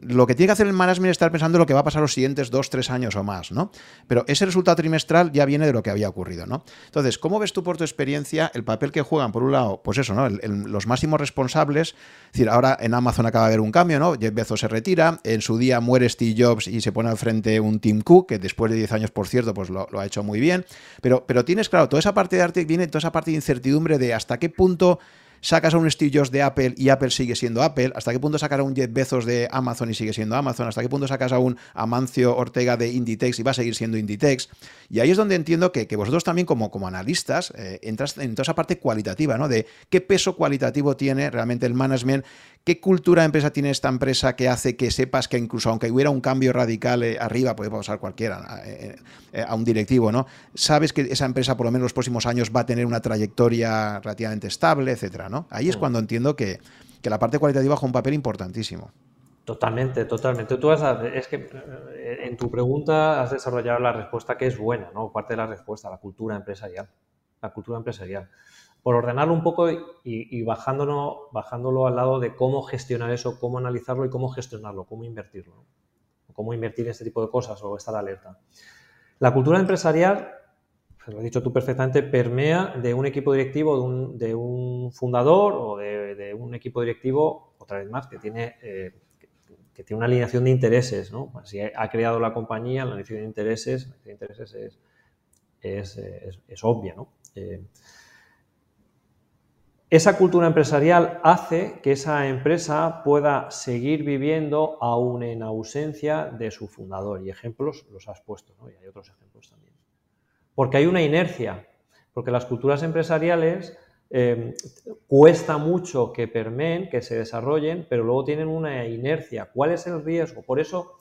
Speaker 1: lo que tiene que hacer el management es estar pensando en lo que va a pasar los siguientes dos, tres años o más, ¿no? Pero ese resultado trimestral ya viene de lo que había ocurrido, ¿no? Entonces, ¿cómo ves tú por tu experiencia el papel que juegan, por un lado, pues eso, ¿no? los máximos responsables, es decir, ahora en Amazon acaba de haber un cambio, ¿no? Jeff Bezos se retira, en su día muere Steve Jobs y se pone al frente un Tim Cook, que después de 10 años, por cierto, pues lo, lo, ha hecho muy bien, pero, pero tienes, claro, toda esa parte de arte viene, toda esa parte de incertidumbre de hasta qué punto sacas a un Steve de Apple y Apple sigue siendo Apple, hasta qué punto sacas a un Jeff Bezos de Amazon y sigue siendo Amazon, hasta qué punto sacas a un Amancio Ortega de Inditex y va a seguir siendo Inditex. Y ahí es donde entiendo que, vosotros también como, como analistas eh, entras en toda esa parte cualitativa, ¿no? De qué peso cualitativo tiene realmente el management, qué cultura de empresa tiene esta empresa que hace que sepas que incluso aunque hubiera un cambio radical eh, arriba, puede pasar cualquiera, eh, a un directivo, ¿no? Sabes que esa empresa por lo menos los próximos años va a tener una trayectoria relativamente estable, etcétera, Ahí es mm. cuando entiendo que, la parte cualitativa juega un papel importantísimo.
Speaker 2: Totalmente, totalmente. Tú has, es que eh, en tu pregunta has desarrollado la respuesta que es buena, ¿no? Parte de la respuesta, la cultura empresarial. La cultura empresarial. Por ordenarlo un poco y, bajándolo, bajándolo al lado de cómo gestionar eso, cómo analizarlo y cómo gestionarlo, cómo invertirlo. Cómo invertir en este tipo de cosas o estar alerta. La cultura empresarial lo has dicho tú perfectamente, permea de un equipo directivo, de un, fundador o de, un equipo directivo, otra vez más, que tiene, eh, que, tiene una alineación de intereses. ¿no? Si ha creado la compañía, la alineación de intereses, de intereses es, es, obvia. ¿no? Eh, esa cultura empresarial hace que esa empresa pueda seguir viviendo aún en ausencia de su fundador. Y ejemplos los has puesto, ¿no? y hay otros ejemplos también. Porque hay una inercia, porque las culturas empresariales eh, cuesta mucho que permeen, que se desarrollen, pero luego tienen una inercia. ¿Cuál es el riesgo? Por eso,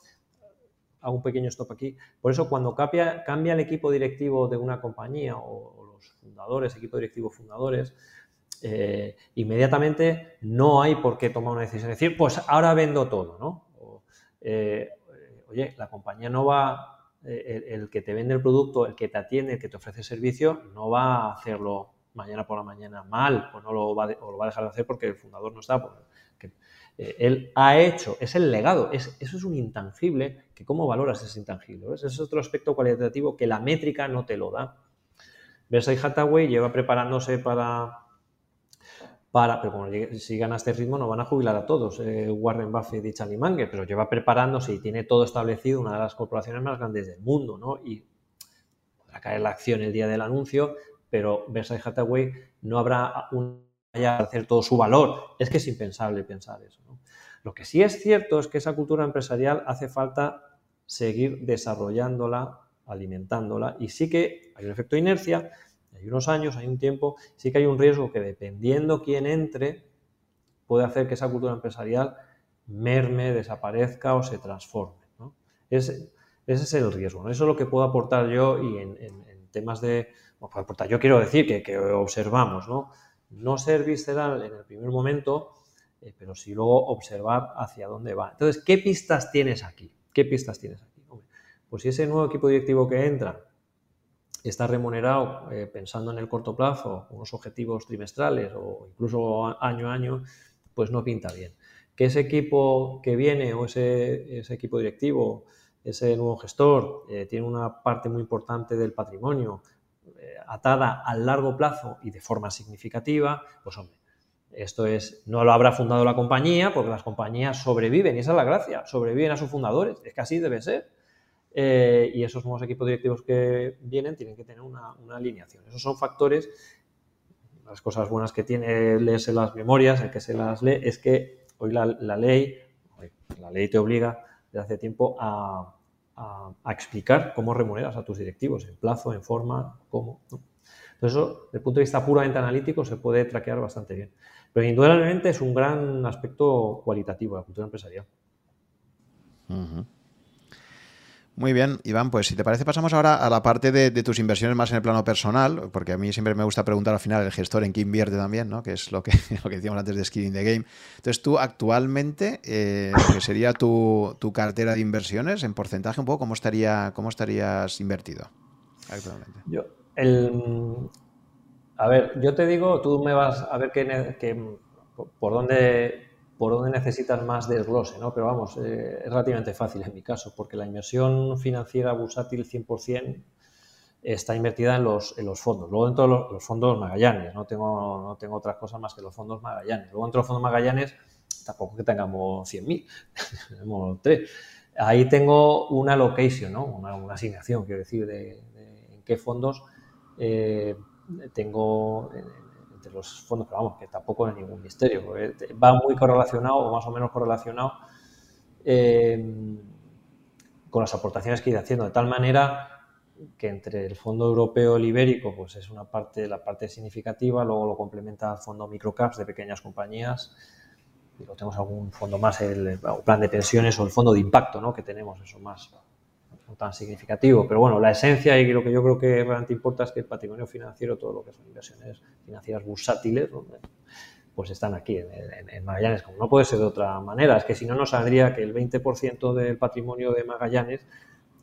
Speaker 2: hago un pequeño stop aquí, por eso cuando cambia el equipo directivo de una compañía o, los fundadores, equipo directivo fundadores, eh, inmediatamente no hay por qué tomar una decisión. Es decir, pues ahora vendo todo, ¿no? Eh, oye, la compañía no va eh, el, que te vende el producto, el que te atiende, el que te ofrece servicio, no va a hacerlo mañana por la mañana mal o no lo va, o lo va a dejar de hacer porque el fundador no está. Porque, él ha hecho, es el legado, es, eso es un intangible, que cómo valoras ese intangible. Ese es otro aspecto cualitativo que la métrica no te lo da. Versailles Hathaway lleva preparándose para para, pero como sigan a este ritmo no van a jubilar a todos, eh, Warren Buffett y Charlie Munger, pero lleva preparándose y tiene todo establecido, una de las corporaciones más grandes del mundo, ¿no? Y podrá caer la acción el día del anuncio, pero Versailles Hathaway no habrá un vaya hacer todo su valor. Es que es impensable pensar eso. Lo que sí es cierto es que esa cultura empresarial hace falta seguir desarrollándola, alimentándola, y sí que hay un efecto de inercia, hay unos años, hay un tiempo, sí que hay un riesgo que dependiendo quién entre, puede hacer que esa cultura empresarial merme, desaparezca o se transforme. ese es el riesgo. Eso es lo que puedo aportar yo y en, temas de... aportar, yo quiero decir que, observamos, ¿no? No ser visceral en el primer momento, eh, pero sí luego observar hacia dónde va. Entonces, ¿qué pistas tienes aquí? ¿Qué pistas tienes aquí? pues si ese nuevo equipo directivo que entra está remunerado eh, pensando en el corto plazo, unos objetivos trimestrales o incluso año a año, pues no pinta bien. Que ese equipo que viene o ese, ese equipo directivo ese nuevo gestor tiene una parte muy importante del patrimonio atada al largo plazo y de forma significativa, pues hombre, esto es, no lo habrá fundado la compañía, porque las compañías sobreviven, y esa es la gracia, sobreviven a sus fundadores, es que así debe ser. Eh, y esos nuevos equipos directivos que vienen tienen que tener una, alineación. Esos son factores, las cosas buenas que tiene leerse las memorias, el que se las lee, es que hoy la, ley, la ley te obliga desde hace tiempo a, explicar cómo remuneras a tus directivos, en plazo, en forma, cómo. Entonces, eso, desde el punto de vista puramente analítico, se puede traquear bastante bien. Pero indudablemente es un gran aspecto cualitativo de la cultura empresarial.
Speaker 1: Muy bien, Iván, pues si te parece pasamos ahora a la parte de, tus inversiones más en el plano personal, porque a mí siempre me gusta preguntar al final el gestor en qué invierte también, ¿no? que es lo que, <laughs> lo que decíamos antes de Skin the Game. Entonces tú actualmente, eh, que sería tu, cartera de inversiones, en porcentaje un poco, ¿cómo, estaría, cómo estarías invertido actualmente?
Speaker 2: Yo, el, a ver, yo te digo, tú me vas a ver qué, por dónde por dónde necesitas más desglose, ¿no? Pero vamos, eh, es relativamente fácil en mi caso, porque la inversión financiera bursátil 100% está invertida en los, fondos. Luego dentro de los, fondos Magallanes, no tengo, no tengo otras cosas más que los fondos Magallanes. Luego dentro de los fondos Magallanes tampoco que tengamos 100.000, <laughs> tenemos tres. Ahí tengo una location, ¿no? una, asignación, quiero decir, de, en qué fondos eh, tengo entre los fondos, pero vamos, que tampoco es ningún misterio, va muy correlacionado o más o menos correlacionado eh, con las aportaciones que iré haciendo, de tal manera que entre el fondo europeo el ibérico, pues es una parte, la parte significativa, luego lo complementa el fondo microcaps de pequeñas compañías, y luego tenemos algún fondo más, el, plan de pensiones o el fondo de impacto, ¿no? que tenemos eso más tan significativo. Pero bueno, la esencia y lo que yo creo que realmente importa es que el patrimonio financiero, todo lo que son inversiones financieras bursátiles, pues están aquí en, Magallanes, como no puede ser de otra manera. Es que si no, nos saldría que el 20% del patrimonio de Magallanes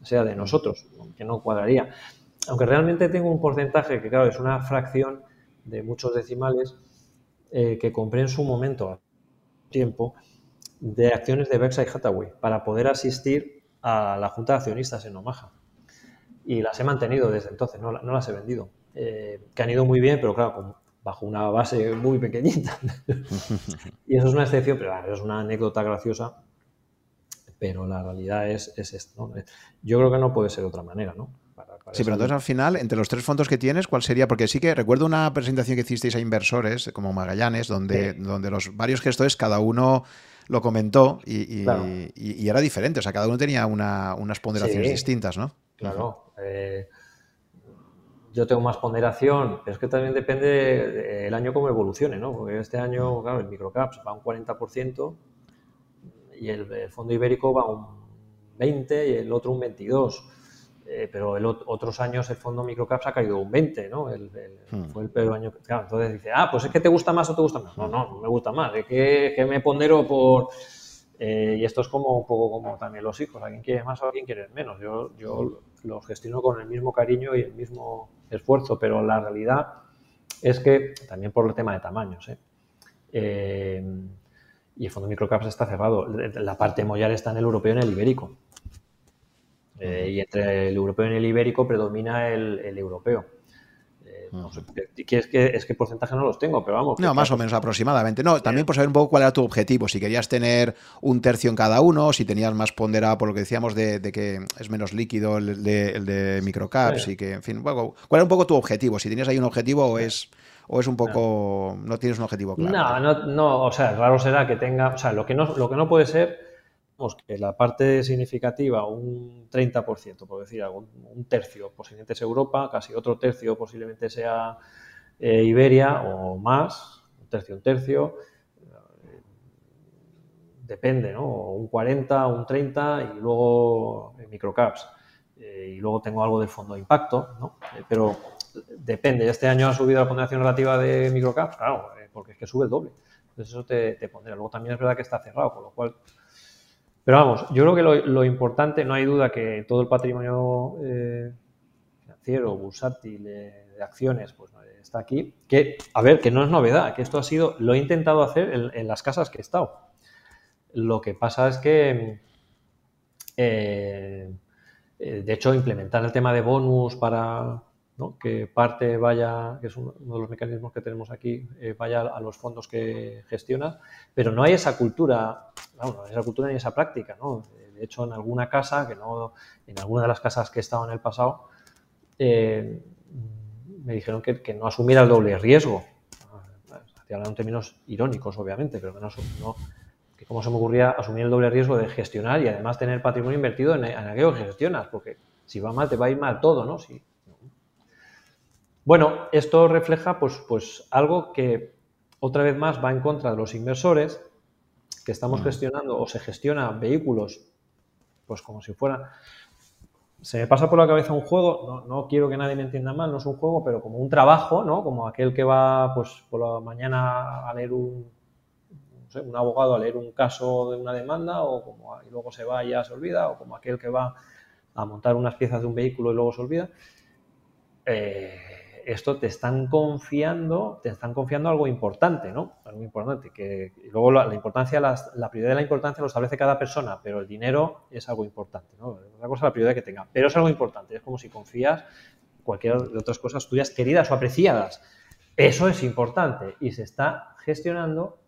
Speaker 2: sea de nosotros, que no cuadraría. Aunque realmente tengo un porcentaje que, claro, es una fracción de muchos decimales eh, que compré en su momento, tiempo, de acciones de Berkshire Hathaway para poder asistir a la Junta de Accionistas en Omaha. Y las he mantenido desde entonces, no, las he vendido. Eh, que han ido muy bien, pero claro, bajo una base muy pequeñita. <laughs> y eso es una excepción, pero es una anécdota graciosa. Pero la realidad es, es esto. Yo creo que no puede ser de otra manera, ¿no?
Speaker 1: sí, pero entonces al final, entre los tres fondos que tienes, ¿cuál sería? Porque sí que recuerdo una presentación que hicisteis a inversores, como Magallanes, donde, donde los varios gestores, cada uno lo comentó y, era diferente. O sea, cada uno tenía unas ponderaciones distintas, ¿no?
Speaker 2: Claro. Eh, yo tengo más ponderación, pero es que también depende del año cómo evolucione, ¿no? Porque este año, claro, el microcaps va un 40% y el, fondo ibérico va un 20% y el otro un 22%. Eh, pero en otros años el fondo microcaps ha caído un 20, ¿no? Hmm. Fue el peor año. Claro, entonces dice, ah, pues es que te gusta más o te gusta más. No, no, no me gusta más. Es que, me pondero por. Eh, y esto es como un poco como también los hijos. A quién quiere más o a quién quiere menos. Yo, yo los gestiono con el mismo cariño y el mismo esfuerzo, pero la realidad es que también por el tema de tamaños, ¿eh? y el fondo microcaps está cerrado. La parte mollar está en el europeo y en el ibérico. Eh, y entre el europeo y el ibérico predomina el, europeo. Eh, es, que, es que porcentaje no los tengo, pero vamos.
Speaker 1: No, más o menos aproximadamente. No, también por saber un poco cuál era tu objetivo. Si querías tener un tercio en cada uno, si tenías más ponderado por lo que decíamos de, que es menos líquido el de, el de microcaps y que, en fin, ¿cuál era un poco tu objetivo? Si tenías ahí un objetivo o es o es un poco no. tienes un objetivo claro.
Speaker 2: No, no, no, o sea, raro será que tenga, o sea, lo que no lo que no puede ser que la parte significativa, un 30%, por decir algo, un tercio posiblemente es Europa, casi otro tercio posiblemente sea eh, Iberia o más, un tercio, un tercio, eh, depende, ¿no? Un 40, un 30 y luego microcaps. Eh, y luego tengo algo del fondo de impacto, ¿no? pero depende. Este año ha subido la ponderación relativa de microcaps, claro, porque es que sube el doble. Entonces eso te, te pondrá. Luego también es verdad que está cerrado, con lo cual pero vamos, yo creo que lo, importante, no hay duda que todo el patrimonio eh, financiero, bursátil, de acciones, pues está aquí. Que, a ver, que no es novedad, que esto ha sido, lo he intentado hacer en, las casas que he estado. Lo que pasa es que de hecho, implementar el tema de bonus para que parte vaya, que es uno de los mecanismos que tenemos aquí, vaya a los fondos que gestionas, pero no hay esa cultura, no, hay esa cultura ni esa práctica. ¿no? De hecho, en alguna casa, que no, en alguna de las casas que he estado en el pasado, me dijeron que, que, no asumiera el doble riesgo. Estoy hablando en términos irónicos, obviamente, pero que no, no que cómo se me ocurría asumir el doble riesgo de gestionar y además tener patrimonio invertido en, aquello que gestionas, porque si va mal te va a ir mal todo, ¿no? Sí. Bueno, esto refleja pues, pues algo que otra vez más va en contra de los inversores, que estamos mm. gestionando o se gestiona vehículos pues como si fuera se me pasa por la cabeza un juego, no, quiero que nadie me entienda mal, no es un juego, pero como un trabajo, ¿no? Como aquel que va pues por la mañana a leer un, un abogado a leer un caso de una demanda o como y luego se va y ya se olvida, o como aquel que va a montar unas piezas de un vehículo y luego se olvida. Eh, esto te están confiando, te están confiando algo importante, ¿no? Algo importante, que luego la, importancia, la, prioridad de la importancia lo establece cada persona, pero el dinero es algo importante, ¿no? Otra cosa la prioridad que tenga, pero es algo importante, es como si confías cualquier de otras cosas tuyas queridas o apreciadas. Eso es importante y se está gestionando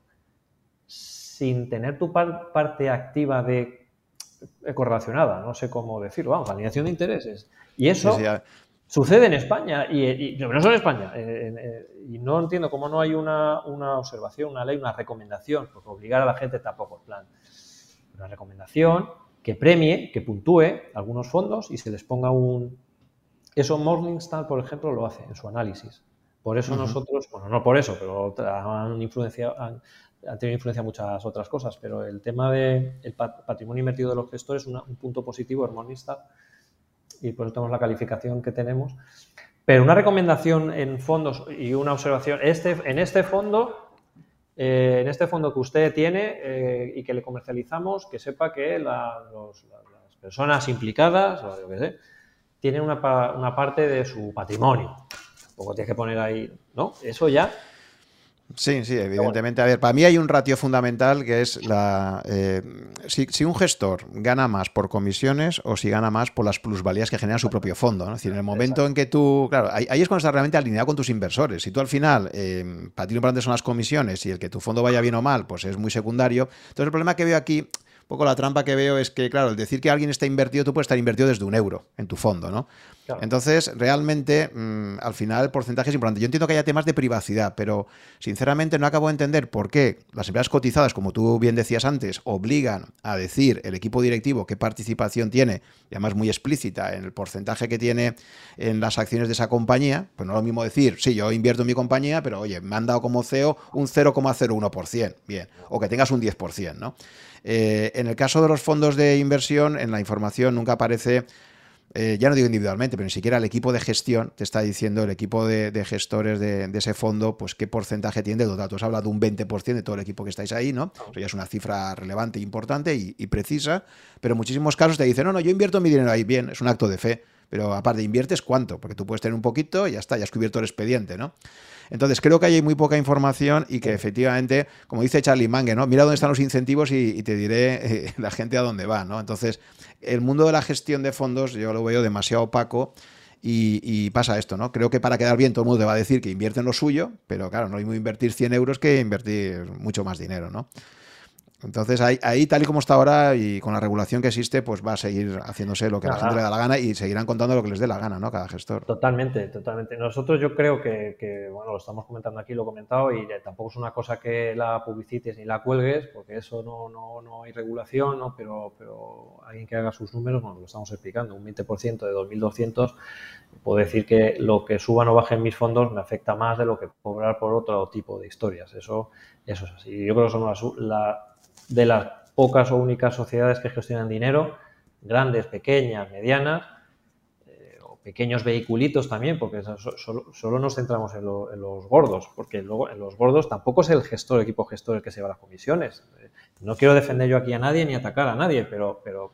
Speaker 2: sin tener tu parte activa de correlacionada, no sé cómo decirlo, vamos, alineación de intereses. Y eso sucede en España, y, no solo en España, y no entiendo cómo no hay una, observación, una ley, una recomendación, porque obligar a la gente tampoco es plan. Una recomendación que premie, que puntúe algunos fondos y se les ponga un... Eso Morningstar, por ejemplo, lo hace en su análisis. Por eso nosotros, bueno, no por eso, pero han influenciado, han, tenido influencia muchas otras cosas, pero el tema del patrimonio invertido de los gestores es un punto positivo Morningstar y por eso tenemos la calificación que tenemos. Pero una recomendación en fondos y una observación, este, en este fondo, eh, en este fondo que usted tiene eh, y que le comercializamos, que sepa que las personas implicadas, tienen una, una parte de su patrimonio. Tampoco tienes que poner ahí, ¿no? Eso ya
Speaker 1: Sí, sí, evidentemente. A ver, para mí hay un ratio fundamental que es la eh, si, un gestor gana más por comisiones o si gana más por las plusvalías que genera su propio fondo. ¿no? Es decir, en el momento en que tú, claro, ahí, es cuando estás realmente alineado con tus inversores. Si tú al final, eh, para ti lo importante son las comisiones y el que tu fondo vaya bien o mal, pues es muy secundario. Entonces el problema que veo aquí poco la trampa que veo es que, claro, el decir que alguien está invertido, tú puedes estar invertido desde un euro en tu fondo, ¿no? Entonces, realmente, mm, al final el porcentaje es importante. Yo entiendo que haya temas de privacidad, pero sinceramente no acabo de entender por qué las empresas cotizadas, como tú bien decías antes, obligan a decir el equipo directivo qué participación tiene, y además muy explícita en el porcentaje que tiene en las acciones de esa compañía. Pues no es lo mismo decir, sí, yo invierto en mi compañía, pero oye, me han dado como CEO un 0,01%, bien, o que tengas un 10%, ¿no? Eh, en el caso de los fondos de inversión, en la información nunca aparece, eh, ya no digo individualmente, pero ni siquiera el equipo de gestión te está diciendo, el equipo de, gestores de, ese fondo, pues qué porcentaje tiene de los datos. Habla de un 20% de todo el equipo que estáis ahí, ¿no? Eso ya es una cifra relevante, importante y, y precisa, pero en muchísimos casos te dicen, no, no, yo invierto mi dinero ahí, bien, es un acto de fe. Pero aparte, inviertes cuánto, porque tú puedes tener un poquito y ya está, ya has cubierto el expediente, ¿no? Entonces, creo que hay muy poca información y que efectivamente, como dice Charlie Mangue, ¿no? Mira dónde están los incentivos y, te diré eh, <laughs> la gente a dónde va, ¿no? Entonces, el mundo de la gestión de fondos yo lo veo demasiado opaco. Y, y, pasa esto, ¿no? Creo que para quedar bien todo el mundo te va a decir que invierte en lo suyo, pero claro, no hay muy invertir 100 euros que invertir mucho más dinero, ¿no? Entonces ahí, tal y como está ahora y con la regulación que existe, pues va a seguir haciéndose lo que a la gente le da la gana y seguirán contando lo que les dé la gana, ¿no? Cada gestor.
Speaker 2: Totalmente, totalmente. Nosotros yo creo que, bueno, lo estamos comentando aquí, lo he comentado, y tampoco es una cosa que la publicites ni la cuelgues, porque eso no, no, no hay regulación, ¿no? Pero, pero alguien que haga sus números, bueno, lo estamos explicando, un 20% de 2.200, puedo decir que lo que suba o baje en mis fondos me afecta más de lo que cobrar por otro tipo de historias. Eso, eso es así. Yo creo que son las, la, de las pocas o únicas sociedades que gestionan dinero, grandes, pequeñas, medianas, eh, o pequeños vehiculitos también, porque solo, nos centramos en, los gordos, porque luego en los gordos tampoco es el gestor, el equipo gestor el que se va a las comisiones. Eh, no quiero defender yo aquí a nadie ni atacar a nadie, pero, pero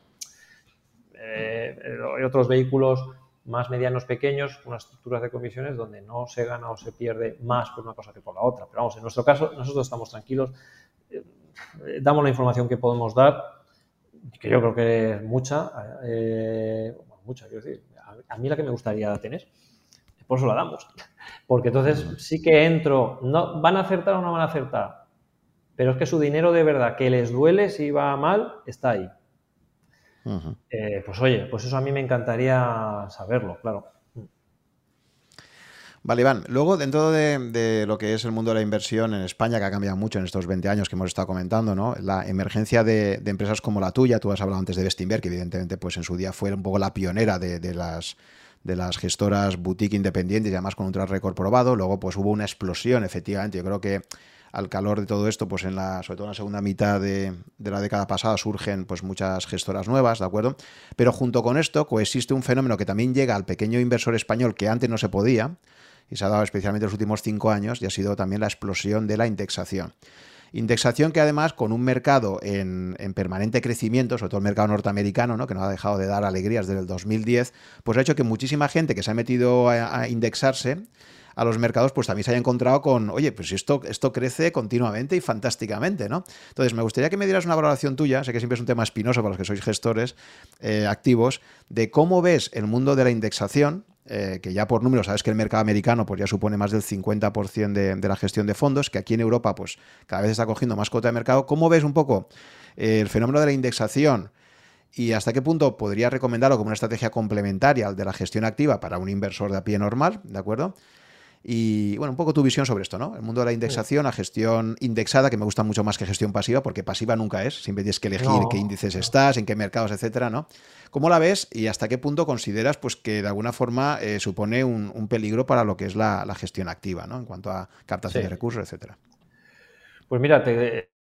Speaker 2: eh, hay otros vehículos más medianos pequeños, unas estructuras de comisiones donde no se gana o se pierde más por una cosa que por la otra. Pero vamos, en nuestro caso nosotros estamos tranquilos, damos la información que podemos dar. que yo creo que es mucha, eh, mucha, quiero decir, a, mí la que me gustaría tener, por eso la damos. Porque entonces sí que entro, no, ¿van a acertar o no van a acertar? Pero es que su dinero de verdad, que les duele si va mal, está ahí. Eh, pues oye, pues eso a mí me encantaría saberlo, claro.
Speaker 1: Vale, Iván. Luego, dentro de, lo que es el mundo de la inversión en España, que ha cambiado mucho en estos 20 años que hemos estado comentando, ¿no? La emergencia de, empresas como la tuya, tú has hablado antes de Bestinberg, que evidentemente pues en su día fue un poco la pionera de, las de las gestoras boutique independientes y además con un track record probado. Luego, pues hubo una explosión, efectivamente. Yo creo que al calor de todo esto, pues en la, sobre todo en la segunda mitad de, la década pasada surgen pues muchas gestoras nuevas, ¿de acuerdo? Pero junto con esto coexiste un fenómeno que también llega al pequeño inversor español que antes no se podía, y se ha dado especialmente en los últimos cinco años, y ha sido también la explosión de la indexación. Indexación que además con un mercado en, permanente crecimiento, sobre todo el mercado norteamericano, ¿no? que no ha dejado de dar alegrías desde el 2010, pues ha hecho que muchísima gente que se ha metido a, indexarse a los mercados, pues también se haya encontrado con, oye, pues esto, esto crece continuamente y fantásticamente, ¿no? Entonces, me gustaría que me dieras una valoración tuya, sé que siempre es un tema espinoso para los que sois gestores eh, activos, de cómo ves el mundo de la indexación, eh, que ya por números sabes que el mercado americano pues ya supone más del 50% de, la gestión de fondos, que aquí en Europa pues cada vez está cogiendo más cuota de mercado. ¿Cómo ves un poco eh, el fenómeno de la indexación y hasta qué punto podrías recomendarlo como una estrategia complementaria al de la gestión activa para un inversor de a pie normal, ¿de acuerdo? Y bueno, un poco tu visión sobre esto, ¿no? El mundo de la indexación, la gestión indexada, que me gusta mucho más que gestión pasiva, porque pasiva nunca es, siempre tienes que elegir en qué índices estás, en qué mercados, etcétera, ¿no? ¿Cómo la ves y hasta qué punto consideras pues, que de alguna forma eh, supone un, peligro para lo que es la, gestión activa, ¿no? En cuanto a captación de recursos, etcétera.
Speaker 2: Pues mira,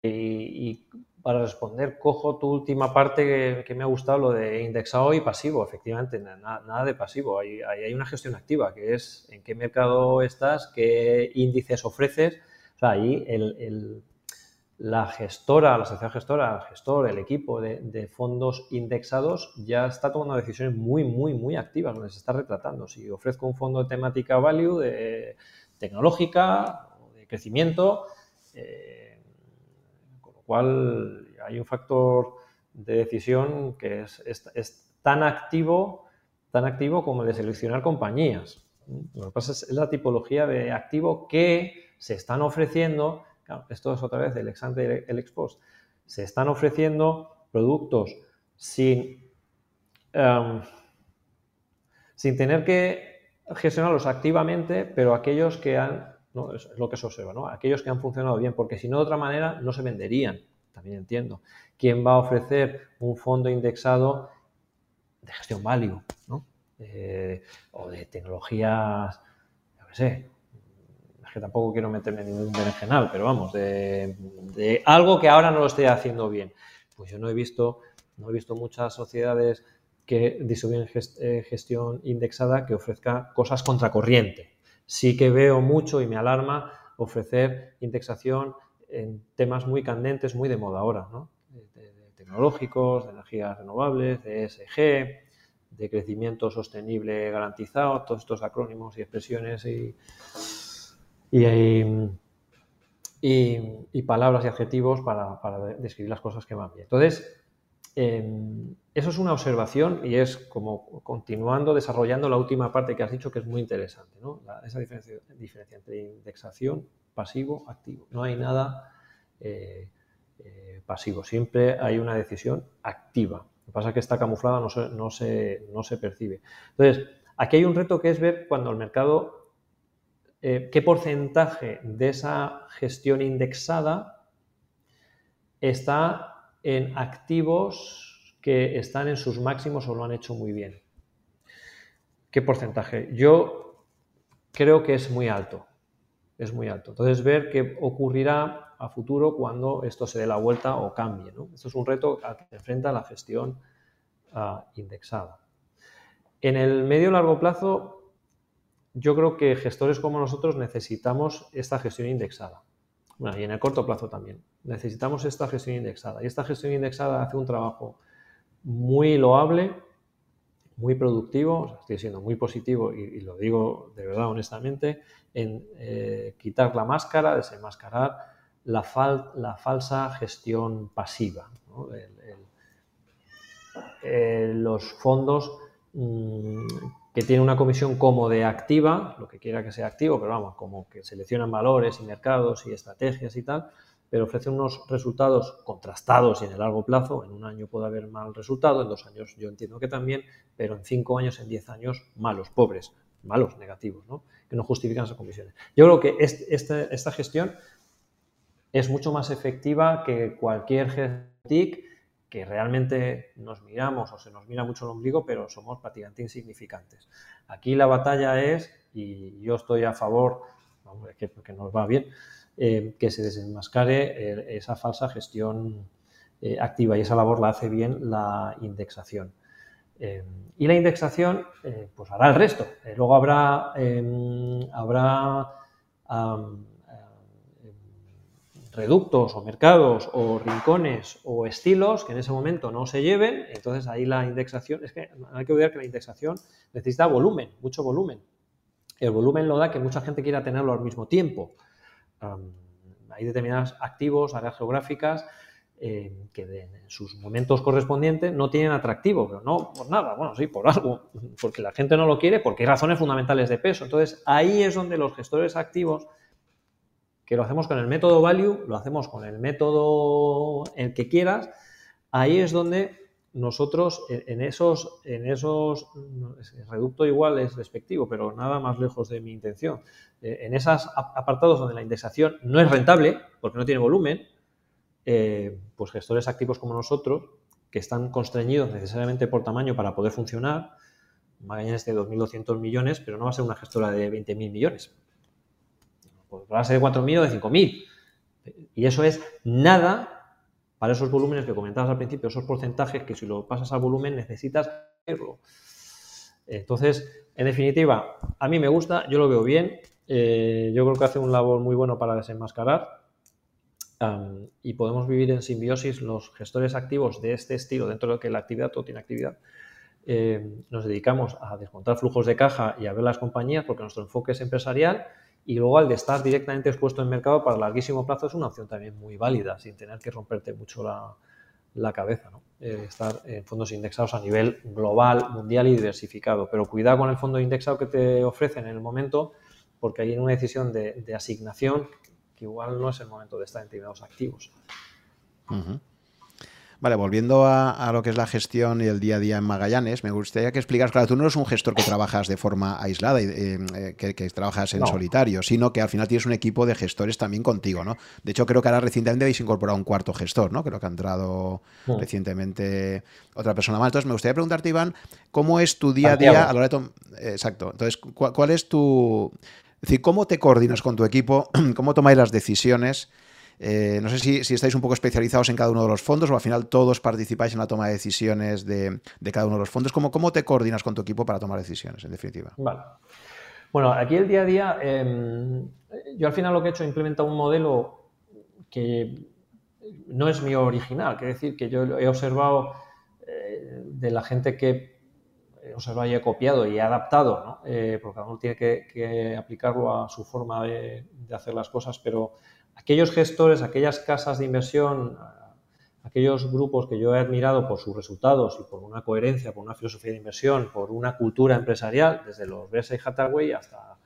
Speaker 2: y, para responder, cojo tu última parte que, me ha gustado, lo de indexado y pasivo. Efectivamente, nada, de pasivo. Hay, una gestión activa, que es en qué mercado estás, qué índices ofreces. O sea, ahí la gestora, la sociedad gestora, el gestor, el equipo de, fondos indexados ya está tomando decisiones muy, muy, muy activas, donde se está retratando. Si ofrezco un fondo de temática value, de tecnológica, de crecimiento, eh, cual hay un factor de decisión que es, tan activo tan activo como el de seleccionar compañías. Lo que pasa es, la tipología de activo que se están ofreciendo, esto es otra vez el ex ante el ex post, se están ofreciendo productos sin, em, sin tener que gestionarlos activamente, pero aquellos que han es, lo que se observa, ¿no? Aquellos que han funcionado bien, porque si no, de otra manera, no se venderían. También entiendo. ¿Quién va a ofrecer un fondo indexado de gestión value, ¿no? Eh, o de tecnologías, yo qué sé, que tampoco quiero meterme en ningún berenjenal, pero vamos, de, algo que ahora no lo esté haciendo bien. Pues yo no he visto, no he visto muchas sociedades que distribuyen eh, gestión indexada que ofrezca cosas contracorriente sí que veo mucho y me alarma ofrecer indexación en temas muy candentes, muy de moda ahora, ¿no? de, tecnológicos, de energías renovables, de ESG, de crecimiento sostenible garantizado, todos estos acrónimos y expresiones y, y, palabras y adjetivos para, para, describir las cosas que van bien. Entonces, Em, eso es una observación y es como continuando, desarrollando la última parte que has dicho que es muy interesante, ¿no? esa diferencia, entre indexación, pasivo, activo. No hay nada eh, eh, pasivo, siempre hay una decisión activa. Lo que pasa es que está camuflada, no se, no, se, no se percibe. Entonces, aquí hay un reto que es ver cuando el mercado, eh, qué porcentaje de esa gestión indexada está en activos que están en sus máximos o lo han hecho muy bien. ¿Qué porcentaje? Yo creo que es muy alto. Es muy alto. Entonces, ver qué ocurrirá a futuro cuando esto se dé la vuelta o cambie. Esto es un reto al que enfrenta la gestión ah, indexada. En el medio largo plazo, yo creo que gestores como nosotros necesitamos esta gestión indexada. Bueno, y en el corto plazo también. Necesitamos esta gestión indexada. Y esta gestión indexada hace un trabajo muy loable, muy productivo, estoy siendo muy positivo y, lo digo de verdad honestamente, en eh, quitar la máscara, desenmascarar la, la falsa gestión pasiva. eh, los fondos mm, que tienen una comisión como de activa, lo que quiera que sea activo, pero vamos, como que seleccionan valores y mercados y estrategias y tal, pero ofrecen unos resultados contrastados y en el largo plazo, en un año puede haber mal resultado, en dos años yo entiendo que también, pero en cinco años, en diez años, malos, pobres, malos, negativos, ¿no? que no justifican esas comisiones. Yo creo que esta, gestión es mucho más efectiva que cualquier TIC que realmente nos miramos o se nos mira mucho el ombligo, pero somos prácticamente insignificantes. Aquí la batalla es, y yo estoy a favor, que, que nos va bien, eh, que se desenmascare eh, esa falsa gestión eh, activa y esa labor la hace bien la indexación. y la indexación pues hará el resto. luego habrá, em, habrá reductos o mercados o rincones o estilos que en ese momento no se lleven, entonces ahí la indexación, es que hay que olvidar que la indexación necesita volumen, mucho volumen. El volumen lo da que mucha gente quiera tenerlo al mismo tiempo. hay determinados activos, áreas geográficas, eh, que en sus momentos correspondientes no tienen atractivo, pero no por nada, bueno, sí, por algo, porque la gente no lo quiere, porque hay razones fundamentales de peso. Entonces, ahí es donde los gestores activos que lo hacemos con el método value, lo hacemos con el método el que quieras, ahí es donde nosotros en esos, en esos, reducto igual es despectivo, pero nada más lejos de mi intención, eh, en esos apartados donde la indexación no es rentable, porque no tiene volumen, eh, pues gestores activos como nosotros, que están constreñidos necesariamente por tamaño para poder funcionar, Magallanes de 2.200 millones, pero no va a ser una gestora de 20.000 millones pues a ser de 4.000 o de 5.000. Y eso es nada para esos volúmenes que comentabas al principio, esos porcentajes que si lo pasas al volumen necesitas verlo. Entonces, en definitiva, a mí me gusta, yo lo veo bien, eh, yo creo que hace un labor muy bueno para desenmascarar y podemos vivir en simbiosis los gestores activos de este estilo, dentro de lo que la actividad, todo tiene actividad. Eh, nos dedicamos a descontar flujos de caja y a ver las compañías porque nuestro enfoque es empresarial y luego al de estar directamente expuesto en mercado para larguísimo plazo es una opción también muy válida, sin tener que romperte mucho la, cabeza. ¿no? Eh, estar en fondos indexados a nivel global, mundial y diversificado. Pero cuidado con el fondo indexado que te ofrecen en el momento, porque hay una decisión de, asignación que igual no es el momento de estar en determinados activos.
Speaker 1: Vale, volviendo a, lo que es la gestión y el día a día en Magallanes, me gustaría que explicaras, claro, tú no eres un gestor que trabajas de forma aislada, y eh, eh, que, trabajas en solitario, sino que al final tienes un equipo de gestores también contigo, ¿no? De hecho, creo que ahora recientemente habéis incorporado un cuarto gestor, ¿no? Creo que ha entrado recientemente otra persona más. Entonces, me gustaría preguntarte, Iván, ¿cómo es tu día a día a la hora de Exacto. Entonces, ¿cuál, es tu... Es decir, ¿cómo te coordinas con tu equipo? <clears throat> ¿Cómo tomáis las decisiones? Eh, no sé si, estáis un poco especializados en cada uno de los fondos o al final todos participáis en la toma de decisiones de, cada uno de los fondos. ¿Cómo, ¿Cómo, te coordinas con tu equipo para tomar decisiones, en definitiva?
Speaker 2: Vale. Bueno, aquí el día a día, em, yo al final lo que he hecho es implementar un modelo que no es mío original, quiere decir que yo he observado eh, de la gente que he observado y he copiado y he adaptado, ¿no? Eh, porque cada uno tiene que, aplicarlo a su forma de, de hacer las cosas, pero aquellos gestores, aquellas casas de inversión, aquellos grupos que yo he admirado por sus resultados y por una coherencia, por una filosofía de inversión, por una cultura empresarial, desde los Berkshire Hathaway hasta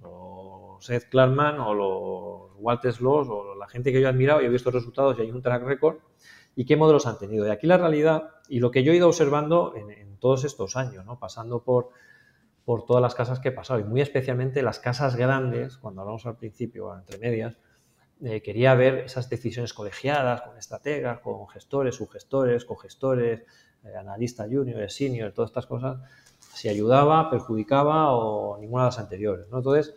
Speaker 2: los Ed Clarkman o los Walter Sloss o la gente que yo he admirado y he visto resultados y hay un track record y qué modelos han tenido. Y aquí la realidad y lo que yo he ido observando en, todos estos años, ¿no? pasando por, por todas las casas que he pasado y muy especialmente las casas grandes, cuando hablamos al principio, entre medias, eh, quería ver esas decisiones colegiadas con estrategas, con gestores, subgestores, cogestores, eh, analistas junior, senior, todas estas cosas, si ayudaba, perjudicaba o ninguna de las anteriores. Entonces,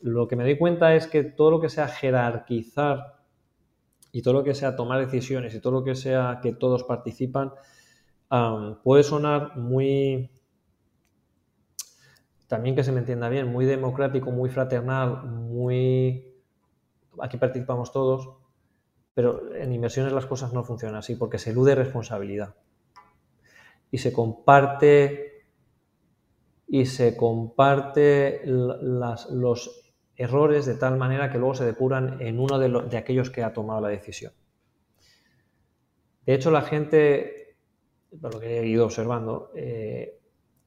Speaker 2: lo que me doy cuenta es que todo lo que sea jerarquizar y todo lo que sea tomar decisiones y todo lo que sea que todos participan, puede sonar muy, también que se me entienda bien, muy democrático, muy fraternal, muy aquí participamos todos, pero en inversiones las cosas no funcionan así porque se elude responsabilidad y se comparte y se comparte los errores de tal manera que luego se depuran en uno de, de aquellos que ha tomado la decisión. De hecho, la gente por lo que he ido observando, eh,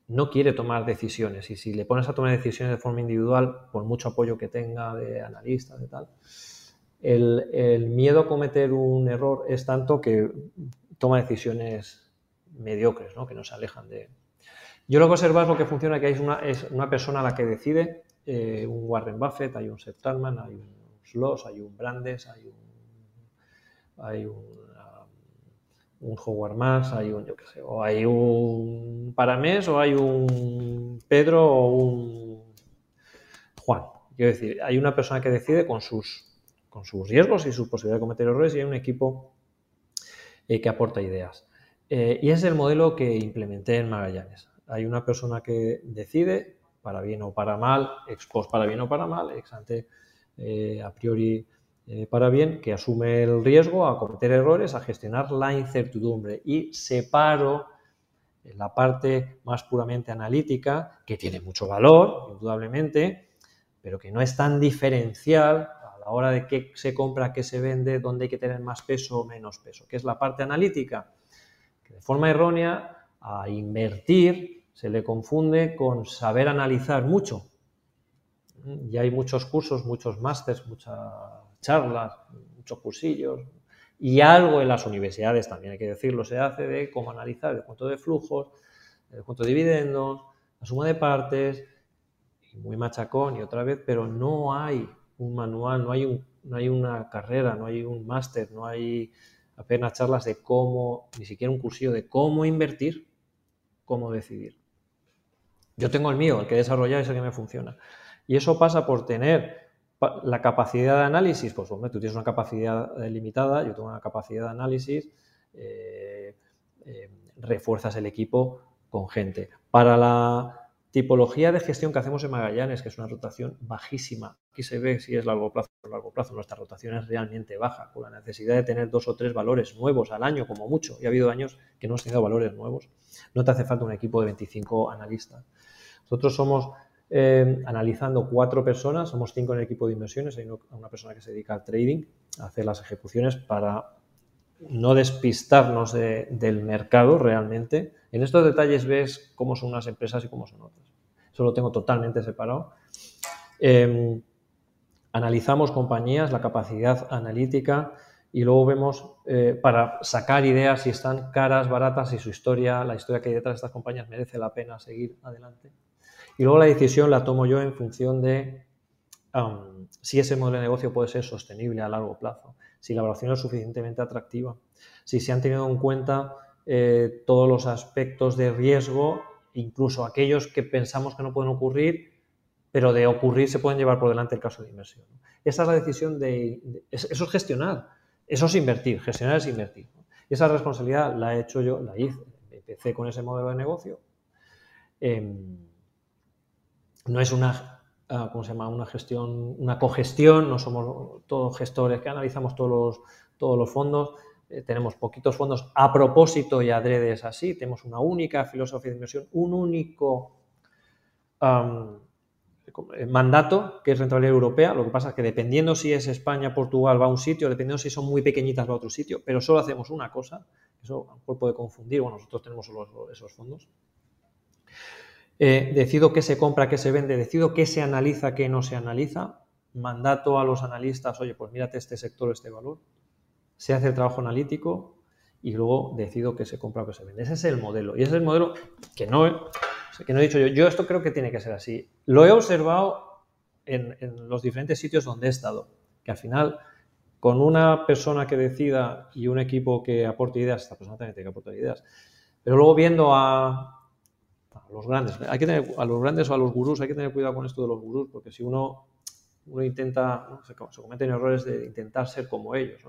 Speaker 2: no quiere tomar decisiones. Y si le pones a tomar decisiones de forma individual, por mucho apoyo que tenga de analistas y tal, el, miedo a cometer un error es tanto que toma decisiones mediocres, ¿no? que no se alejan de... Yo lo que observo es lo que funciona, que hay una, es una persona a la que decide, eh, un Warren Buffett, hay un Seth Talman, hay un Sloss, hay un Brandes, hay hay un, un Howard Marks, hay un, yo qué sé, o hay un Paramés, o hay un Pedro, o un Juan. Quiero decir, hay una persona que decide con sus con sus riesgos y su posibilidad de cometer errores y hay un equipo eh, que aporta ideas. Eh, y es el modelo que implementé en Magallanes. Hay una persona que decide, para bien o para mal, ex post para bien o para mal, ex ante eh, a priori para bien, que asume el riesgo a cometer errores, a gestionar la incertidumbre y separo la parte más puramente analítica, que tiene mucho valor, indudablemente, pero que no es tan diferencial la hora de qué se compra, qué se vende, dónde hay que tener más peso o menos peso, que es la parte analítica, que de forma errónea a invertir se le confunde con saber analizar mucho. Y hay muchos cursos, muchos másters, muchas charlas, muchos cursillos, y algo en las universidades también hay que decirlo, se hace de cómo analizar el cuento de flujos, el cuento de dividendos, la suma de partes, muy machacón y otra vez, pero no hay un manual, no hay, un, no hay una carrera, no hay un máster, no hay apenas charlas de cómo, ni siquiera un cursillo de cómo invertir, cómo decidir. Yo tengo el mío, el que he desarrollado es el que me funciona. Y eso pasa por tener la capacidad de análisis, pues hombre, tú tienes una capacidad eh, limitada, yo tengo una capacidad de análisis, eh, eh, refuerzas el equipo con gente. Para la Tipología de gestión que hacemos en Magallanes, que es una rotación bajísima. Aquí se ve si es largo plazo o largo plazo. Nuestra rotación es realmente baja, con la necesidad de tener dos o tres valores nuevos al año, como mucho. Y ha habido años que no hemos tenido valores nuevos. No te hace falta un equipo de 25 analistas. Nosotros somos, eh, analizando cuatro personas, somos cinco en el equipo de inversiones. Hay una persona que se dedica al trading, a hacer las ejecuciones para no despistarnos del mercado realmente. En estos detalles ves cómo son unas empresas y cómo son otras. Eso lo tengo totalmente separado. Em, analizamos compañías, la capacidad analítica y luego vemos eh, para sacar ideas si están caras, baratas, si su historia, la historia que hay detrás de estas compañías merece la pena seguir adelante. Y luego la decisión la tomo yo en función de si ese modelo de negocio puede ser sostenible a largo plazo, si la evaluación es suficientemente atractiva, si se han tenido en cuenta eh, todos los aspectos de riesgo, incluso aquellos que pensamos que no pueden ocurrir, pero de ocurrir se pueden llevar por delante el caso de inversión. Esa es la decisión de, eso es gestionar, eso es invertir, gestionar es invertir. Esa responsabilidad la he hecho yo, la hice, empecé con ese modelo de negocio. Em, no es una Ah, ¿cómo se llama? Una gestión, una cogestión, no somos todos gestores que analizamos todos los, todos los fondos, eh, tenemos poquitos fondos a propósito y adredes así, tenemos una única filosofía de inversión, un único eh, mandato que es rentabilidad europea, lo que pasa es que dependiendo si es España, Portugal, va a un sitio, dependiendo si son muy pequeñitas, va a otro sitio, pero solo hacemos una cosa, eso a lo mejor puede confundir, bueno, nosotros tenemos solo esos fondos. Eh, decido qué se compra, qué se vende, decido qué se analiza, qué no se analiza, mandato a los analistas, oye, pues mírate este sector, este valor, se hace el trabajo analítico y luego decido qué se compra o qué se vende. Ese es el modelo. Y ese es el modelo que no, que no he dicho yo. Yo esto creo que tiene que ser así. Lo he observado en, en los diferentes sitios donde he estado, que al final con una persona que decida y un equipo que aporte ideas, esta persona también tiene que aportar ideas, pero luego viendo a, a los grandes. Hay que tener, a los grandes o a los gurús hay que tener cuidado con esto de los gurús, porque si uno, uno intenta, se, cometen errores de intentar ser como ellos.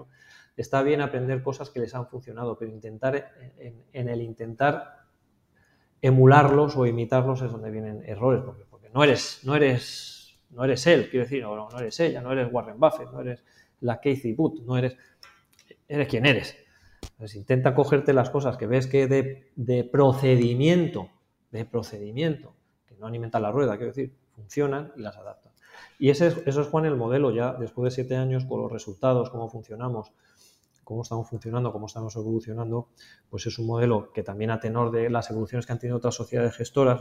Speaker 2: Está bien aprender cosas que les han funcionado, pero intentar en, el intentar emularlos o imitarlos es donde vienen errores, porque, no, eres, no, eres, no eres él, quiero decir, no, no eres ella, no eres Warren Buffett, no eres la Casey Booth, no eres, eres quien eres. Entonces intenta cogerte las cosas que ves que de, de procedimiento de procedimiento, que no alimentan la rueda, quiero decir, funcionan y las adaptan. Y ese es, eso es, Juan, el modelo ya después de siete años con los resultados, cómo funcionamos. cómo estamos funcionando, cómo estamos evolucionando, pues es un modelo que también a tenor de las evoluciones que han tenido otras sociedades gestoras,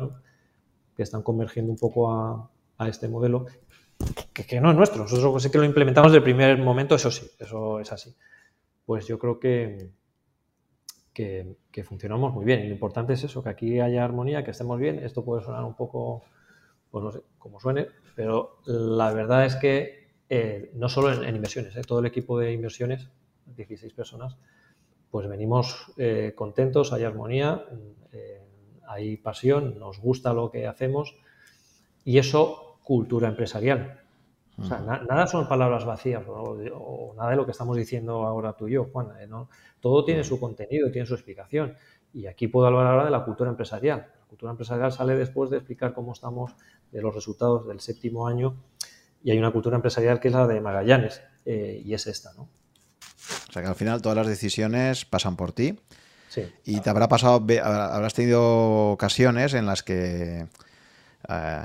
Speaker 2: que están convergiendo un poco a, este modelo, que, no es nuestro. Nosotros sí que lo implementamos desde el primer momento, eso sí, eso es así. Pues yo creo que, que, funcionamos muy bien. Y lo importante es eso, que aquí haya armonía, que estemos bien. Esto puede sonar un poco, pues no sé, como suene, pero la verdad es que eh, no solo en, inversiones, eh, todo el equipo de inversiones 16 personas, pues venimos eh, contentos, hay armonía, hay pasión, nos gusta lo que hacemos y eso, cultura empresarial. O sea, nada son palabras vacías o, nada de lo que estamos diciendo ahora tú y yo, Juan. Eh, ¿no? Todo tiene su contenido, tiene su explicación. Y aquí puedo hablar ahora de la cultura empresarial. La cultura empresarial sale después de explicar cómo estamos de los resultados del séptimo año y hay una cultura empresarial que es la de Magallanes y es esta, ¿no?
Speaker 1: O sea que al final todas las decisiones pasan por ti. Sí. Y te habrá pasado, habrás tenido ocasiones en las que, eh,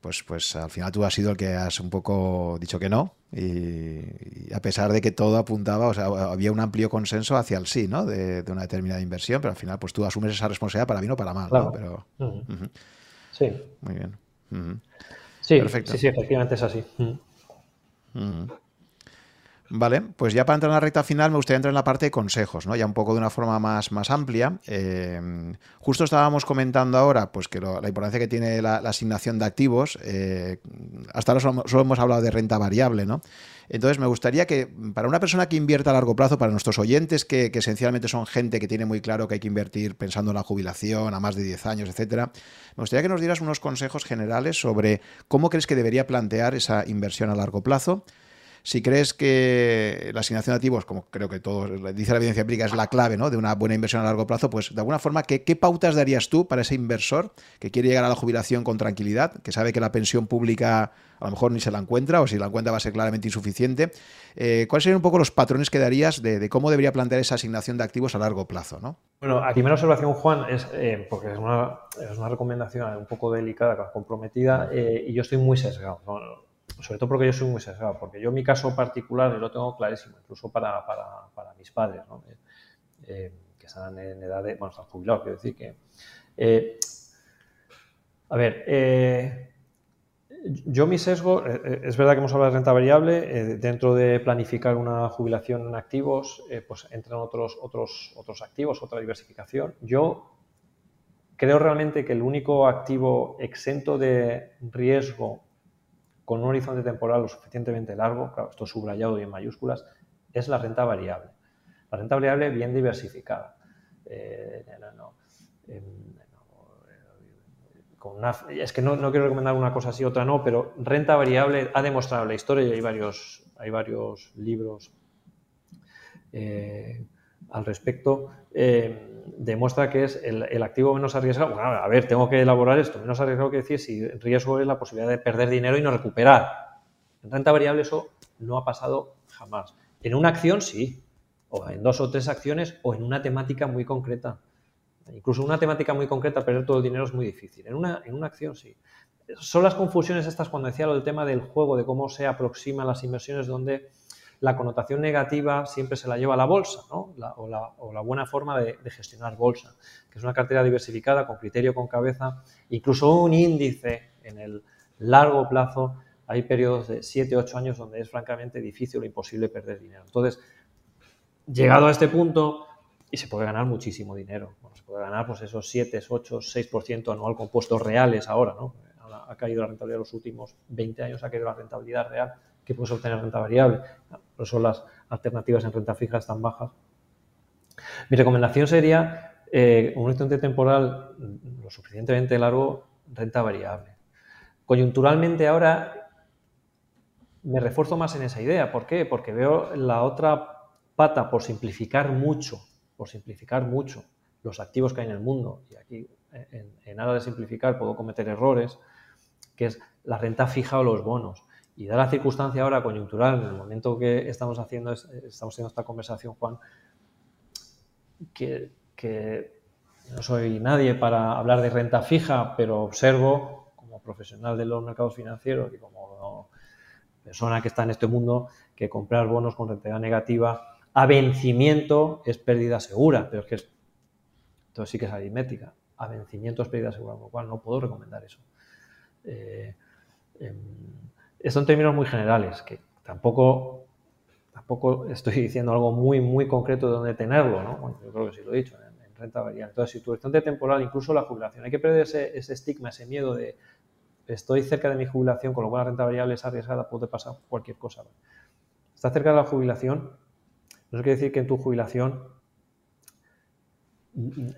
Speaker 1: pues, pues al final tú has sido el que has un poco dicho que no. Y, a pesar de que todo apuntaba, o sea, había un amplio consenso hacia el sí, ¿no? De, una determinada inversión, pero al final, pues tú asumes esa responsabilidad para bien o para mal, ¿no? Pero,
Speaker 2: Sí.
Speaker 1: Muy bien.
Speaker 2: Sí, Perfecto. sí, sí, efectivamente es así.
Speaker 1: Vale, pues ya para entrar en la recta final me gustaría entrar en la parte de consejos, ¿no? Ya un poco de una forma más, más amplia. Eh, justo estábamos comentando ahora pues que la importancia que tiene la, asignación de activos. Eh, hasta ahora solo, hemos hablado de renta variable, ¿no? Entonces me gustaría que para una persona que invierta a largo plazo, para nuestros oyentes, que, esencialmente son gente que tiene muy claro que hay que invertir pensando en la jubilación a más de 10 años, etcétera, me gustaría que nos dieras unos consejos generales sobre cómo crees que debería plantear esa inversión a largo plazo si crees que la asignación de activos, como creo que todo dice la evidencia empírica, es la clave ¿no? de una buena inversión a largo plazo, pues de alguna forma, ¿qué, pautas darías tú para ese inversor que quiere llegar a la jubilación con tranquilidad, que sabe que la pensión pública a lo mejor ni se la encuentra o si la encuentra va a ser claramente insuficiente? Eh, ¿Cuáles serían un poco los patrones que darías de, cómo debería plantear esa asignación de activos a largo plazo? ¿no?
Speaker 2: Bueno, aquí mi observación, Juan, es eh, porque es una, una, recomendación un poco delicada, comprometida, eh, y yo estoy muy sesgado. Sobre todo porque yo soy muy sesgado, porque yo mi caso particular lo tengo clarísimo, incluso para, mis padres, eh, que están en edad de, bueno, están jubilados, quiero decir que... Eh, a ver, eh, yo mi sesgo, es verdad que hemos hablado de renta variable, dentro de planificar una jubilación en activos, pues entran otros, otros, otros activos, otra diversificación. Yo creo realmente que el único activo exento de riesgo con un horizonte temporal lo suficientemente largo, claro, esto subrayado y en mayúsculas, es la renta variable. La renta variable bien diversificada. Eh, em, es que no, quiero recomendar una cosa así, otra no, pero renta variable ha demostrado la historia y hay varios, hay varios libros eh, al respecto. Eh, demuestra que es el, activo menos arriesgado. A ver, tengo que elaborar esto. Menos arriesgado que decir si riesgo es la posibilidad de perder dinero y no recuperar. En renta variable eso no ha pasado jamás. En una acción sí, o en dos o tres acciones, o en una temática muy concreta. Incluso una temática muy concreta perder todo el dinero es muy difícil. En una, en una acción sí. Son las confusiones estas cuando decía lo del tema del juego, de cómo se aproximan las inversiones, donde la connotación negativa siempre se la lleva a la bolsa, ¿no? o, la, buena forma de, gestionar bolsa, que es una cartera diversificada con criterio, con cabeza, incluso un índice en el largo plazo. Hay periodos de 7, 8 años donde es francamente difícil o imposible perder dinero. Entonces, llegado a este punto, y se puede ganar muchísimo dinero. se puede ganar pues esos 7, 8, 6% anual compuestos reales ahora, ¿no? Ha caído la rentabilidad en los últimos 20 años, ha caído la rentabilidad real que puedes obtener renta variable. Por eso las alternativas en renta fija están bajas. Mi recomendación sería eh, un horizonte temporal lo suficientemente largo, renta variable. Coyunturalmente ahora me refuerzo más en esa idea. ¿Por qué? Porque veo la otra pata por simplificar mucho, por simplificar mucho los activos que hay en el mundo. Y aquí, en, en aras de simplificar, puedo cometer errores, que es la renta fija o los bonos. Y da la circunstancia ahora coyuntural, en el momento que estamos haciendo, estamos haciendo esta conversación, Juan, que, no soy nadie para hablar de renta fija, pero observo como profesional de los mercados financieros y como persona que está en este mundo que comprar bonos con rentabilidad negativa A vencimiento es pérdida segura, pero es que es, entonces sí que es aritmética. A vencimiento es pérdida segura, con lo cual no puedo recomendar eso. Eh, em, esto en términos muy generales, que tampoco, tampoco estoy diciendo algo muy, muy concreto de dónde tenerlo, ¿no? Bueno, yo creo que sí lo he dicho, en, renta variable. Entonces, si tu horizonte temporal, incluso la jubilación, hay que perder ese, ese estigma, ese miedo de estoy cerca de mi jubilación, con lo cual la renta variable es arriesgada, puede pasar cualquier cosa. Está cerca de la jubilación, no quiere decir que en tu jubilación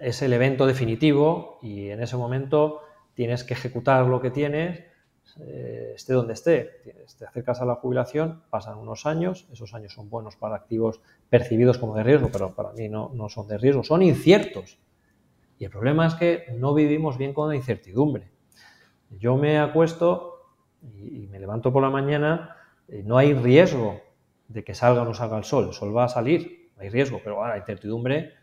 Speaker 2: es el evento definitivo y en ese momento tienes que ejecutar lo que tienes, eh, esté donde esté. Te acercas a la jubilación, pasan unos años, esos años son buenos para activos percibidos como de riesgo, pero para mí no, son de riesgo, son inciertos. Y el problema es que no vivimos bien con la incertidumbre. Yo me acuesto y, me levanto por la mañana, no hay riesgo de que salga o no salga el sol, el sol va a salir, hay riesgo, pero ahora hay incertidumbre,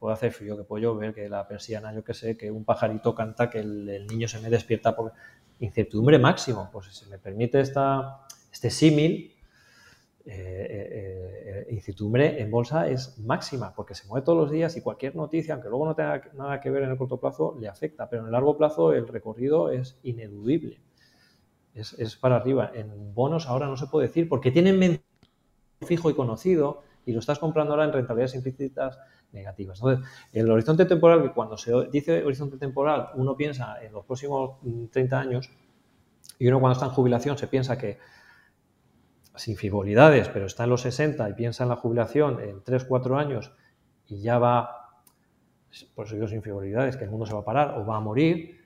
Speaker 2: puedo hacer frío, que puedo ver que la persiana, yo que sé, que un pajarito canta, que el, niño se me despierta por incertidumbre máximo, pues si se me permite esta, este símil, eh, eh, incertidumbre en bolsa es máxima, porque se mueve todos los días y cualquier noticia, aunque luego no tenga nada que ver en el corto plazo, le afecta, pero en el largo plazo el recorrido es ineludible. Es, es para arriba. En bonos ahora no se puede decir, porque tienen fijo y conocido y lo estás comprando ahora en rentabilidades implícitas negativas. Entonces, el horizonte temporal, que cuando se dice horizonte temporal, uno piensa en los próximos 30 años y uno cuando está en jubilación se piensa que sin frivolidades, pero está en los 60 y piensa en la jubilación en 3, 4 años y ya va, por eso digo sin frivolidades, que el mundo se va a parar o va a morir,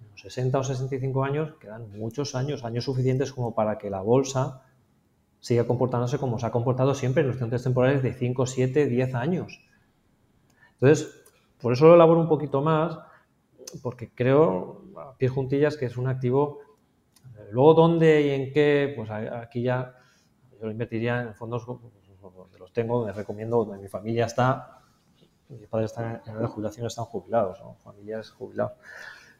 Speaker 2: en los 60 o 65 años quedan muchos años, años suficientes como para que la bolsa siga comportándose como se ha comportado siempre en los horizontes temporales de 5, 7, 10 años. Entonces, por eso lo elaboro un poquito más, porque creo, a pie juntillas, que es un activo. Eh, luego, ¿dónde y en qué? Pues aquí ya yo lo invertiría en fondos pues, donde los tengo, donde recomiendo, donde mi familia está, mis padres están en la jubilación, están jubilados, ¿no? familiares jubilados.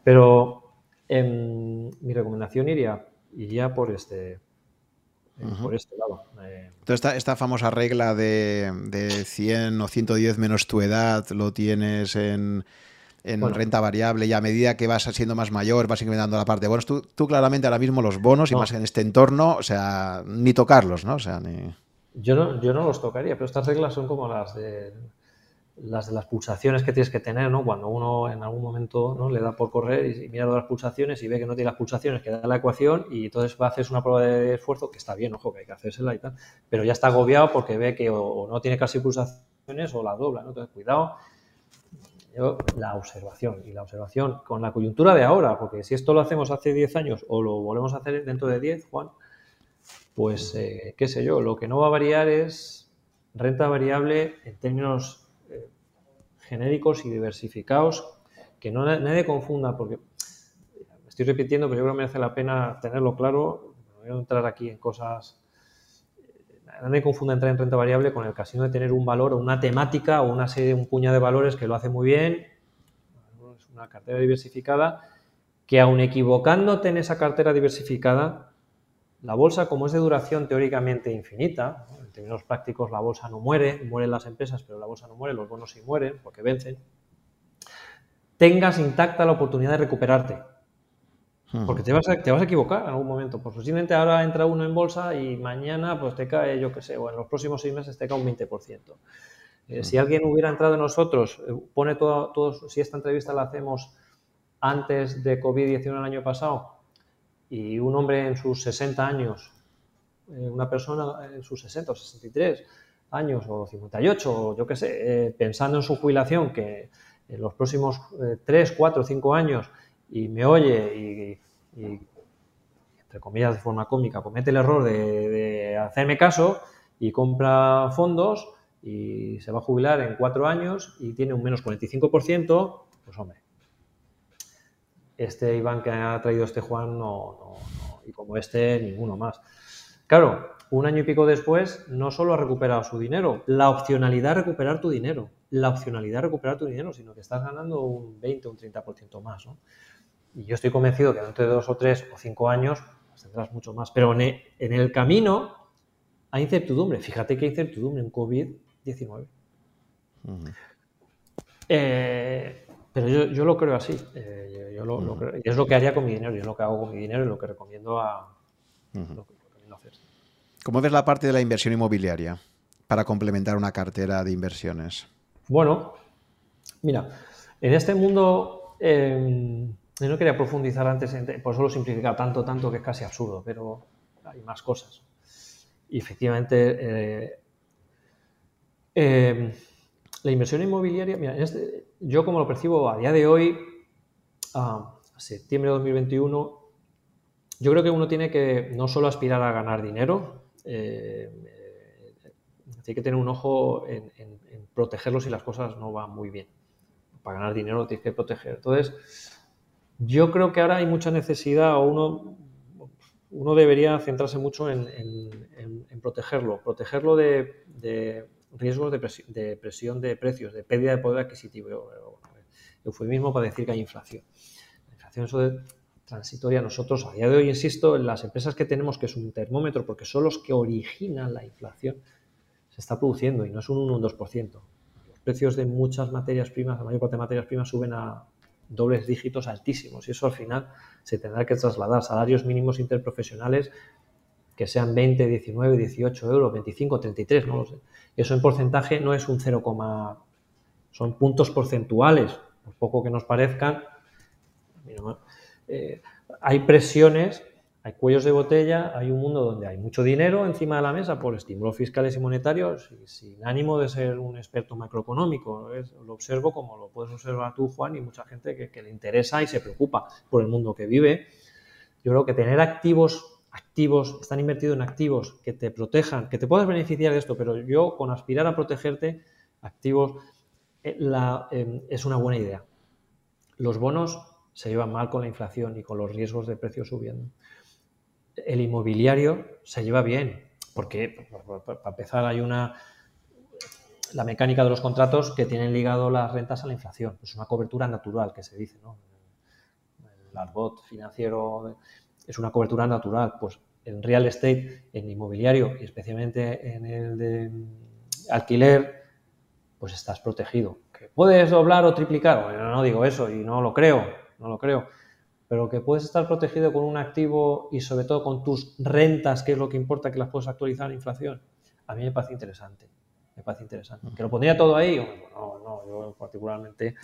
Speaker 2: Pero em, mi recomendación iría, iría por este, por este lado.
Speaker 1: Eh. Entonces, esta, famosa regla de, de, 100 o 110 menos tu edad lo tienes en, en renta variable y a medida que vas siendo más mayor vas incrementando la parte de bonos. Tú, tú claramente ahora mismo los bonos y más en este entorno, o sea, ni tocarlos, ¿no? O sea, ni...
Speaker 2: Yo no, yo no los tocaría, pero estas reglas son como las de las las pulsaciones que tienes que tener, ¿no? Cuando uno en algún momento ¿no? le da por correr y, mira las pulsaciones y ve que no tiene las pulsaciones que da la ecuación y entonces va a hacer una prueba de esfuerzo que está bien, ojo, que hay que hacérsela y tal, pero ya está agobiado porque ve que o, no tiene casi pulsaciones o la dobla, ¿no? Entonces, cuidado, la observación y la observación con la coyuntura de ahora, porque si esto lo hacemos hace 10 años o lo volvemos a hacer dentro de 10, Juan, pues eh, qué sé yo, lo que no va a variar es renta variable en términos genéricos y diversificados, que no nadie confunda, porque estoy repitiendo, pero yo creo que merece la pena tenerlo claro, voy a entrar aquí en cosas no me confunda entrar en renta variable con el casino de tener un valor o una temática o una serie, un puñado de valores que lo hace muy bien. Es una cartera diversificada que aun equivocándote en esa cartera diversificada, la bolsa, como es de duración teóricamente infinita, en términos prácticos la bolsa no muere, mueren las empresas, pero la bolsa no muere, los bonos sí mueren porque vencen, tengas intacta la oportunidad de recuperarte. Porque te vas, a, te vas a equivocar en algún momento. Pues posiblemente ahora entra uno en bolsa y mañana pues te cae, yo qué sé, o en los próximos seis meses te cae un 20%. Eh, si alguien hubiera entrado en nosotros, eh, pone todo, todos, si esta entrevista la hacemos antes de COVID-19 el año pasado, y un hombre en sus 60 años, eh, una persona en sus 60 o 63 años o 58, o yo qué sé, pensando en su jubilación, que en los próximos 3, 4, 5 años y me oye y, entre comillas, de forma cómica, comete el error de, hacerme caso y compra fondos y se va a jubilar en cuatro años y tiene un menos 45%, pues hombre, este Iván que ha traído este Juan no, no, y como este ninguno más. Claro, un año y pico después no solo ha recuperado su dinero, la opcionalidad de recuperar tu dinero, la opcionalidad de recuperar tu dinero, sino que estás ganando un 20 o un 30% más. ¿no? Y yo estoy convencido que dentro de dos o tres o cinco años pues tendrás mucho más. Pero en el, camino hay incertidumbre. Fíjate que hay incertidumbre en COVID 19. Eh, pero yo, lo creo así. Eh, y es lo que haría con mi dinero, y es lo que hago con mi dinero y lo que recomiendo a, hacer.
Speaker 1: ¿Cómo ves la parte de la inversión inmobiliaria para complementar una cartera de inversiones?
Speaker 2: Bueno, mira, en este mundo, em, yo no quería profundizar antes, por eso lo simplificar tanto, tanto que es casi absurdo, pero hay más cosas. Y efectivamente, eh, em, la inversión inmobiliaria, mira, este, yo como lo percibo a día de hoy, a septiembre de 2021, yo creo que uno tiene que no solo aspirar a ganar dinero, eh, hay que tener un ojo en, protegerlo si las cosas no van muy bien. Para ganar dinero tienes que proteger. Entonces, yo creo que ahora hay mucha necesidad, o uno, uno debería centrarse mucho en, protegerlo, protegerlo de, riesgos de, presión de precios, de pérdida de poder adquisitivo. Eufemismo para decir que hay inflación. La inflación eso de transitoria. Nosotros, a día de hoy, insisto, en las empresas que tenemos, que es un termómetro, porque son los que originan la inflación, se está produciendo y no es un 1 o un 2%. Los precios de muchas materias primas, la mayor parte de materias primas, suben a dobles dígitos altísimos y eso al final se tendrá que trasladar. Salarios mínimos interprofesionales que sean 20, 19, 18 euros, 25, 33, no lo sé. Eso en porcentaje no es un 0, son puntos porcentuales, por poco que nos parezcan. Eh, hay presiones, hay cuellos de botella, hay un mundo donde hay mucho dinero encima de la mesa por estímulos fiscales y monetarios, y sin ánimo de ser un experto macroeconómico. Lo observo como lo puedes observar tú, Juan, y mucha gente que, que le interesa y se preocupa por el mundo que vive. Yo creo que tener activos activos, están invertidos en activos que te protejan, que te puedas beneficiar de esto, pero yo con aspirar a protegerte, activos, eh, em, es una buena idea. Los bonos se llevan mal con la inflación y con los riesgos de precios subiendo. El inmobiliario se lleva bien, porque para empezar hay una la mecánica de los contratos que tienen ligado las rentas a la inflación. Es una cobertura natural que se dice, ¿no? El arbot financiero es una cobertura natural. Pues en real estate, en inmobiliario y especialmente en el de alquiler, pues estás protegido. ¿Que puedes doblar o triplicar? Bueno, no digo eso y no lo creo, no lo creo. Pero que puedes estar protegido con un activo y sobre todo con tus rentas, que es lo que importa que las puedas actualizar a la inflación, a mí me parece interesante. Me parece interesante. ¿Que lo pondría todo ahí? no, no, yo particularmente,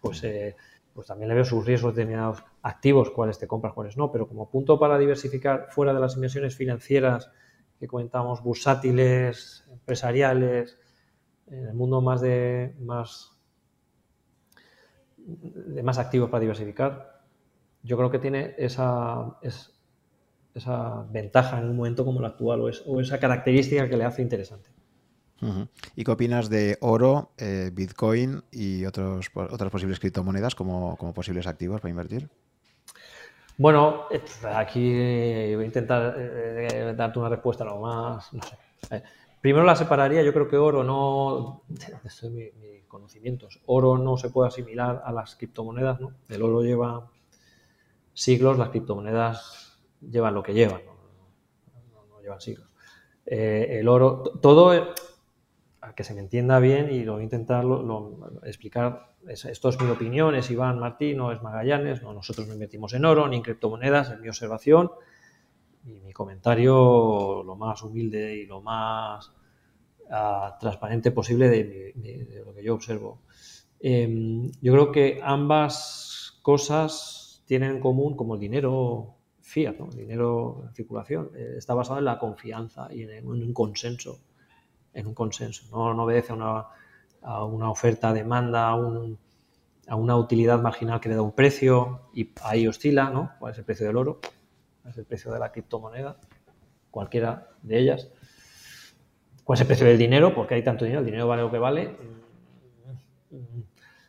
Speaker 2: pues eh, pues también le veo sus riesgos determinados activos, cuáles te compras, cuáles no, pero como punto para diversificar fuera de las inversiones financieras que comentamos, bursátiles, empresariales, en el mundo más de más de más activos para diversificar, yo creo que tiene esa, esa ventaja en un momento como el actual o esa característica que le hace interesante.
Speaker 1: ¿Y qué opinas de oro, eh, Bitcoin y otros, otras posibles criptomonedas como, posibles activos para invertir?
Speaker 2: Bueno, eh, aquí voy a intentar eh, darte una respuesta lo más, no sé. primero la separaría, yo creo que oro no, esto es mi, conocimientos, oro no se puede asimilar a las criptomonedas, ¿no? El oro lleva siglos, las criptomonedas llevan lo que llevan, no, llevan siglos. el oro, todo que se me entienda bien y lo voy a intentar explicar. esto es mi opinión, es Iván Martín, no es Magallanes, no, nosotros no invertimos en oro ni en criptomonedas, es mi observación y mi comentario lo más humilde y lo más ah, transparente posible de, lo que yo observo. Em, yo creo que ambas cosas tienen en común como el dinero fiat, el dinero en circulación, eh, está basado en la confianza y en un consenso en un consenso. No, obedece a una, a una oferta, demanda, a, un, a, una utilidad marginal que le da un precio y ahí oscila, ¿no? ¿Cuál es el precio del oro? ¿Cuál es el precio de la criptomoneda? Cualquiera de ellas. ¿Cuál es el precio del dinero? Porque hay tanto dinero, el dinero vale lo que vale.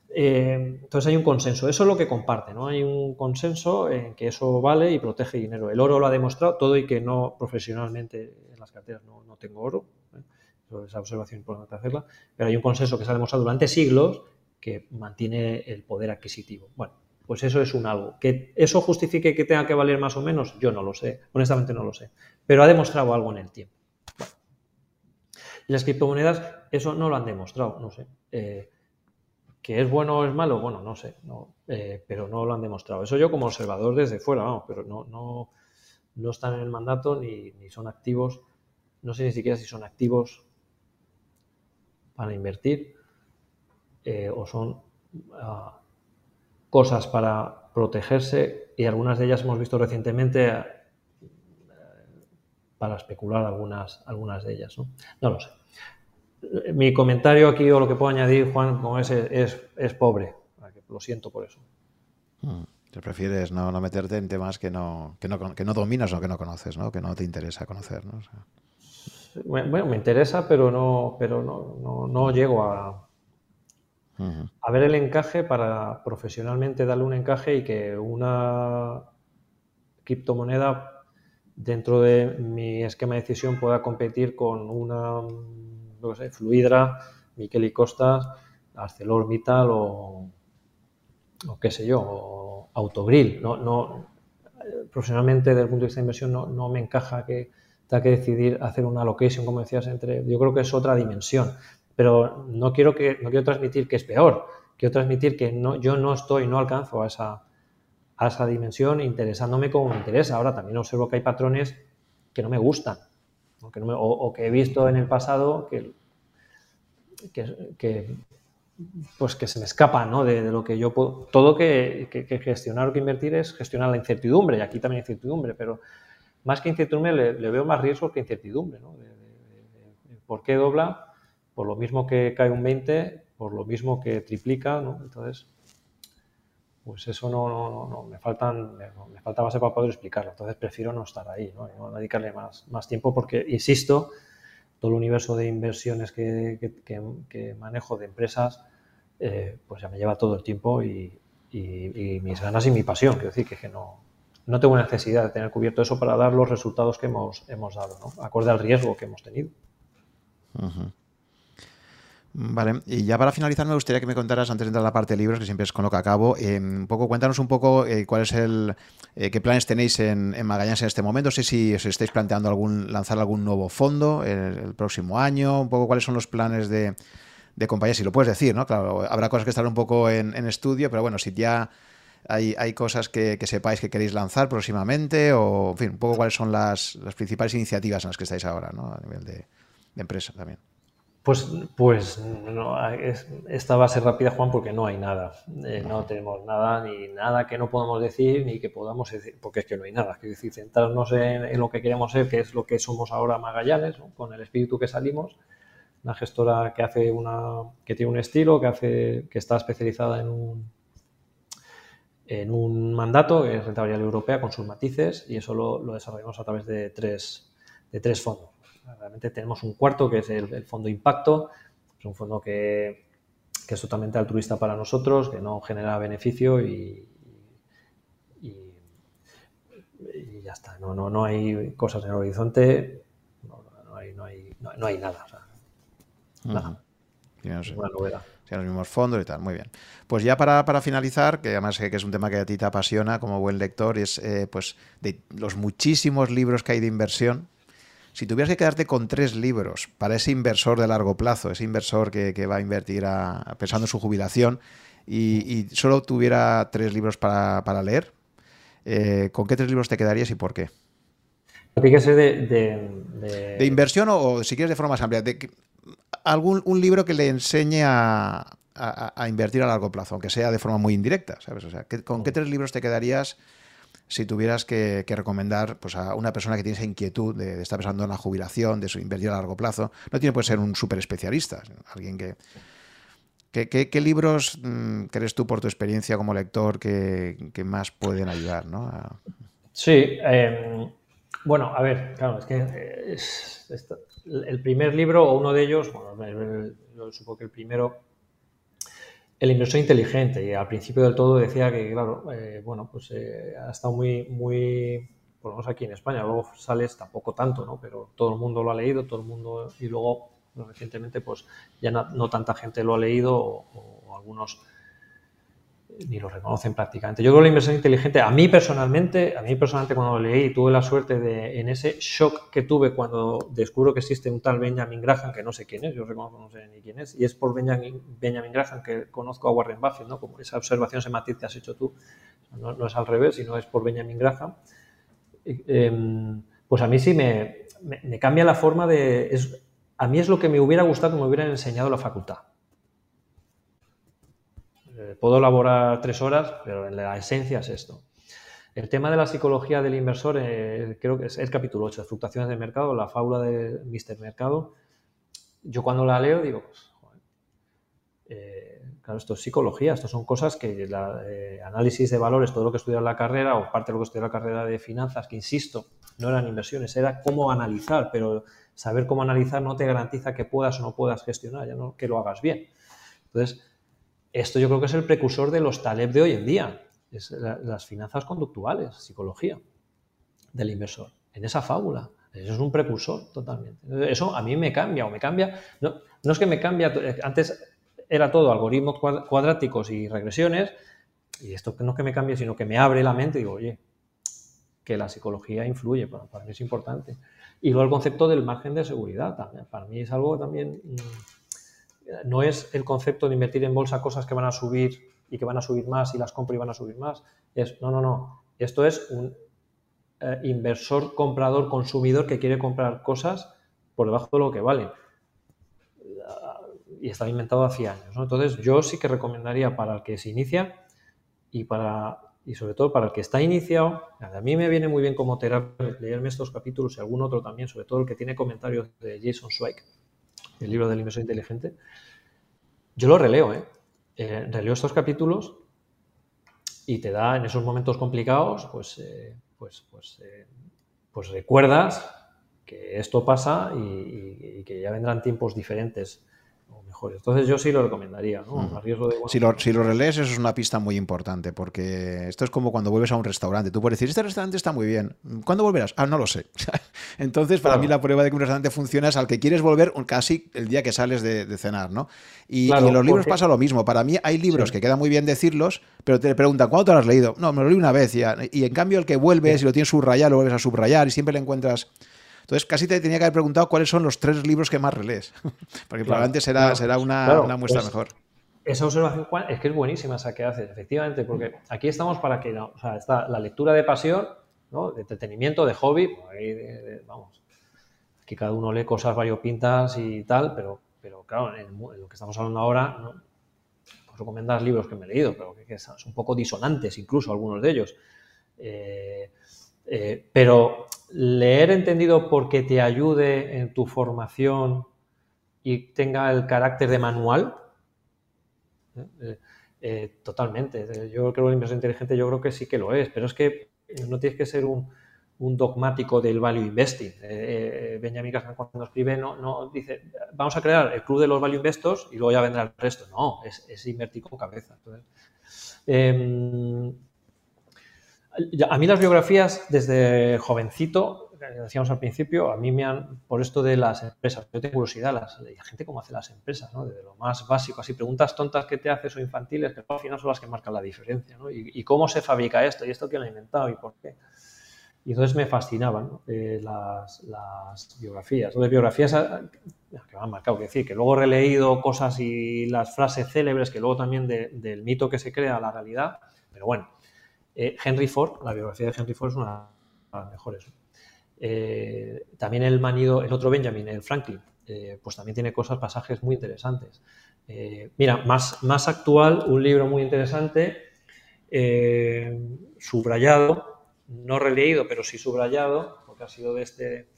Speaker 2: Eh, entonces hay un consenso, eso es lo que comparte, ¿no? Hay un consenso en que eso vale y protege dinero. El oro lo ha demostrado, todo y que no profesionalmente en las carteras no, no tengo oro. Esa observación importante hacerla, pero hay un consenso que se ha demostrado durante siglos que mantiene el poder adquisitivo. Bueno, pues eso es un algo. ¿Que eso justifique que tenga que valer más o menos? Yo no lo sé, honestamente no lo sé, pero ha demostrado algo en el tiempo. Las criptomonedas, eso no lo han demostrado, no sé. Eh, ¿Que es bueno o es malo? Bueno, no sé, no, eh, pero no lo han demostrado. Eso yo como observador desde fuera, vamos, pero no, no, no están en el mandato ni, ni son activos. No sé ni siquiera si son activos para invertir eh, o son ah, cosas para protegerse y algunas de ellas hemos visto recientemente eh, para especular algunas, algunas de ellas. ¿no? no lo sé. Mi comentario aquí o lo que puedo añadir, Juan, con ese es, es pobre. Lo siento por eso.
Speaker 1: Hmm. Te prefieres no, no, meterte en temas que no, que no, que no dominas o que no conoces, ¿no? que no te interesa conocer.
Speaker 2: Bueno, me interesa, pero no, pero no, no, no llego a, a ver el encaje para profesionalmente darle un encaje y que una criptomoneda dentro de mi esquema de decisión pueda competir con una, no sé, Fluidra, Miquel y Costas, ArcelorMittal o, o qué sé yo, o Autogrill. No, no, profesionalmente, desde el punto de vista de inversión, no, no me encaja que tenga que decidir hacer una location, como decías, entre. Yo creo que es otra dimensión. Pero no quiero, que, no quiero transmitir que es peor. Quiero transmitir que no, yo no estoy, no alcanzo a esa, a esa dimensión interesándome como me interesa. Ahora también observo que hay patrones que no me gustan o que, no me, o, o que he visto en el pasado que, que, que, pues que se me escapa ¿no? de, de, lo que yo puedo. Todo que, que, gestionar o que invertir es gestionar la incertidumbre, y aquí también hay incertidumbre, pero más que incertidumbre le, le veo más riesgo que incertidumbre. ¿no? ¿Por qué dobla? Por lo mismo que cae un 20, por lo mismo que triplica, ¿no? Entonces, pues eso no, no, no me, faltan, me, me, falta base para poder explicarlo. Entonces prefiero no estar ahí, ¿no? no dedicarle más, más tiempo porque, insisto, todo el universo de inversiones que, que, que, que manejo de empresas, eh, pues ya me lleva todo el tiempo y, y, y, mis ganas y mi pasión. Quiero decir que, no, no tengo necesidad de tener cubierto eso para dar los resultados que hemos, hemos dado, ¿no? acorde al riesgo que hemos tenido.
Speaker 1: Vale, y ya para finalizar me gustaría que me contaras, antes de entrar a la parte de libros, que siempre es con lo que acabo, eh, un poco, cuéntanos un poco eh, cuál es el, eh, qué planes tenéis en, Magallanes en este momento, sé si os estáis planteando algún, lanzar algún nuevo fondo el, el próximo año, un poco cuáles son los planes de, de compañía, si lo puedes decir, ¿no? Claro, habrá cosas que estar un poco en estudio, pero bueno, si ya hay, hay cosas que, que, sepáis que queréis lanzar próximamente, o en fin, un poco cuáles son las, las principales iniciativas en las que estáis ahora, ¿no? A nivel de, de empresa también.
Speaker 2: Pues, pues no, es, esta va a ser rápida, Juan, porque no hay nada. Eh, no tenemos nada, ni nada que no podamos decir, ni que podamos decir, porque es que no hay nada. Quiero decir, centrarnos en, en lo que queremos ser, que es lo que somos ahora Magallanes, ¿no? con el espíritu que salimos. Una gestora que hace una, que tiene un estilo, que hace, que está especializada en un, en un mandato, que es rentabilidad europea, con sus matices, y eso lo, lo desarrollamos a través de tres, de tres fondos Realmente tenemos un cuarto que es el, el fondo Impacto, es un fondo que, que, es totalmente altruista para nosotros, que no genera beneficio y, y, y ya está. No, no, no, hay cosas en el horizonte, no, no hay, no, hay, no, hay, nada. O sea, nada.
Speaker 1: Uh -huh. Una novedad los mismos fondos y tal. Muy bien. Pues ya para, para finalizar, que además que es un tema que a ti te apasiona como buen lector, es eh, pues de los muchísimos libros que hay de inversión, si tuvieras que quedarte con tres libros para ese inversor de largo plazo, ese inversor que, que va a invertir a, pensando en su jubilación, y, y solo tuviera tres libros para, para leer, eh, ¿con qué tres libros te quedarías y por qué?
Speaker 2: Tiene que ser de, de, de...
Speaker 1: de inversión o, o, si quieres, de forma más amplia. De, algún un libro que le enseñe a, a, a, invertir a largo plazo, aunque sea de forma muy indirecta, ¿sabes? O sea, ¿con qué tres libros te quedarías si tuvieras que, que, recomendar pues, a una persona que tiene esa inquietud de, de, estar pensando en la jubilación, de su invertir a largo plazo? No tiene por ser un súper especialista, alguien que... ¿Qué, qué, qué libros mmm, crees tú por tu experiencia como lector que, que más pueden ayudar? ¿no? A...
Speaker 2: Sí, eh, bueno, a ver, claro, es que es, es, el primer libro o uno de ellos, bueno, yo supongo que el primero el inversor inteligente y al principio del todo decía que, claro, eh, bueno, pues eh, ha estado muy, muy, por lo menos aquí en España, luego sales tampoco tanto, ¿no? Pero todo el mundo lo ha leído, todo el mundo, y luego recientemente pues ya no, tanta gente lo ha leído o algunos ni lo reconocen prácticamente. Yo creo que la inversión inteligente, a mí personalmente, a mí personalmente cuando lo leí, tuve la suerte de, en ese shock que tuve cuando descubro que existe un tal Benjamin Graham, que no sé quién es, yo reconozco no sé ni quién es, y es por Benjamin, Benjamin Graham que conozco a Warren Buffett, ¿no? Como esa observación, ese matiz que has hecho tú, no, es al revés, sino es por Benjamin Graham. Em, pues a mí sí me, me, cambia la forma de... Es, a mí es lo que me hubiera gustado que me hubieran enseñado la facultad eh, puedo elaborar tres horas, pero la esencia es esto. El tema de la psicología del inversor, eh, creo que es el capítulo 8, de fluctuaciones de mercado, la fábula de Mr. Mercado. Yo cuando la leo digo, pues, eh, claro, esto es psicología, esto son cosas que la, análisis de valores, todo lo que estudié en la carrera o parte de lo que estudié en la carrera de finanzas, que insisto, no eran inversiones, era cómo analizar, pero saber cómo analizar no te garantiza que puedas o no puedas gestionar, ya no que lo hagas bien. Entonces, esto yo creo que es el precursor de los Taleb de hoy en día, es las finanzas conductuales, psicología del inversor, en esa fábula. Eso es un precursor totalmente. Eso a mí me cambia o me cambia. No, es que me cambia, antes era todo algoritmos cuadráticos y regresiones, y esto no es que me cambie, sino que me abre la mente y digo, oye, que la psicología influye, para, para mí es importante. Y luego el concepto del margen de seguridad también, para mí es algo también mm, no es el concepto de invertir en bolsa cosas que van a subir y que van a subir más y las compro y van a subir más. Es, no, no, no. Esto es un eh, inversor, comprador, consumidor que quiere comprar cosas por debajo de lo que valen. Y está inventado hace años. Entonces, yo sí que recomendaría para el que se inicia y para y sobre todo para el que está iniciado, a mí me viene muy bien como terapia leerme estos capítulos y algún otro también, sobre todo el que tiene comentarios de Jason Zweig, el libro del inversor inteligente, yo lo releo, ¿eh? ¿eh? releo estos capítulos y te da en esos momentos complicados, pues, eh, pues, pues, eh, pues recuerdas que esto pasa y, que ya vendrán tiempos diferentes entonces yo sí lo recomendaría, ¿no?
Speaker 1: si, lo, si lo relees, eso es una pista muy importante, porque esto es como cuando vuelves a un restaurante. Tú puedes decir, este restaurante está muy bien. ¿Cuándo volverás? Ah, no lo sé. <laughs> Entonces, para mí la prueba de que un restaurante funciona es al que quieres volver casi el día que sales de, cenar, ¿no? Y, en los libros pasa lo mismo. Para mí hay libros que queda muy bien decirlos, pero te preguntan, ¿cuándo te lo has leído? No, me lo leí una vez. Y en cambio el que vuelves y lo tienes subrayado, lo vuelves a subrayar y siempre le encuentras entonces, casi te tenía que haber preguntado cuáles son los tres libros que más relees, <laughs> porque probablemente será, será una, muestra pues, mejor.
Speaker 2: Esa observación es que es buenísima esa que haces, efectivamente, porque aquí estamos para que, o sea, está la lectura de pasión, ¿no? de entretenimiento, de hobby, pues vamos, aquí cada uno lee cosas variopintas y tal, pero, pero claro, en, lo que estamos hablando ahora, ¿no? pues recomendar libros que me he leído, pero que, son un poco disonantes incluso algunos de ellos. Eh, eh, pero leer entendido porque te ayude en tu formación y tenga el carácter de manual, ¿eh? Eh, totalmente. Yo creo que la inversión inteligente yo creo que sí que lo es, pero es que no tienes que ser un, dogmático del value investing. Benjamin Graham cuando escribe no, no dice vamos a crear el club de los value investors y luego ya vendrá el resto. No, es, invertir con cabeza. Em, a mí las biografías desde jovencito, decíamos al principio, a mí me han, por esto de las empresas, yo tengo curiosidad, las, la gente cómo hace las empresas, ¿no? Desde lo más básico, así preguntas tontas que te haces o infantiles, que al final son las que marcan la diferencia, ¿no? Y, cómo se fabrica esto, y esto quién lo ha inventado, y por qué. Y entonces me fascinaban eh, las, biografías. Entonces, biografías ah, que me han marcado, que decir, que luego he releído cosas y las frases célebres, que luego también del mito que se crea a la realidad, pero bueno, eh, Henry Ford, la biografía de Henry Ford es una de las mejores. Eh, también el manido, el otro Benjamin, el Franklin, eh, pues también tiene cosas, pasajes muy interesantes. mira, más, más actual, un libro muy interesante, subrayado, no releído, pero sí subrayado, porque ha sido de este,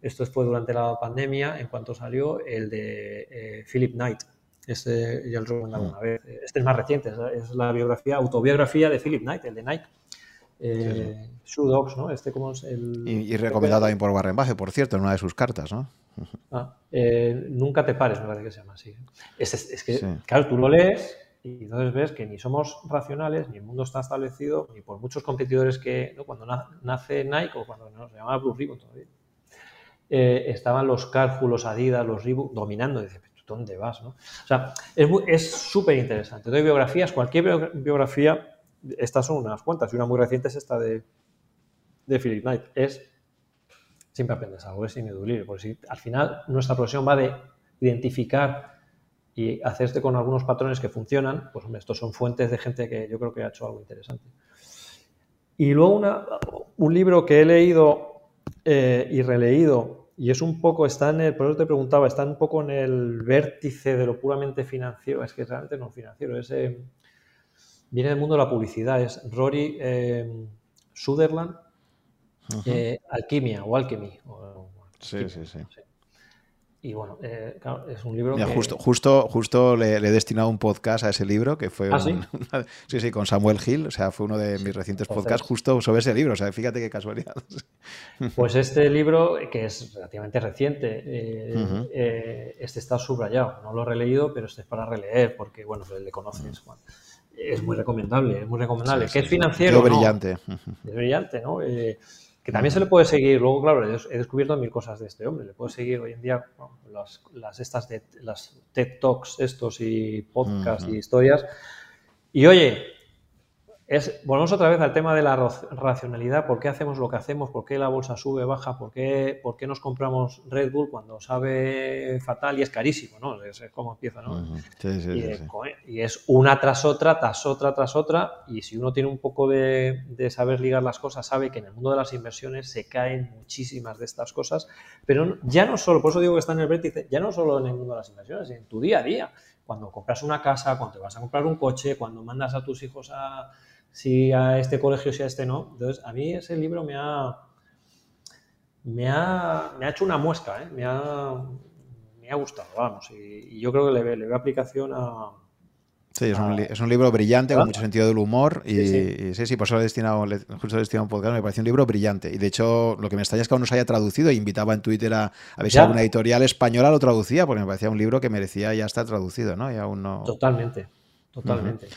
Speaker 2: esto fue durante la pandemia, en cuanto salió, el de Philip Knight, este ya lo una vez. Este es más reciente, es la biografía, autobiografía de Philip Knight, el de Nike. Eh, Shoe Dogs, ¿no? Este como es el...
Speaker 1: Y, recomendado también por Warren Buffett, por cierto, en una de sus cartas, ¿no? <laughs>
Speaker 2: Ah, eh, nunca te pares, me parece que se llama así. Es, que, claro, tú lo lees y entonces ves que ni somos racionales, ni el mundo está establecido, ni por muchos competidores que, ¿no? cuando nace Nike o cuando se llamaba Blue Ribbon todavía, eh, estaban los Carrefour, los Adidas, los Reebok dominando. Y dice, ¿dónde vas? ¿no? O sea, es súper interesante. Doy biografías, cualquier biografía, estas son unas cuantas, y una muy reciente es esta de, de Philip Knight. Es, siempre aprendes algo, es ineludible, porque si, al final nuestra profesión va de identificar y hacerte con algunos patrones que funcionan, pues hombre, estos son fuentes de gente que yo creo que ha hecho algo interesante. Y luego una, un libro que he leído eh, y releído, y es un poco, está en el, por eso te preguntaba, está un poco en el vértice de lo puramente financiero, es que realmente no financiero, es, eh, viene del mundo de la publicidad, es Rory eh, Sutherland, Alquimia o Alchemy.
Speaker 1: sí, sí, sí.
Speaker 2: Y bueno, eh, claro, es un libro
Speaker 1: que... Justo, justo, justo le, he destinado un podcast a ese libro, que fue...
Speaker 2: ¿Ah, sí? <laughs>
Speaker 1: sí, sí, con Samuel Hill, o sea, fue uno de mis recientes podcasts justo sobre ese libro, o sea, fíjate qué casualidad. <laughs>
Speaker 2: Pues este libro, que es relativamente reciente, eh, eh, este está subrayado, no lo he releído, pero este es para releer, porque, bueno, pues le conoces, Juan. Es muy recomendable, es muy recomendable. que es financiero.
Speaker 1: Es brillante.
Speaker 2: Es brillante, ¿no? Que también se le puede seguir, luego claro, he descubierto mil cosas de este hombre, le puedo seguir hoy en día las, estas de, las TED Talks estos y podcasts y historias. Y oye, es, volvemos otra vez al tema de la racionalidad, ¿por qué hacemos lo que hacemos? ¿Por qué la bolsa sube, baja? ¿Por qué, por qué nos compramos Red Bull cuando sabe fatal y es carísimo? ¿no? Es, como empieza, ¿no? y, es una tras otra, tras otra, tras otra, y si uno tiene un poco de, de, saber ligar las cosas, sabe que en el mundo de las inversiones se caen muchísimas de estas cosas, pero ya no solo, por eso digo que está en el vértice, ya no solo en el mundo de las inversiones, en tu día a día, cuando compras una casa, cuando te vas a comprar un coche, cuando mandas a tus hijos a si a este colegio, si a este no. Entonces, a mí ese libro me ha, me ha, me ha hecho una muesca, ¿eh? me, ha, me ha gustado, vamos, y, yo creo que le, le veo aplicación a,
Speaker 1: Sí, es, un, es, un, libro brillante, con mucho sentido del humor. Y sí, sí, por eso lo he destinado, justo he destinado un podcast. Me parece un libro brillante. Y de hecho, lo que me extraña es que aún no se haya traducido. E invitaba en Twitter a, a ver si alguna editorial española lo traducía, porque me parecía un libro que merecía ya estar traducido, ¿no? Y aún no.
Speaker 2: Totalmente, totalmente.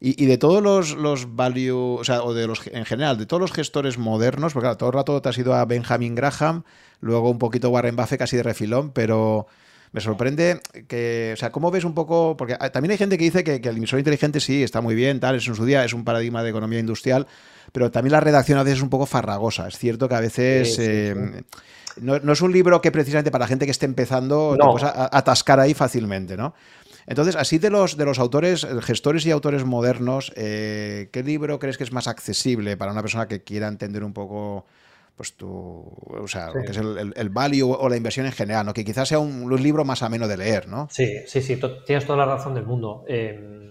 Speaker 1: Y, de todos los, los value, o sea, o de los en general, de todos los gestores modernos, porque claro, todo el rato te has ido a Benjamin Graham, luego un poquito Warren Buffett casi de refilón, pero me sorprende que, o sea, ¿cómo ves un poco? Porque también hay gente que dice que, el emisor inteligente sí, está muy bien, tal, es en su día, es un paradigma de economía industrial, pero también la redacción a veces es un poco farragosa. Es cierto que a veces... Eh, no, es un libro que precisamente para la gente que esté empezando no. te puedes atascar ahí fácilmente, ¿no? Entonces, así de los, de los autores, gestores y autores modernos, eh, ¿qué libro crees que es más accesible para una persona que quiera entender un poco pues tu, o sea, lo que es el, el, value o la inversión en general, ¿no? Que quizás sea un, libro más ameno de leer, ¿no?
Speaker 2: Sí, sí, sí, tienes toda la razón del mundo. Em,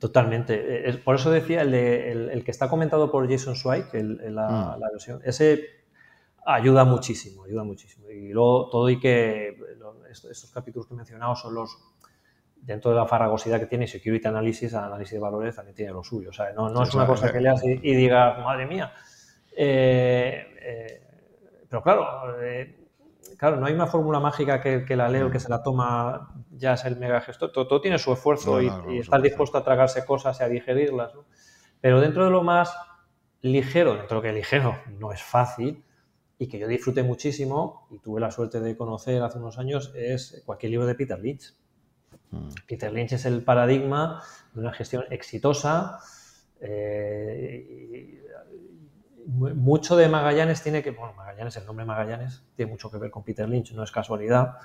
Speaker 2: totalmente. Eh, por eso decía el, el, que está comentado por Jason Zweig, la, mm. la, versión, ese ayuda muchísimo, ayuda muchísimo. Y luego todo y que estos capítulos que he mencionado son los dentro de la farragosidad que tiene Security Analysis, análisis de valores también tiene lo suyo. O sea, no, no es una cosa que leas y, y digas, madre mía. Eh, eh, pero claro, eh, claro, no hay una fórmula mágica que, que la leo, que se la toma, ya es el mega gestor. Todo, tiene su esfuerzo y, y estar dispuesto a tragarse cosas y a digerirlas. ¿no? Pero dentro de lo más ligero, dentro de lo que ligero no es fácil, y que yo disfruté muchísimo y tuve la suerte de conocer hace unos años, es cualquier libro de Peter Lynch. Peter Lynch es el paradigma de una gestión exitosa. Eh, mucho de Magallanes tiene que, bueno, Magallanes, el nombre Magallanes tiene mucho que ver con Peter Lynch, no es casualidad.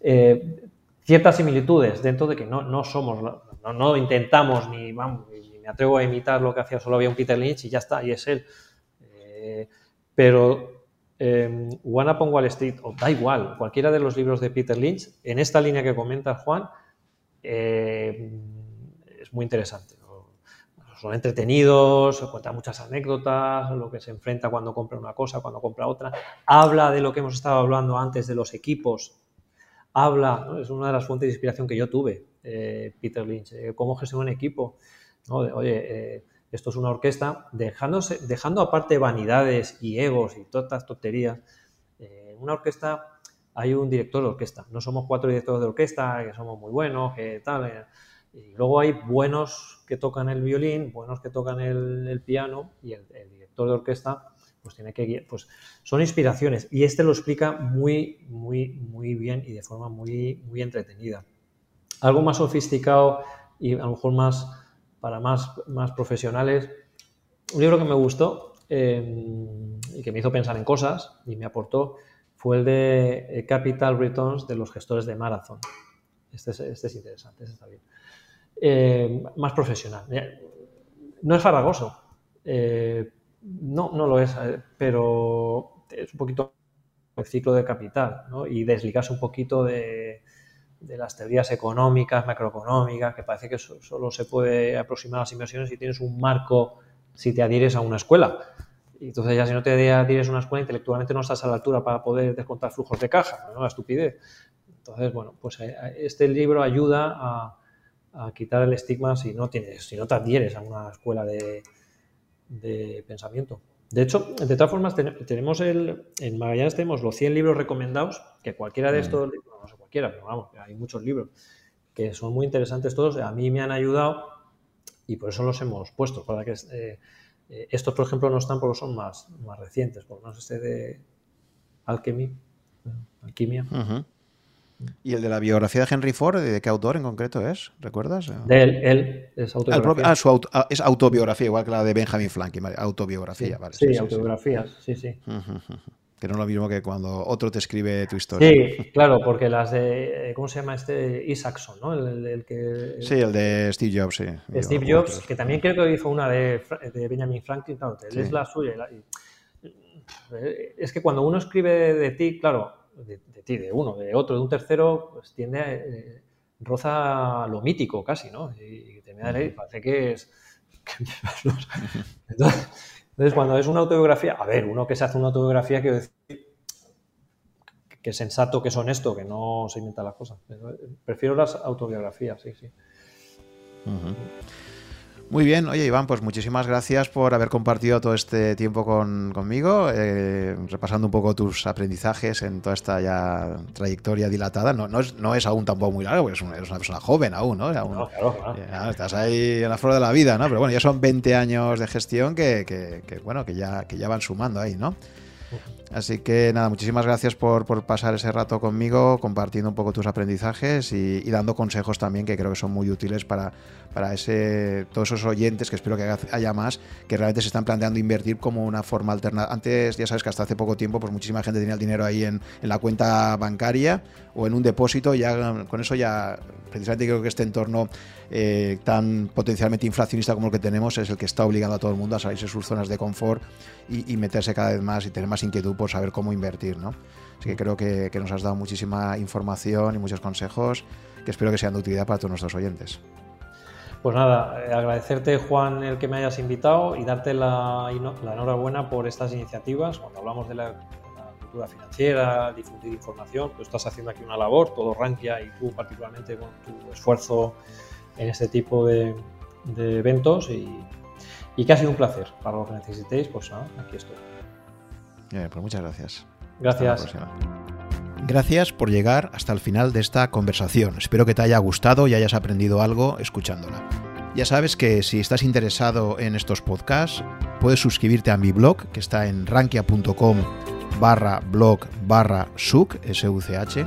Speaker 2: Eh, ciertas similitudes dentro de que no, no somos, no, intentamos ni, vamos, ni me atrevo a imitar lo que hacía, solo había un Peter Lynch y ya está, y es él. Eh, pero One Up on Wall Street, o da igual, cualquiera de los libros de Peter Lynch, en esta línea que comenta Juan, eh, es muy interesante. Son entretenidos, cuenta muchas anécdotas, lo que se enfrenta cuando compra una cosa, cuando compra otra. Habla de lo que hemos estado hablando antes de los equipos. Habla, es una de las fuentes de inspiración que yo tuve, eh, Peter Lynch, eh, cómo gestionar un equipo. oye, esto es una orquesta, dejándose, dejando aparte vanidades y egos y todas estas tonterías. una orquesta hay un director de orquesta. No somos cuatro directores de orquesta, que somos muy buenos, que tal. Eh, y luego hay buenos que tocan el violín, buenos que tocan el, piano y el, director de orquesta pues tiene que pues son inspiraciones y este lo explica muy, muy, muy bien y de forma muy, muy entretenida. Algo más sofisticado y a lo mejor más para más, más profesionales. Un libro que me gustó em, y que me hizo pensar en cosas y me aportó fue el de eh, Capital Returns de los gestores de Marathon. Este es, este es interesante, este está bien. Em, más profesional. No es farragoso. Eh, no, no lo es, eh, pero es un poquito el ciclo de capital ¿no? y desligarse un poquito de, de las teorías económicas, macroeconómicas, que parece que solo se puede aproximar a las inversiones si tienes un marco, si te adhieres a una escuela. Y entonces ya si no te adhieres a una escuela, intelectualmente no estás a la altura para poder descontar flujos de caja, ¿no? La estupidez. Entonces, bueno, pues eh, este libro ayuda a, quitar el estigma si no tienes, si no te adhieres a una escuela de, de pensamiento. De hecho, de todas formas, tenemos el, en Magallanes tenemos los 100 libros recomendados, que cualquiera de mm. estos, no sé cualquiera, pero vamos, hay muchos libros que son muy interesantes todos, a mí me han ayudado y por eso los hemos puesto. Para que eh, eh, estos, por ejemplo, no están porque son más, más recientes, por lo menos este de Alchemy, Alquimia.
Speaker 1: ¿Y el de la biografía de Henry Ford, de qué autor en concreto es? ¿Recuerdas?
Speaker 2: De él, él es autobiografía.
Speaker 1: Ah, su ah, es autobiografía, igual que la de Benjamin Franklin, autobiografía,
Speaker 2: sí,
Speaker 1: vale.
Speaker 2: Sí, autobiografías, sí, sí.
Speaker 1: Que no es lo mismo que cuando otro te escribe tu historia.
Speaker 2: Sí, claro, porque las de, ¿cómo se llama este? Isaacson, ¿no? El, que...
Speaker 1: Sí, el de Steve Jobs, sí.
Speaker 2: Steve Jobs, que también creo que hizo una de, de Benjamin Franklin, claro, es la suya. es que cuando uno escribe de ti, claro, de, ti, de uno, de otro, de un tercero, pues tiende a, eh, roza lo mítico casi, ¿no? Y, te me parece que es... <laughs> entonces, cuando es una autobiografía, a ver, uno que se hace una autobiografía, quiero decir que es sensato, que es honesto, que no se inventa las cosas. Eh, prefiero las autobiografías, sí, sí.
Speaker 1: Muy bien, oye Iván, pues muchísimas gracias por haber compartido todo este tiempo conmigo, eh, repasando un poco tus aprendizajes en toda esta ya trayectoria dilatada. No, no, es, no es aún tampoco muy largo, porque eres una, persona joven aún, ¿no? claro, claro. estás ahí en la flor de la vida, ¿no? Pero bueno, ya son 20 años de gestión que, que, que bueno, que ya, que ya van sumando ahí, ¿no? Así que nada, muchísimas gracias por, pasar ese rato conmigo, compartiendo un poco tus aprendizajes y, dando consejos también que creo que son muy útiles para, para ese, todos esos oyentes, que espero que haya más, que realmente se están planteando invertir como una forma alternativa. Antes, ya sabes que hasta hace poco tiempo, pues muchísima gente tenía el dinero ahí en, en la cuenta bancaria o en un depósito, ya con eso ya, precisamente creo que este entorno eh, tan potencialmente inflacionista como el que tenemos es el que está obligando a todo el mundo a salirse de sus zonas de confort y, meterse cada vez más y tener más inquietud por saber cómo invertir, ¿no? Así que creo que, nos has dado muchísima información y muchos consejos que espero que sean de utilidad para todos nuestros oyentes.
Speaker 2: Pues nada, eh, agradecerte Juan el que me hayas invitado y darte la, enhorabuena por estas iniciativas. Cuando hablamos de la, cultura financiera, difundir información, tú estás haciendo aquí una labor, todo Rankia y tú particularmente con tu esfuerzo en este tipo de, eventos y, y, que ha sido un placer. Para lo que necesitéis, pues nada, aquí estoy.
Speaker 1: pues muchas gracias.
Speaker 2: Gracias.
Speaker 1: Gracias por llegar hasta el final de esta conversación. Espero que te haya gustado y hayas aprendido algo escuchándola. Ya sabes que si estás interesado en estos podcasts, puedes suscribirte a mi blog, que está en rankia.com barra blog barra S-U-C-H